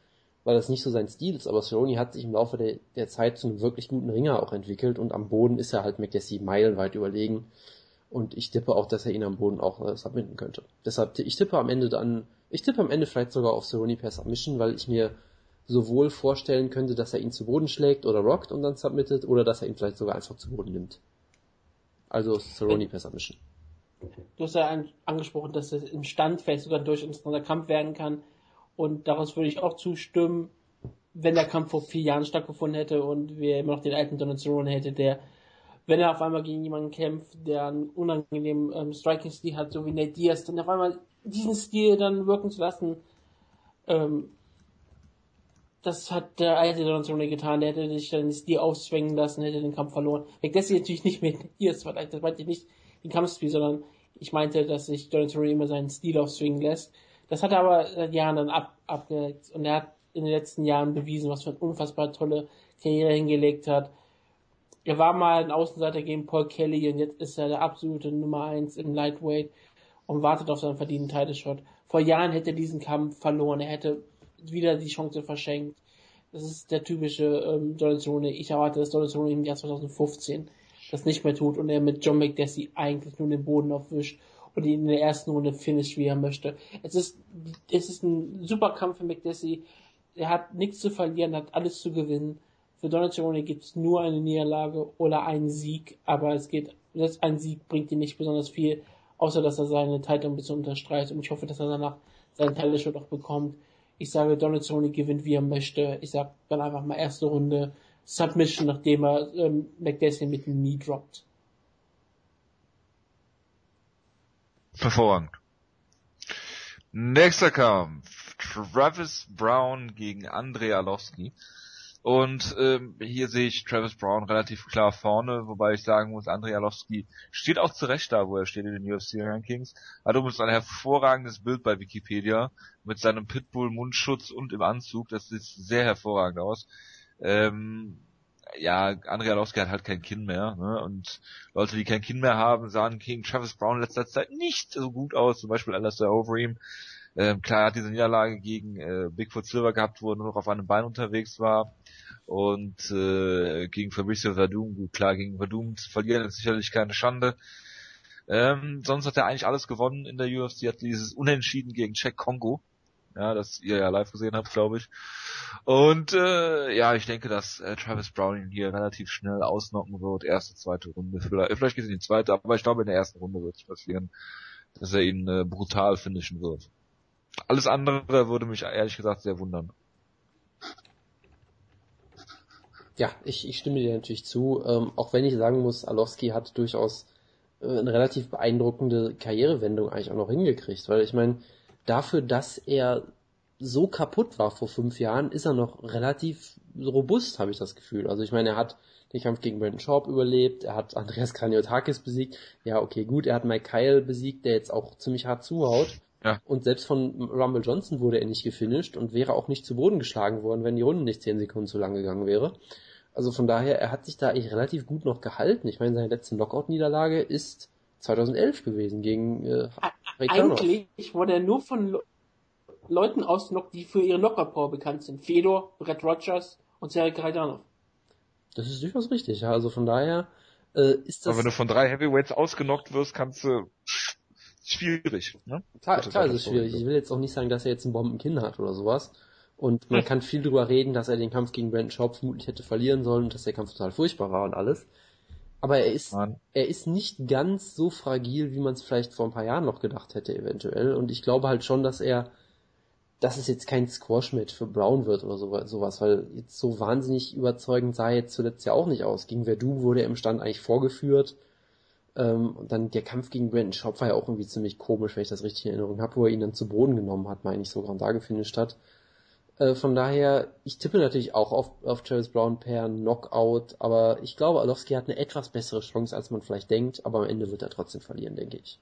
weil das nicht so sein Stil ist, aber Cerrone hat sich im Laufe der, der Zeit zu einem wirklich guten Ringer auch entwickelt und am Boden ist er halt McDessie meilenweit überlegen. Und ich tippe auch, dass er ihn am Boden auch äh, submitten könnte. Deshalb, ich tippe am Ende dann, ich tippe am Ende vielleicht sogar auf Cerrone per Submission, weil ich mir sowohl vorstellen könnte, dass er ihn zu Boden schlägt oder rockt und dann submittet, oder dass er ihn vielleicht sogar einfach zu Boden nimmt. Also Cerrone per Submission. Du hast ja angesprochen, dass es im Stand vielleicht sogar durch interessanter Kampf werden kann. Und daraus würde ich auch zustimmen, wenn der Kampf vor vier Jahren stattgefunden hätte und wir immer noch den alten Donald Cerrone hätte, der, wenn er auf einmal gegen jemanden kämpft, der einen unangenehmen ähm, Striking-Stil hat, so wie Nate Diaz, dann auf einmal diesen Stil dann wirken zu lassen, ähm, das hat der alte Donald Cerrone getan, der hätte sich dann den Stil auszwängen lassen, hätte den Kampf verloren. Weglässt natürlich nicht mit Diaz, das meinte ich nicht den Kampfstil, sondern ich meinte, dass sich Donald Cerrone immer seinen Stil aufzwingen lässt. Das hat er aber seit Jahren dann ab, abgelegt und er hat in den letzten Jahren bewiesen, was für eine unfassbar tolle Karriere hingelegt hat. Er war mal ein Außenseiter gegen Paul Kelly und jetzt ist er der absolute Nummer 1 im Lightweight und wartet auf seinen verdienten Title Shot. Vor Jahren hätte er diesen Kampf verloren, er hätte wieder die Chance verschenkt. Das ist der typische ähm, Donald. Ich erwarte, dass Donald im Jahr 2015 das nicht mehr tut und er mit John McDessie eigentlich nur den Boden aufwischt und ihn in der ersten Runde finisht, wie er möchte. Es ist, es ist ein super Kampf für McDessie. Er hat nichts zu verlieren, hat alles zu gewinnen. Für Donald Cerrone gibt es nur eine Niederlage oder einen Sieg, aber es geht, selbst ein Sieg bringt ihm nicht besonders viel, außer dass er seine Titel ein bisschen unterstreicht und ich hoffe, dass er danach seinen Title schon auch bekommt. Ich sage, Donald Cerrone gewinnt, wie er möchte. Ich sage dann einfach mal erste Runde Submission, nachdem er ähm, McDessie mit dem Knee droppt. Hervorragend. Nächster Kampf. Travis Brown gegen Andrei Arlovski. Und ähm, hier sehe ich Travis Brown relativ klar vorne, wobei ich sagen muss, Andrei Arlovski steht auch zurecht da, wo er steht in den UFC Rankings. Hat übrigens ein hervorragendes Bild bei Wikipedia mit seinem Pitbull Mundschutz und im Anzug. Das sieht sehr hervorragend aus. Ähm, ja, Andrei Arlovski hat halt kein Kinn mehr, ne? Und Leute, die kein Kinn mehr haben, sahen gegen Travis Brown in letzter Zeit nicht so gut aus, zum Beispiel Alistair Overeem. Ähm, klar, er hat diese Niederlage gegen äh, Bigfoot Silver gehabt, wo er nur noch auf einem Bein unterwegs war. Und äh, gegen Fabricio Verdum, gut, klar, gegen Verdum zu verlieren ist sicherlich keine Schande. Ähm, sonst hat er eigentlich alles gewonnen in der UFC, hat dieses Unentschieden gegen Czech Kongo ja, das ihr ja live gesehen habt, glaube ich. Und äh, ja, ich denke, dass äh, Travis Brown ihn hier relativ schnell ausnocken wird. Erste, zweite Runde. Vielleicht, vielleicht geht es in die zweite, aber ich glaube, in der ersten Runde wird es passieren, dass er ihn äh, brutal finishen wird. Alles andere würde mich ehrlich gesagt sehr wundern. Ja, ich, ich stimme dir natürlich zu. Ähm, auch wenn ich sagen muss, Alowski hat durchaus äh, eine relativ beeindruckende Karrierewendung eigentlich auch noch hingekriegt, weil ich meine, dafür, dass er so kaputt war vor fünf Jahren, ist er noch relativ robust, habe ich das Gefühl. Also ich meine, er hat den Kampf gegen Brandon Schaub überlebt, er hat Andreas Kraniotakis besiegt, ja okay, gut, er hat Mike Kyle besiegt, der jetzt auch ziemlich hart zuhaut. Ja. Und selbst von Rumble Johnson wurde er nicht gefinisht und wäre auch nicht zu Boden geschlagen worden, wenn die Runde nicht zehn Sekunden zu lang gegangen wäre. Also von daher, er hat sich da eigentlich relativ gut noch gehalten. Ich meine, seine letzte Knockout-Niederlage ist 2011 gewesen gegen äh, Eigentlich wurde er nur von Le Leuten ausgenockt, die für ihre Knockout-Power bekannt sind. Fedor, Brett Rogers und Sergei Kaidanov. Das ist durchaus richtig, ja. Also von daher äh, ist das... Aber wenn du von drei Heavyweights ausgenockt wirst, kannst du... Schwierig, ne? Klar, klar ist es schwierig. Ich will jetzt auch nicht sagen, dass er jetzt ein Bombenkinn hat oder sowas. Und man kann viel drüber reden, dass er den Kampf gegen Brandon Schaub vermutlich hätte verlieren sollen und dass der Kampf total furchtbar war und alles. Aber er ist, Mann. er ist nicht ganz so fragil, wie man es vielleicht vor ein paar Jahren noch gedacht hätte, eventuell. Und ich glaube halt schon, dass er, dass es jetzt kein Squash-Match für Brown wird oder sowas, weil jetzt so wahnsinnig überzeugend sah er jetzt zuletzt ja auch nicht aus. Gegen Verdun wurde er im Stand eigentlich vorgeführt. Ähm, und dann der Kampf gegen Brandon Schaub war ja auch irgendwie ziemlich komisch, wenn ich das richtig in Erinnerung habe, wo er ihn dann zu Boden genommen hat, meine ich sogar, und da gefinisht hat. Äh, von daher, ich tippe natürlich auch auf, auf Travis Brown per Knockout, aber ich glaube, Alowski hat eine etwas bessere Chance, als man vielleicht denkt, aber am Ende wird er trotzdem verlieren, denke ich.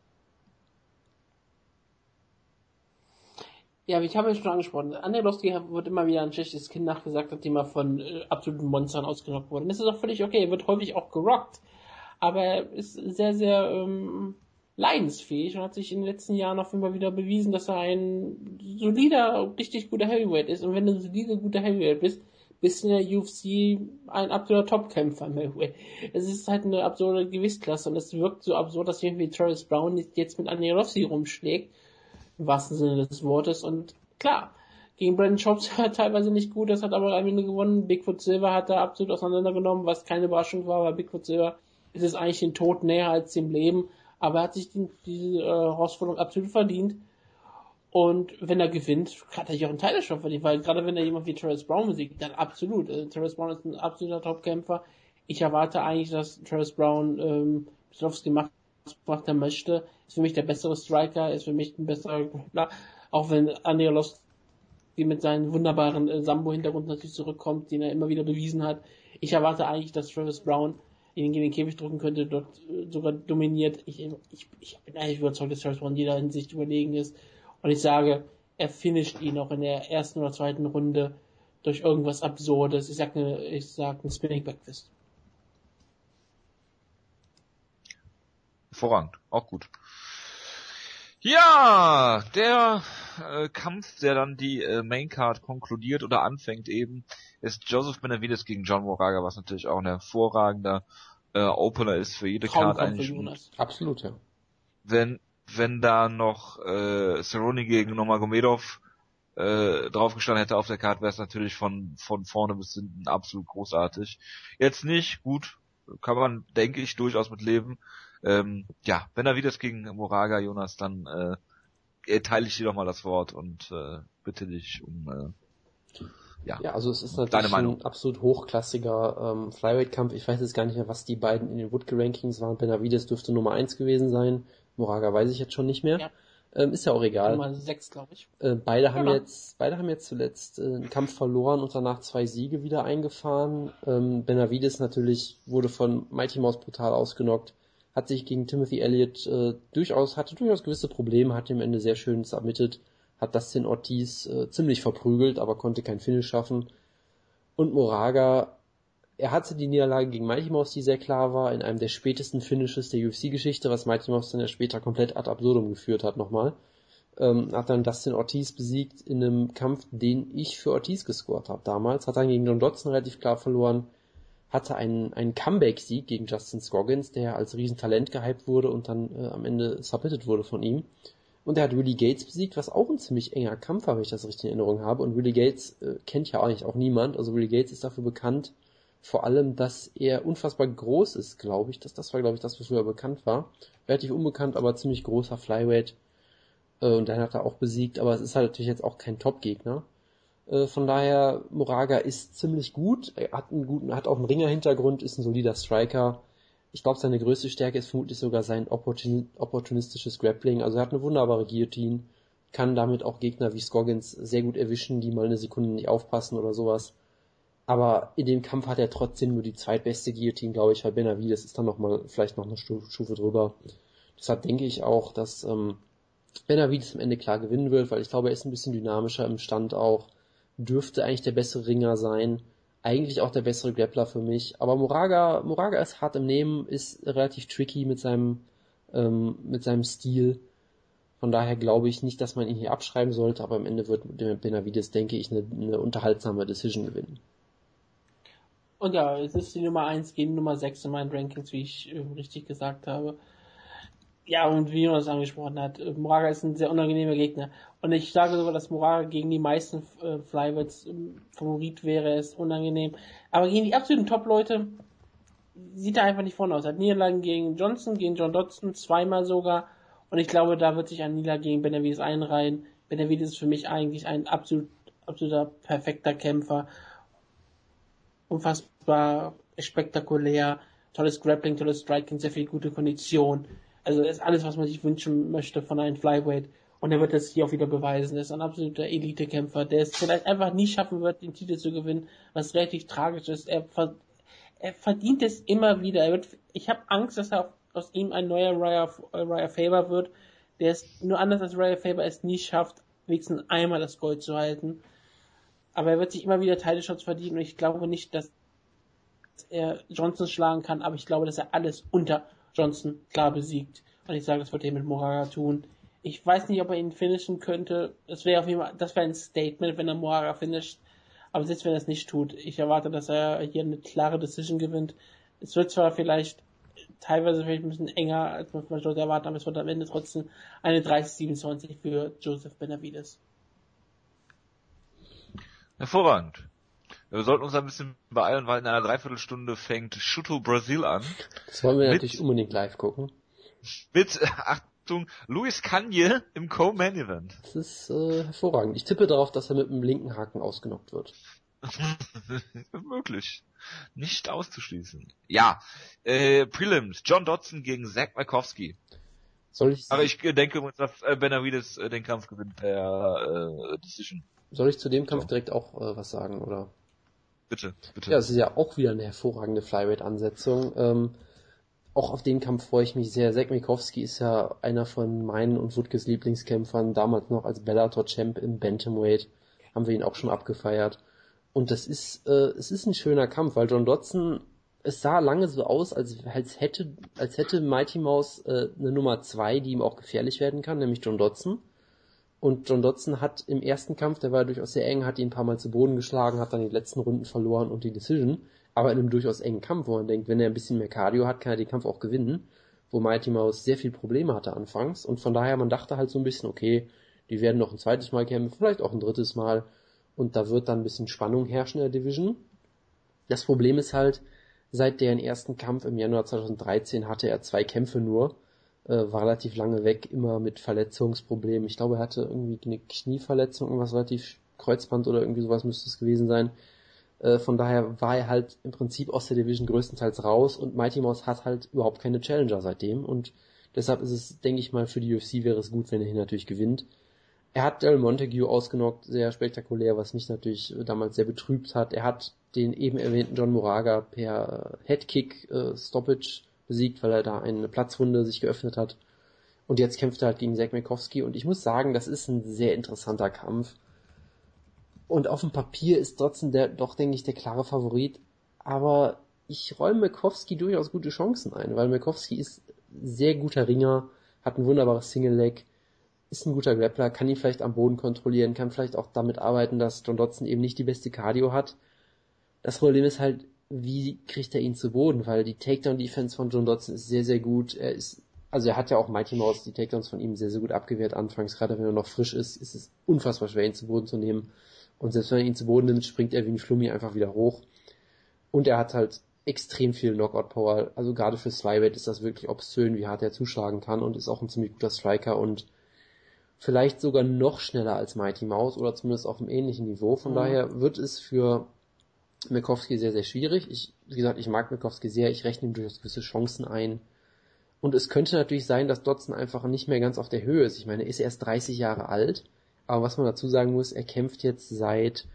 Ja, ich habe ja schon angesprochen. Andrei wird immer wieder ein schlechtes Kind nachgesagt, nachdem er von äh, absoluten Monstern ausgenockt wurde. Und das ist auch völlig okay. Er wird häufig auch gerockt. Aber er ist sehr, sehr ähm, leidensfähig und hat sich in den letzten Jahren auf immer wieder bewiesen, dass er ein solider, richtig guter Heavyweight ist. Und wenn du ein solider, guter Heavyweight bist, bist du in der UFC ein absoluter Topkämpfer im Heavyweight. Es ist halt eine absurde Gewichtsklasse und es wirkt so absurd, dass irgendwie Travis Brown jetzt mit Andy Rossi rumschlägt, im wahrsten Sinne des Wortes. Und klar, Gegen Brandon Shops war teilweise nicht gut, das hat aber am Ende gewonnen. Bigfoot Silver hat er absolut auseinandergenommen, was keine Überraschung war, weil Bigfoot Silver ist es eigentlich den Tod näher als dem Leben, aber er hat sich die, diese äh, Herausforderung absolut verdient. Und wenn er gewinnt, hat er sich auch einen Title Shot verdient, weil gerade wenn er jemand wie Travis Brown besiegt, dann absolut. Also, Travis Brown ist ein absoluter Topkämpfer. Ich erwarte eigentlich, dass Travis Brown ähm, Slowski macht, was er möchte. Ist für mich der bessere Striker, ist für mich ein besserer, auch wenn Andrea Lost die mit seinem wunderbaren äh, Sambo-Hintergrund natürlich zurückkommt, den er immer wieder bewiesen hat. Ich erwarte eigentlich, dass Travis Brown in den Käfig drücken könnte, dort äh, sogar dominiert. Ich, ich, ich bin eigentlich überzeugt, dass Travis Brown in jeder Hinsicht überlegen ist. Und ich sage, er finisht ihn auch in der ersten oder zweiten Runde durch irgendwas Absurdes. Ich sag, ich sag ein Spinning Breakfast. Hervorragend, auch gut. Ja, der äh, Kampf, der dann die äh, Maincard konkludiert oder anfängt eben, ist Joseph Benavides gegen John Moraga, was natürlich auch ein hervorragender äh, Opener ist für jede Card eigentlich. Absolut, ja. Wenn wenn da noch äh, Cerrone gegen Nomagomedov äh, draufgestanden hätte auf der Karte, wäre es natürlich von, von vorne bis hinten absolut großartig. Jetzt nicht, gut, kann man, denke ich, durchaus mit leben. Ähm, ja, wieder gegen Moraga, Jonas, dann äh, teile ich dir doch mal das Wort und äh, bitte dich um äh, ja, ja, also es ist natürlich ein absolut hochklassiger ähm, Flyweight-Kampf. Ich weiß jetzt gar nicht mehr, was die beiden in den Woodke-Rankings waren. Benavides dürfte Nummer eins gewesen sein. Moraga weiß ich jetzt schon nicht mehr. Ja. Ähm, ist ja auch egal. Nummer 6, glaube ich. Äh, beide haben jetzt, beide haben jetzt zuletzt äh, einen Kampf verloren und danach zwei Siege wieder eingefahren. Ähm, Benavides natürlich wurde von Mighty Mouse brutal ausgenockt, hat sich gegen Timothy Elliott äh, durchaus, hatte durchaus gewisse Probleme, hat im Ende sehr schön submitted, hat Dustin Ortiz äh, ziemlich verprügelt, aber konnte kein Finish schaffen. Und Moraga er hatte die Niederlage gegen Mighty Mouse, die sehr klar war, in einem der spätesten Finishes der UFC-Geschichte, was Mighty Mouse dann ja später komplett ad absurdum geführt hat nochmal. Ähm, hat dann Dustin Ortiz besiegt in einem Kampf, den ich für Ortiz gescored habe damals. Hat dann gegen John Dodson relativ klar verloren. Hatte einen, einen Comeback-Sieg gegen Justin Scoggins, der als Riesentalent gehypt wurde und dann äh, am Ende submitted wurde von ihm. Und er hat Willie Gates besiegt, was auch ein ziemlich enger Kampf war, wenn ich das richtig in Erinnerung habe. Und Willie Gates äh, kennt ja eigentlich auch niemand. Also Willie Gates ist dafür bekannt, vor allem, dass er unfassbar groß ist, glaube ich. Das, das war, glaube ich, das, was früher bekannt war. Relativ unbekannt, aber ziemlich großer Flyweight. Äh, und den hat er auch besiegt, aber es ist halt natürlich jetzt auch kein Top-Gegner. Äh, von daher, Moraga ist ziemlich gut. Er hat einen guten, hat auch einen Ringer-Hintergrund, ist ein solider Striker. Ich glaube, seine größte Stärke ist vermutlich sogar sein opportun opportunistisches Grappling. Also er hat eine wunderbare Guillotine, kann damit auch Gegner wie Scoggins sehr gut erwischen, die mal eine Sekunde nicht aufpassen oder sowas. Aber in dem Kampf hat er trotzdem nur die zweitbeste Guillotine, glaube ich, weil Benavides ist dann noch mal vielleicht noch eine Stufe drüber. Deshalb denke ich auch, dass ähm, Benavides am Ende klar gewinnen wird, weil ich glaube, er ist ein bisschen dynamischer im Stand auch. Dürfte eigentlich der bessere Ringer sein. Eigentlich auch der bessere Grappler für mich. Aber Moraga, Moraga ist hart im Nehmen, ist relativ tricky mit seinem, ähm, mit seinem Stil. Von daher glaube ich nicht, dass man ihn hier abschreiben sollte, aber am Ende wird Benavides, denke ich, eine, eine unterhaltsame Decision gewinnen. Und ja, es ist die Nummer 1 gegen Nummer 6 in meinen Rankings, wie ich äh, richtig gesagt habe. Ja, und wie Jonas angesprochen hat, äh, Moraga ist ein sehr unangenehmer Gegner. Und ich sage sogar, dass Moraga gegen die meisten äh, Flyweights äh, Favorit wäre, ist unangenehm. Aber gegen die absoluten Top-Leute sieht er einfach nicht vorne aus. Er hat Niederlagen gegen Johnson, gegen John Dodson, zweimal sogar. Und ich glaube, da wird sich ein Niederlage gegen Benavides einreihen. Benavides ist für mich eigentlich ein absolut, absoluter perfekter Kämpfer unfassbar spektakulär, tolles Grappling, tolles Striking, sehr viel gute Kondition. Also ist alles, was man sich wünschen möchte von einem Flyweight. Und er wird das hier auch wieder beweisen. Er ist ein absoluter Elite-Kämpfer, der es vielleicht einfach nie schaffen wird, den Titel zu gewinnen, was relativ tragisch ist. Er, ver er verdient es immer wieder. Er wird, ich habe Angst, dass er aus ihm ein neuer Raya, Raya Faber wird, der es nur anders als Raya Faber es nie schafft, wenigstens einmal das Gold zu halten aber er wird sich immer wieder Teileshots verdienen und ich glaube nicht, dass er Johnson schlagen kann, aber ich glaube, dass er alles unter Johnson klar besiegt. Und ich sage, das wird er mit Moraga tun. Ich weiß nicht, ob er ihn finishen könnte. Das wäre auf jeden Fall, das wäre ein Statement, wenn er Moraga finisht. Aber selbst wenn er es nicht tut, ich erwarte, dass er hier eine klare Decision gewinnt. Es wird zwar vielleicht teilweise vielleicht ein bisschen enger, als man vielleicht erwartet, aber es wird am Ende trotzdem eine 30-27 für Joseph Benavides. Hervorragend. Wir sollten uns ein bisschen beeilen, weil in einer Dreiviertelstunde fängt Shuto Brasil an. Das wollen wir mit, natürlich unbedingt live gucken. Mit, Achtung, Luis Kanye im Co-Main Event. Das ist äh, hervorragend. Ich tippe darauf, dass er mit dem linken Haken ausgenockt wird. möglich. Nicht auszuschließen. Ja, äh, Prelims. John Dodson gegen Zach Markowski. Soll ich Aber ich denke übrigens, dass äh, Benavides äh, den Kampf gewinnt per äh, Decision. Soll ich zu dem Kampf so. direkt auch äh, was sagen, oder? Bitte, bitte. Ja, es ist ja auch wieder eine hervorragende Flyweight-Ansetzung. Ähm, auch auf den Kampf freue ich mich sehr. Zach Mikowski ist ja einer von meinen und Wutges Lieblingskämpfern, damals noch als Bellator-Champ im Bantamweight. Haben wir ihn auch schon abgefeiert. Und das ist, äh, es ist ein schöner Kampf, weil John Dodson, es sah lange so aus, als, als hätte, als hätte Mighty Mouse äh, eine Nummer zwei, die ihm auch gefährlich werden kann, nämlich John Dodson. Und John Dodson hat im ersten Kampf, der war durchaus sehr eng, hat ihn ein paar Mal zu Boden geschlagen, hat dann die letzten Runden verloren und die Decision. Aber in einem durchaus engen Kampf, wo man denkt, wenn er ein bisschen mehr Cardio hat, kann er den Kampf auch gewinnen. Wo Mighty Mouse sehr viel Probleme hatte anfangs. Und von daher, man dachte halt so ein bisschen, okay, die werden noch ein zweites Mal kämpfen, vielleicht auch ein drittes Mal und da wird dann ein bisschen Spannung herrschen in der Division. Das Problem ist halt, seit deren ersten Kampf im Januar 2013 hatte er zwei Kämpfe nur, äh, war relativ lange weg, immer mit Verletzungsproblemen. Ich glaube, er hatte irgendwie eine Knieverletzung, irgendwas relativ Kreuzband oder irgendwie sowas müsste es gewesen sein. Äh, von daher war er halt im Prinzip aus der Division größtenteils raus und Mighty Mouse hat halt überhaupt keine Challenger seitdem und deshalb ist es, denke ich mal, für die UFC wäre es gut, wenn er hier natürlich gewinnt. Er hat Del Montague ausgenockt, sehr spektakulär, was mich natürlich damals sehr betrübt hat. Er hat den eben erwähnten John Moraga per Headkick äh, Stoppage besiegt, weil er da eine Platzwunde sich geöffnet hat. Und jetzt kämpft er halt gegen Zack Mikowski und ich muss sagen, das ist ein sehr interessanter Kampf. Und auf dem Papier ist trotzdem der, doch denke ich, der klare Favorit. Aber ich räume Mikowski durchaus gute Chancen ein, weil Mikowski ist sehr guter Ringer, hat ein wunderbares Single Leg, ist ein guter Grappler, kann ihn vielleicht am Boden kontrollieren, kann vielleicht auch damit arbeiten, dass John Dodson eben nicht die beste Cardio hat. Das Problem ist halt, wie kriegt er ihn zu Boden, weil die Takedown-Defense von John Dodson ist sehr, sehr gut. Er ist, also er hat ja auch Mighty Mouse die Takedowns von ihm sehr, sehr gut abgewehrt anfangs, gerade wenn er noch frisch ist, ist es unfassbar schwer, ihn zu Boden zu nehmen. Und selbst wenn er ihn zu Boden nimmt, springt er wie ein Flummi einfach wieder hoch. Und er hat halt extrem viel Knockout-Power. Also gerade für Flyweight ist das wirklich obszön, wie hart er zuschlagen kann und ist auch ein ziemlich guter Striker und vielleicht sogar noch schneller als Mighty Mouse oder zumindest auf einem ähnlichen Niveau. Von mhm. daher wird es für Mikowski sehr, sehr schwierig. Ich, wie gesagt, ich mag Mikowski sehr, ich rechne ihm durchaus gewisse Chancen ein. Und es könnte natürlich sein, dass Dotson einfach nicht mehr ganz auf der Höhe ist. Ich meine, er ist erst 30 Jahre alt, aber was man dazu sagen muss, er kämpft jetzt seit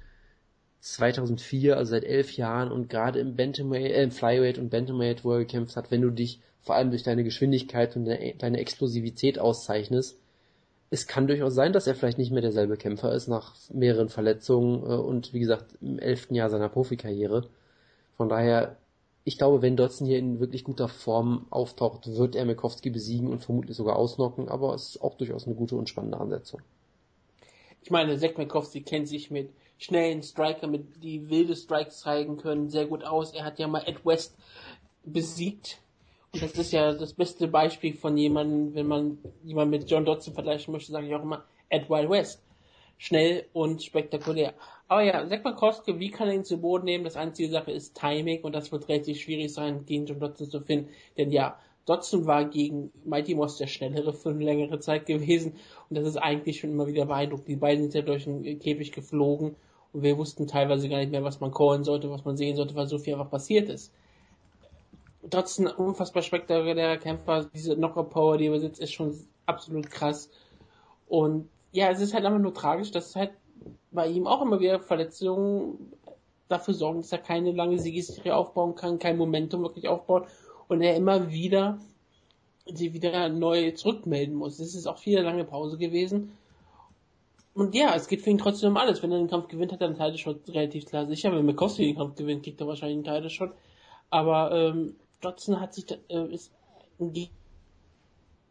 2004, also seit elf Jahren und gerade im Bantamweight, äh, im Flyweight und Bantamweight, wo er gekämpft hat, wenn du dich vor allem durch deine Geschwindigkeit und deine Explosivität auszeichnest, es kann durchaus sein, dass er vielleicht nicht mehr derselbe Kämpfer ist nach mehreren Verletzungen äh, und wie gesagt im elften Jahr seiner Profikarriere. Von daher, ich glaube, wenn Dotson hier in wirklich guter Form auftaucht, wird er Mikowski besiegen und vermutlich sogar ausnocken, aber es ist auch durchaus eine gute und spannende Ansetzung. Ich meine, Zack Mikowski kennt sich mit schnellen Striker, mit die wilde Strikes zeigen können, sehr gut aus. Er hat ja mal Ed West besiegt das ist ja das beste Beispiel von jemandem, wenn man jemanden mit John Dodson vergleichen möchte, sage ich auch immer Ed Wild West. Schnell und spektakulär. Aber ja, Zack Koske, wie kann er ihn zu Boden nehmen? Das einzige Sache ist Timing und das wird relativ schwierig sein, gegen John Dodson zu finden. Denn ja, Dodson war gegen Mighty Moss der schnellere für eine längere Zeit gewesen und das ist eigentlich schon immer wieder beeindruckend. Die beiden sind ja durch den Käfig geflogen und wir wussten teilweise gar nicht mehr, was man callen sollte, was man sehen sollte, weil so viel einfach passiert ist trotzdem unfassbar spektakulärer Kämpfer. Diese Knockout-Power, die er besitzt, ist schon absolut krass. Und ja, es ist halt einfach nur tragisch, dass halt bei ihm auch immer wieder Verletzungen dafür sorgen, dass er keine lange Siegesserie aufbauen kann, kein Momentum wirklich aufbaut und er immer wieder sie wieder neu zurückmelden muss. Es ist auch viele lange Pause gewesen. Und ja, es geht für ihn trotzdem um alles. Wenn er den Kampf gewinnt, hat er einen Title-Shot relativ klar sicher. Wenn Mikowski den Kampf gewinnt, kriegt er wahrscheinlich einen Title-Shot. Aber ähm, Dodson hat sich, äh, ist ein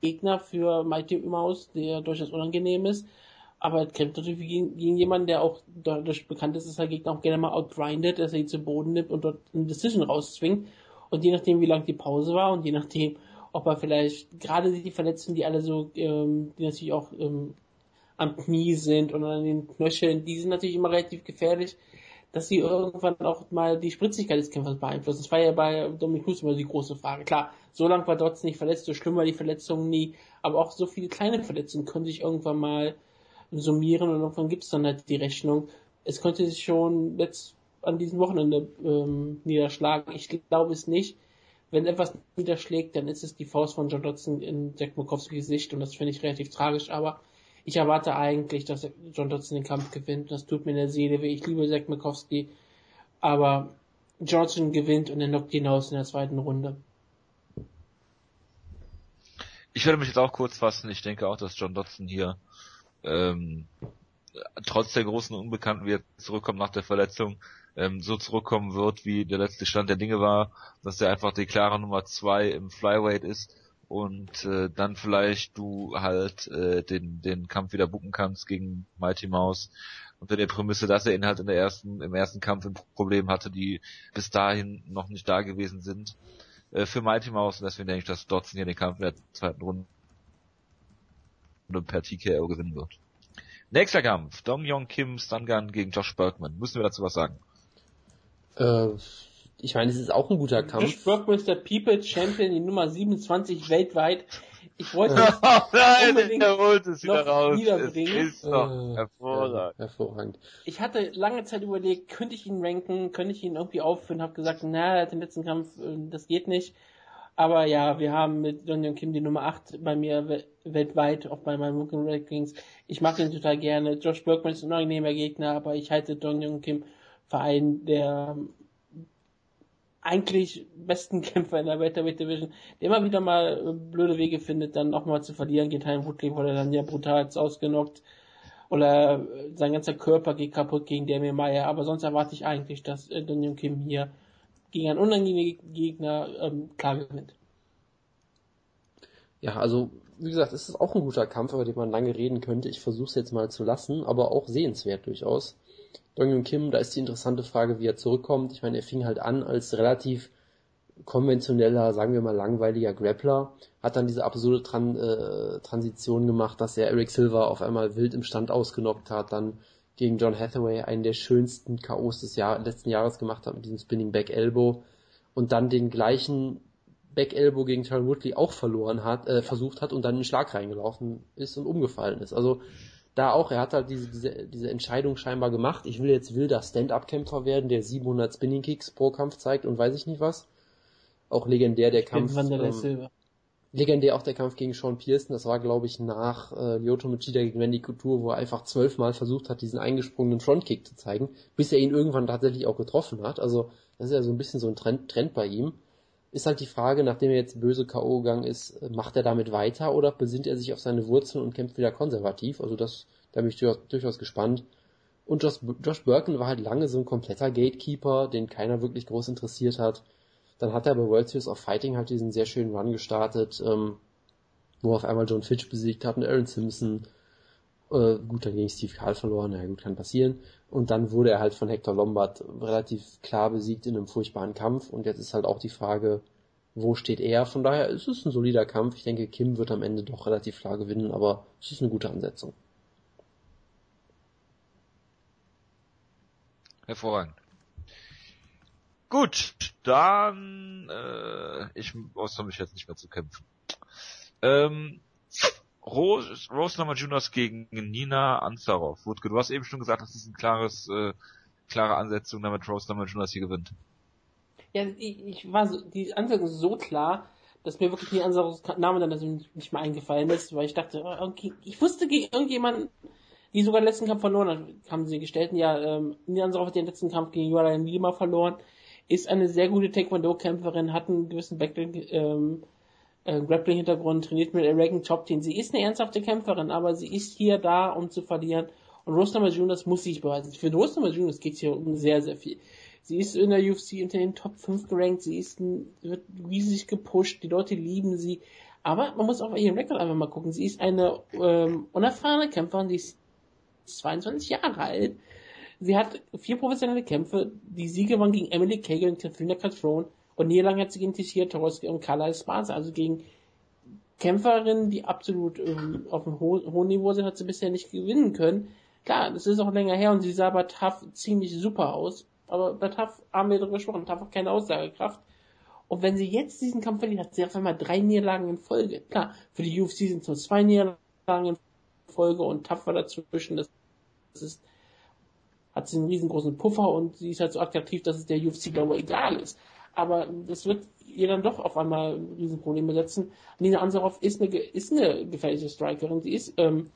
Gegner für Mighty Mouse, der durchaus unangenehm ist. Aber er kämpft natürlich gegen, gegen jemanden, der auch dadurch bekannt ist, dass er Gegner auch gerne mal outgrindet, dass er ihn zu Boden nimmt und dort eine Decision rauszwingt. Und je nachdem, wie lang die Pause war und je nachdem, ob er vielleicht gerade die Verletzten, die alle so, ähm, die natürlich auch ähm, am Knie sind und an den Knöcheln, die sind natürlich immer relativ gefährlich, dass sie irgendwann auch mal die Spritzigkeit des Kämpfers beeinflussen. Das war ja bei Dominic Cruz immer die große Frage. Klar, so lange war Dotz nicht verletzt, so schlimm war die Verletzung nie, aber auch so viele kleine Verletzungen können sich irgendwann mal summieren und irgendwann gibt es dann halt die Rechnung. Es könnte sich schon jetzt an diesem Wochenende ähm, niederschlagen. Ich glaube es nicht. Wenn etwas niederschlägt, dann ist es die Faust von John Dodson in Jack Mokowskis Gesicht und das finde ich relativ tragisch, aber ich erwarte eigentlich, dass John Dodson den Kampf gewinnt. Das tut mir in der Seele weh. Ich liebe Zack Mikowski. Aber Johnson gewinnt und er knockt ihn aus in der zweiten Runde. Ich werde mich jetzt auch kurz fassen. Ich denke auch, dass John Dodson hier ähm, trotz der großen Unbekannten, wie er zurückkommt nach der Verletzung, ähm, so zurückkommen wird, wie der letzte Stand der Dinge war, dass er einfach die klare Nummer zwei im Flyweight ist und äh, dann vielleicht du halt äh, den den Kampf wieder bucken kannst gegen Mighty Mouse unter der Prämisse, dass er ihn halt in der ersten im ersten Kampf ein Problem hatte, die bis dahin noch nicht da gewesen sind äh, für Mighty Mouse und deswegen denke ich, dass Dotson hier den Kampf in der zweiten Runde per TKO gewinnen wird. Nächster Kampf, Dong Yong Kim Stungun gegen Josh Bergman. Müssen wir dazu was sagen? Äh, ich meine, es ist auch ein guter Kampf. Josh Bergman ist der People Champion, die Nummer 27 weltweit. Ich wollte das oh nein, unbedingt er holt es wieder raus. Wiederbringen. Es ist doch äh, hervorragend. Ja, hervorragend. Ich hatte lange Zeit überlegt, könnte ich ihn ranken, könnte ich ihn irgendwie aufführen, habe gesagt, na, er hat den letzten Kampf, äh, das geht nicht. Aber ja, wir haben mit Don Kim die Nummer 8 bei mir weltweit, auch bei meinen Rookie Rankings. Ich mag ihn total gerne. Josh Bergman ist ein unangenehmer Gegner, aber ich halte Don Kim für einen der eigentlich besten Kämpfer in der Welterweight Division, der immer wieder mal äh, blöde Wege findet, dann nochmal zu verlieren. Geht Tyron Woodley wurde dann ja brutal ausgenockt. Oder äh, sein ganzer Körper geht kaputt gegen Damien Meyer. Aber sonst erwarte ich eigentlich, dass äh, Daniel Kim hier gegen einen unangenehmen Gegner ähm, klar gewinnt. Ja, also wie gesagt, es ist auch ein guter Kampf, über den man lange reden könnte. Ich versuche es jetzt mal zu lassen, aber auch sehenswert durchaus. Dong Kim, da ist die interessante Frage, wie er zurückkommt. Ich meine, er fing halt an als relativ konventioneller, sagen wir mal langweiliger Grappler, hat dann diese absurde Tran äh, Transition gemacht, dass er Eric Silver auf einmal wild im Stand ausgenockt hat, dann gegen John Hathaway einen der schönsten K.O.s des Jahr letzten Jahres gemacht hat mit diesem Spinning Back Elbow und dann den gleichen Back Elbow gegen Tyron Woodley auch verloren hat, äh, versucht hat und dann in den Schlag reingelaufen ist und umgefallen ist. Also da auch, er hat halt diese, diese, diese Entscheidung scheinbar gemacht, ich will jetzt wilder Stand-Up-Kämpfer werden, der 700 Spinning Kicks pro Kampf zeigt und weiß ich nicht was. Auch legendär der Kampf. Ähm, legendär auch der Kampf gegen Sean Pearson, das war glaube ich nach äh, Lyoto Machida gegen Wendy Couture, wo er einfach zwölfmal versucht hat, diesen eingesprungenen Frontkick zu zeigen, bis er ihn irgendwann tatsächlich auch getroffen hat. Also das ist ja so ein bisschen so ein Trend, Trend bei ihm. Ist halt die Frage, nachdem er jetzt böse K.O. gegangen ist, macht er damit weiter oder besinnt er sich auf seine Wurzeln und kämpft wieder konservativ? Also das, da bin ich durchaus, gespannt. Und Josh, Josh Birkin war halt lange so ein kompletter Gatekeeper, den keiner wirklich groß interessiert hat. Dann hat er bei World Series of Fighting halt diesen sehr schönen Run gestartet, ähm, wo auf einmal John Fitch besiegt hat und Aaron Simpson. Äh, gut, dann gegen Steve Carl verloren, naja gut, kann passieren. Und dann wurde er halt von Hector Lombard relativ klar besiegt in einem furchtbaren Kampf. Und jetzt ist halt auch die Frage, wo steht er? Von daher ist es ein solider Kampf. Ich denke, Kim wird am Ende doch relativ klar gewinnen, aber es ist eine gute Ansetzung. Hervorragend. Gut, dann äh, ich äußere mich jetzt nicht mehr zu kämpfen. Ähm, Rose, Rose Namajunas gegen Nina Ansarov. Wutke, du hast eben schon gesagt, das ist ein klares, äh, klare Ansetzung, damit Rose Namajunas hier gewinnt. Ja, ich, ich war so, die Ansetzung so klar, dass mir wirklich die Ansarovs Name dann also nicht mehr eingefallen ist, weil ich dachte, okay, ich wusste gegen irgendjemanden, die sogar den letzten Kampf verloren hat, haben sie gestellt. Ja, ähm, Nina Ansarov hat den letzten Kampf gegen Joanna Lima verloren, ist eine sehr gute Taekwondo-Kämpferin, hat einen gewissen Background, ähm, äh, Grappling-Hintergrund, trainiert mit Reagan Top Team. Sie ist eine ernsthafte Kämpferin, aber sie ist hier da, um zu verlieren. Und Rosnama Jonas muss sich beweisen. Für Rosnama Jonas geht es hier um sehr, sehr viel. Sie ist in der UFC unter den Top 5 gerankt, sie ist ein, wird riesig gepusht, die Leute lieben sie. Aber man muss auf ihren Rekord einfach mal gucken. Sie ist eine ähm, unerfahrene Kämpferin, die ist 22 Jahre alt. Sie hat vier professionelle Kämpfe. Die Siege waren gegen Emily Kagan und Katharina Catrone. Und Niederlagen hat sie gegen Tichia Torres und Carla Esparza, also gegen Kämpferinnen, die absolut ähm, auf einem ho hohen Niveau sind, hat sie bisher nicht gewinnen können. Klar, das ist auch länger her und sie sah bei TAF ziemlich super aus. Aber bei TAF haben wir darüber gesprochen, TAF hat keine Aussagekraft. Und wenn sie jetzt diesen Kampf verliert, hat sie auf einmal drei Niederlagen in Folge. Klar, für die UFC sind es nur zwei Niederlagen in Folge und TAF war dazwischen. Das, das ist, hat sie einen riesengroßen Puffer und sie ist halt so attraktiv, dass es der UFC, glaube ich, egal ist. Aber das wird ihr dann doch auf einmal Riesenprobleme setzen. Nina Ansaroff ist eine, ist eine gefährliche Strikerin. Sie ist ähm,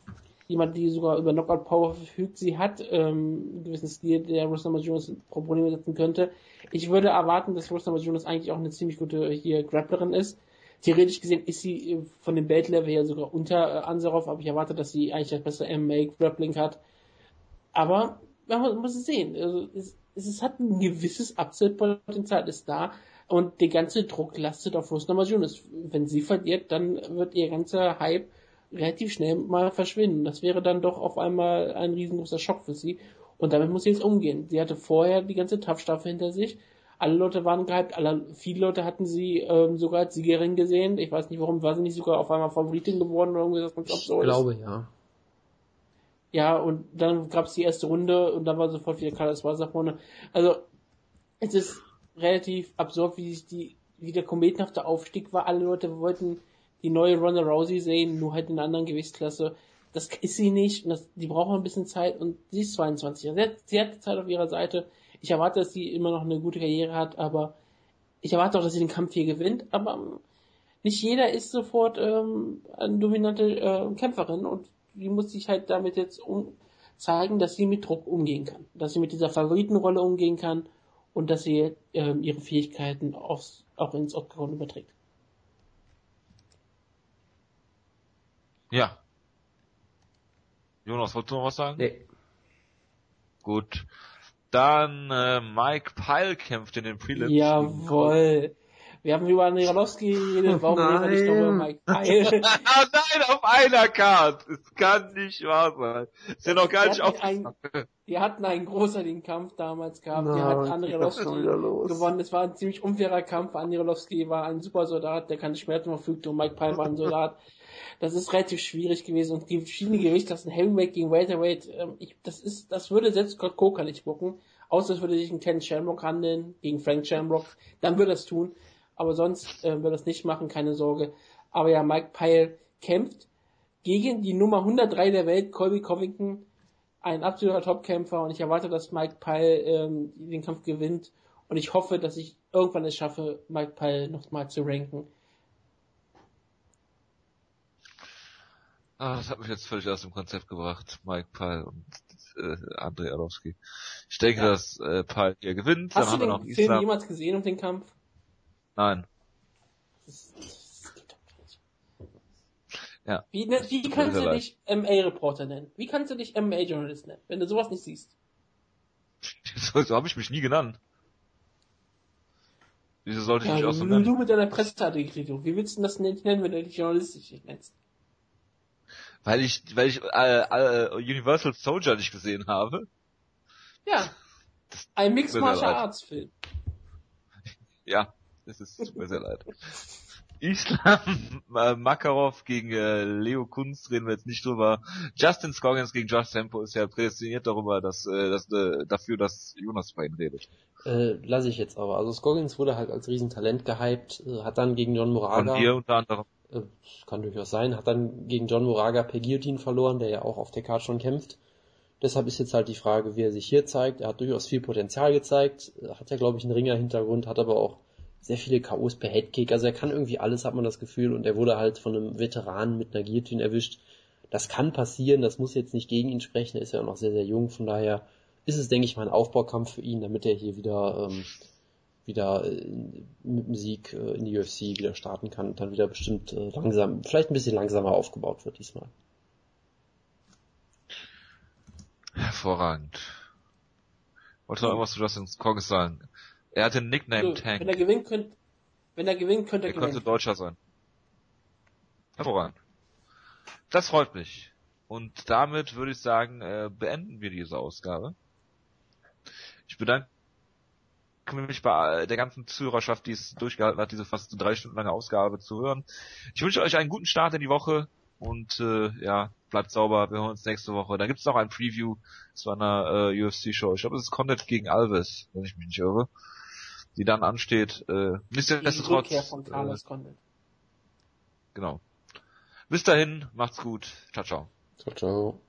jemand, die sogar über Knockout Power verfügt. Sie hat ähm, einen gewissen Stil, der Russell Jones Probleme setzen könnte. Ich würde erwarten, dass Russell Jones eigentlich auch eine ziemlich gute hier Grapplerin ist. Theoretisch gesehen ist sie äh, von dem Belt-Level her sogar unter äh, Ansaroff, aber ich erwarte, dass sie eigentlich das bessere MMA-Grappling hat. Aber man muss es sehen. Also, es, es hat ein gewisses Upset-Potenzial, ist da. Und der ganze Druck lastet auf Rose Namajunas. Wenn sie verliert, dann wird ihr ganzer Hype relativ schnell mal verschwinden. Das wäre dann doch auf einmal ein riesengroßer Schock für sie. Und damit muss sie jetzt umgehen. Sie hatte vorher die ganze Tough-Staffel hinter sich. Alle Leute waren gehypt, alle, viele Leute hatten sie ähm, sogar als Siegerin gesehen. Ich weiß nicht warum, war sie nicht sogar auf einmal Favoritin geworden oder irgendwas ganz absurd. Ich glaube, ja. Ja, und dann gab es die erste Runde und dann war sofort wieder Carlos Wasser vorne. Also, es ist relativ absurd, wie sich die, wie der kometenhafte Aufstieg war. Alle Leute wollten die neue Ronda Rousey sehen, nur halt in einer anderen Gewichtsklasse. Das ist sie nicht und das, die braucht ein bisschen Zeit und sie ist 22. Sie hat, sie hat Zeit auf ihrer Seite. Ich erwarte, dass sie immer noch eine gute Karriere hat, aber ich erwarte auch, dass sie den Kampf hier gewinnt, aber ähm, nicht jeder ist sofort ähm, eine dominante äh, Kämpferin und die muss sich halt damit jetzt um zeigen, dass sie mit Druck umgehen kann, dass sie mit dieser Favoritenrolle umgehen kann und dass sie ähm, ihre Fähigkeiten aufs, auch ins Octagon überträgt. Ja. Jonas, wolltest du noch was sagen? Nee. Gut. Dann äh, Mike Pyle kämpft in den Prelims. Jawoll. Wir haben über Andrejolowski geredet, warum reden wir nicht über Mike Pyle? oh nein, auf einer Card! Es kann nicht wahr sein. Ist ja noch gar nicht auf. Wir hatten einen großartigen Kampf damals gehabt. No, die hat Andrejolowski gewonnen. Es war ein ziemlich unfairer Kampf. Andrejolowski war ein super Soldat, der keine Schmerzen verfügte und Mike Pyle war ein Soldat. Das ist relativ schwierig gewesen und die verschiedenen Gewichtsklassen, Heavyweight gegen Welterweight, ähm, ich, das ist, das würde selbst Scott Coker nicht gucken. Außer es würde sich ein Ken Shamrock handeln gegen Frank Shamrock, dann würde er es tun. Aber sonst äh, er es nicht machen, keine Sorge. Aber ja, Mike Pyle kämpft gegen die Nummer 103 der Welt, Colby Covington, ein absoluter Topkämpfer und ich erwarte, dass Mike Pyle ähm, den Kampf gewinnt und ich hoffe, dass ich irgendwann es schaffe, Mike Pyle nochmal zu ranken. Ah, das hat mich jetzt völlig aus dem Konzept gebracht, Mike Pyle und äh, Andrei Arlovski. Ich denke, ja. dass äh, Pyle hier gewinnt. Hast dann du den Film Islam. jemals gesehen um den Kampf? Nein. Das, das geht doch nicht. Ja. Wie, ne, wie kannst du dich MA-Reporter nennen? Wie kannst du dich MA-Journalist nennen, wenn du sowas nicht siehst? so, so habe ich mich nie genannt. Wieso sollte ich ja, mich auch so nennen? Du mit deiner Presseartikel, wie willst du das nicht nennen, wenn du dich journalistisch nicht nennst? Weil ich, weil ich äh, äh, Universal Soldier nicht gesehen habe. Ja. Ein Mixed Martial Arts Film. Ja, es ist mir sehr leid. Islam äh, Makarov gegen äh, Leo Kunz reden wir jetzt nicht drüber. Justin Scoggins gegen Josh Tempo ist ja prädestiniert darüber, dass, äh, dass äh, dafür, dass Jonas bei ihm redet. Äh, lasse ich jetzt aber. Also Scoggins wurde halt als Riesentalent gehypt, äh, hat dann gegen John Moraga. Von dir unter anderem. Äh, kann durchaus sein, hat dann gegen John Moraga per Guillotine verloren, der ja auch auf der Karte schon kämpft. Deshalb ist jetzt halt die Frage, wie er sich hier zeigt. Er hat durchaus viel Potenzial gezeigt, hat ja glaube ich einen Ringer-Hintergrund, hat aber auch sehr viele K.O.s per Headkick. Also er kann irgendwie alles, hat man das Gefühl. Und er wurde halt von einem Veteranen mit einer Guillotine erwischt. Das kann passieren, das muss jetzt nicht gegen ihn sprechen. Er ist ja auch noch sehr, sehr jung. Von daher ist es, denke ich mal, ein Aufbaukampf für ihn, damit er hier wieder, ähm, wieder äh, mit dem Sieg äh, in die UFC wieder starten kann und dann wieder bestimmt äh, langsam, vielleicht ein bisschen langsamer aufgebaut wird diesmal. Hervorragend. Wollte noch irgendwas zu Justin Coggins sagen? Er hatte einen Nickname also, Tank. Wenn er gewinnt, könnte, wenn er gewinnt, könnte er, er gewinnen. könnte Deutscher sein. Hervorragend. Das freut mich. Und damit würde ich sagen, äh, beenden wir diese Ausgabe. Ich bedanke mich bei der ganzen Zuhörerschaft, die es durchgehalten hat, diese fast drei Stunden lange Ausgabe zu hören. Ich wünsche euch einen guten Start in die Woche und äh, ja, bleibt sauber. Wir hören uns nächste Woche. Da gibt's noch ein Preview zu einer äh, UFC-Show. Ich glaube, es ist Content gegen Alves, wenn ich mich nicht irre, die dann ansteht. Äh, nichtsdestotrotz. von Carlos äh, Genau. Bis dahin, macht's gut. Ciao, ciao. Ciao, ciao.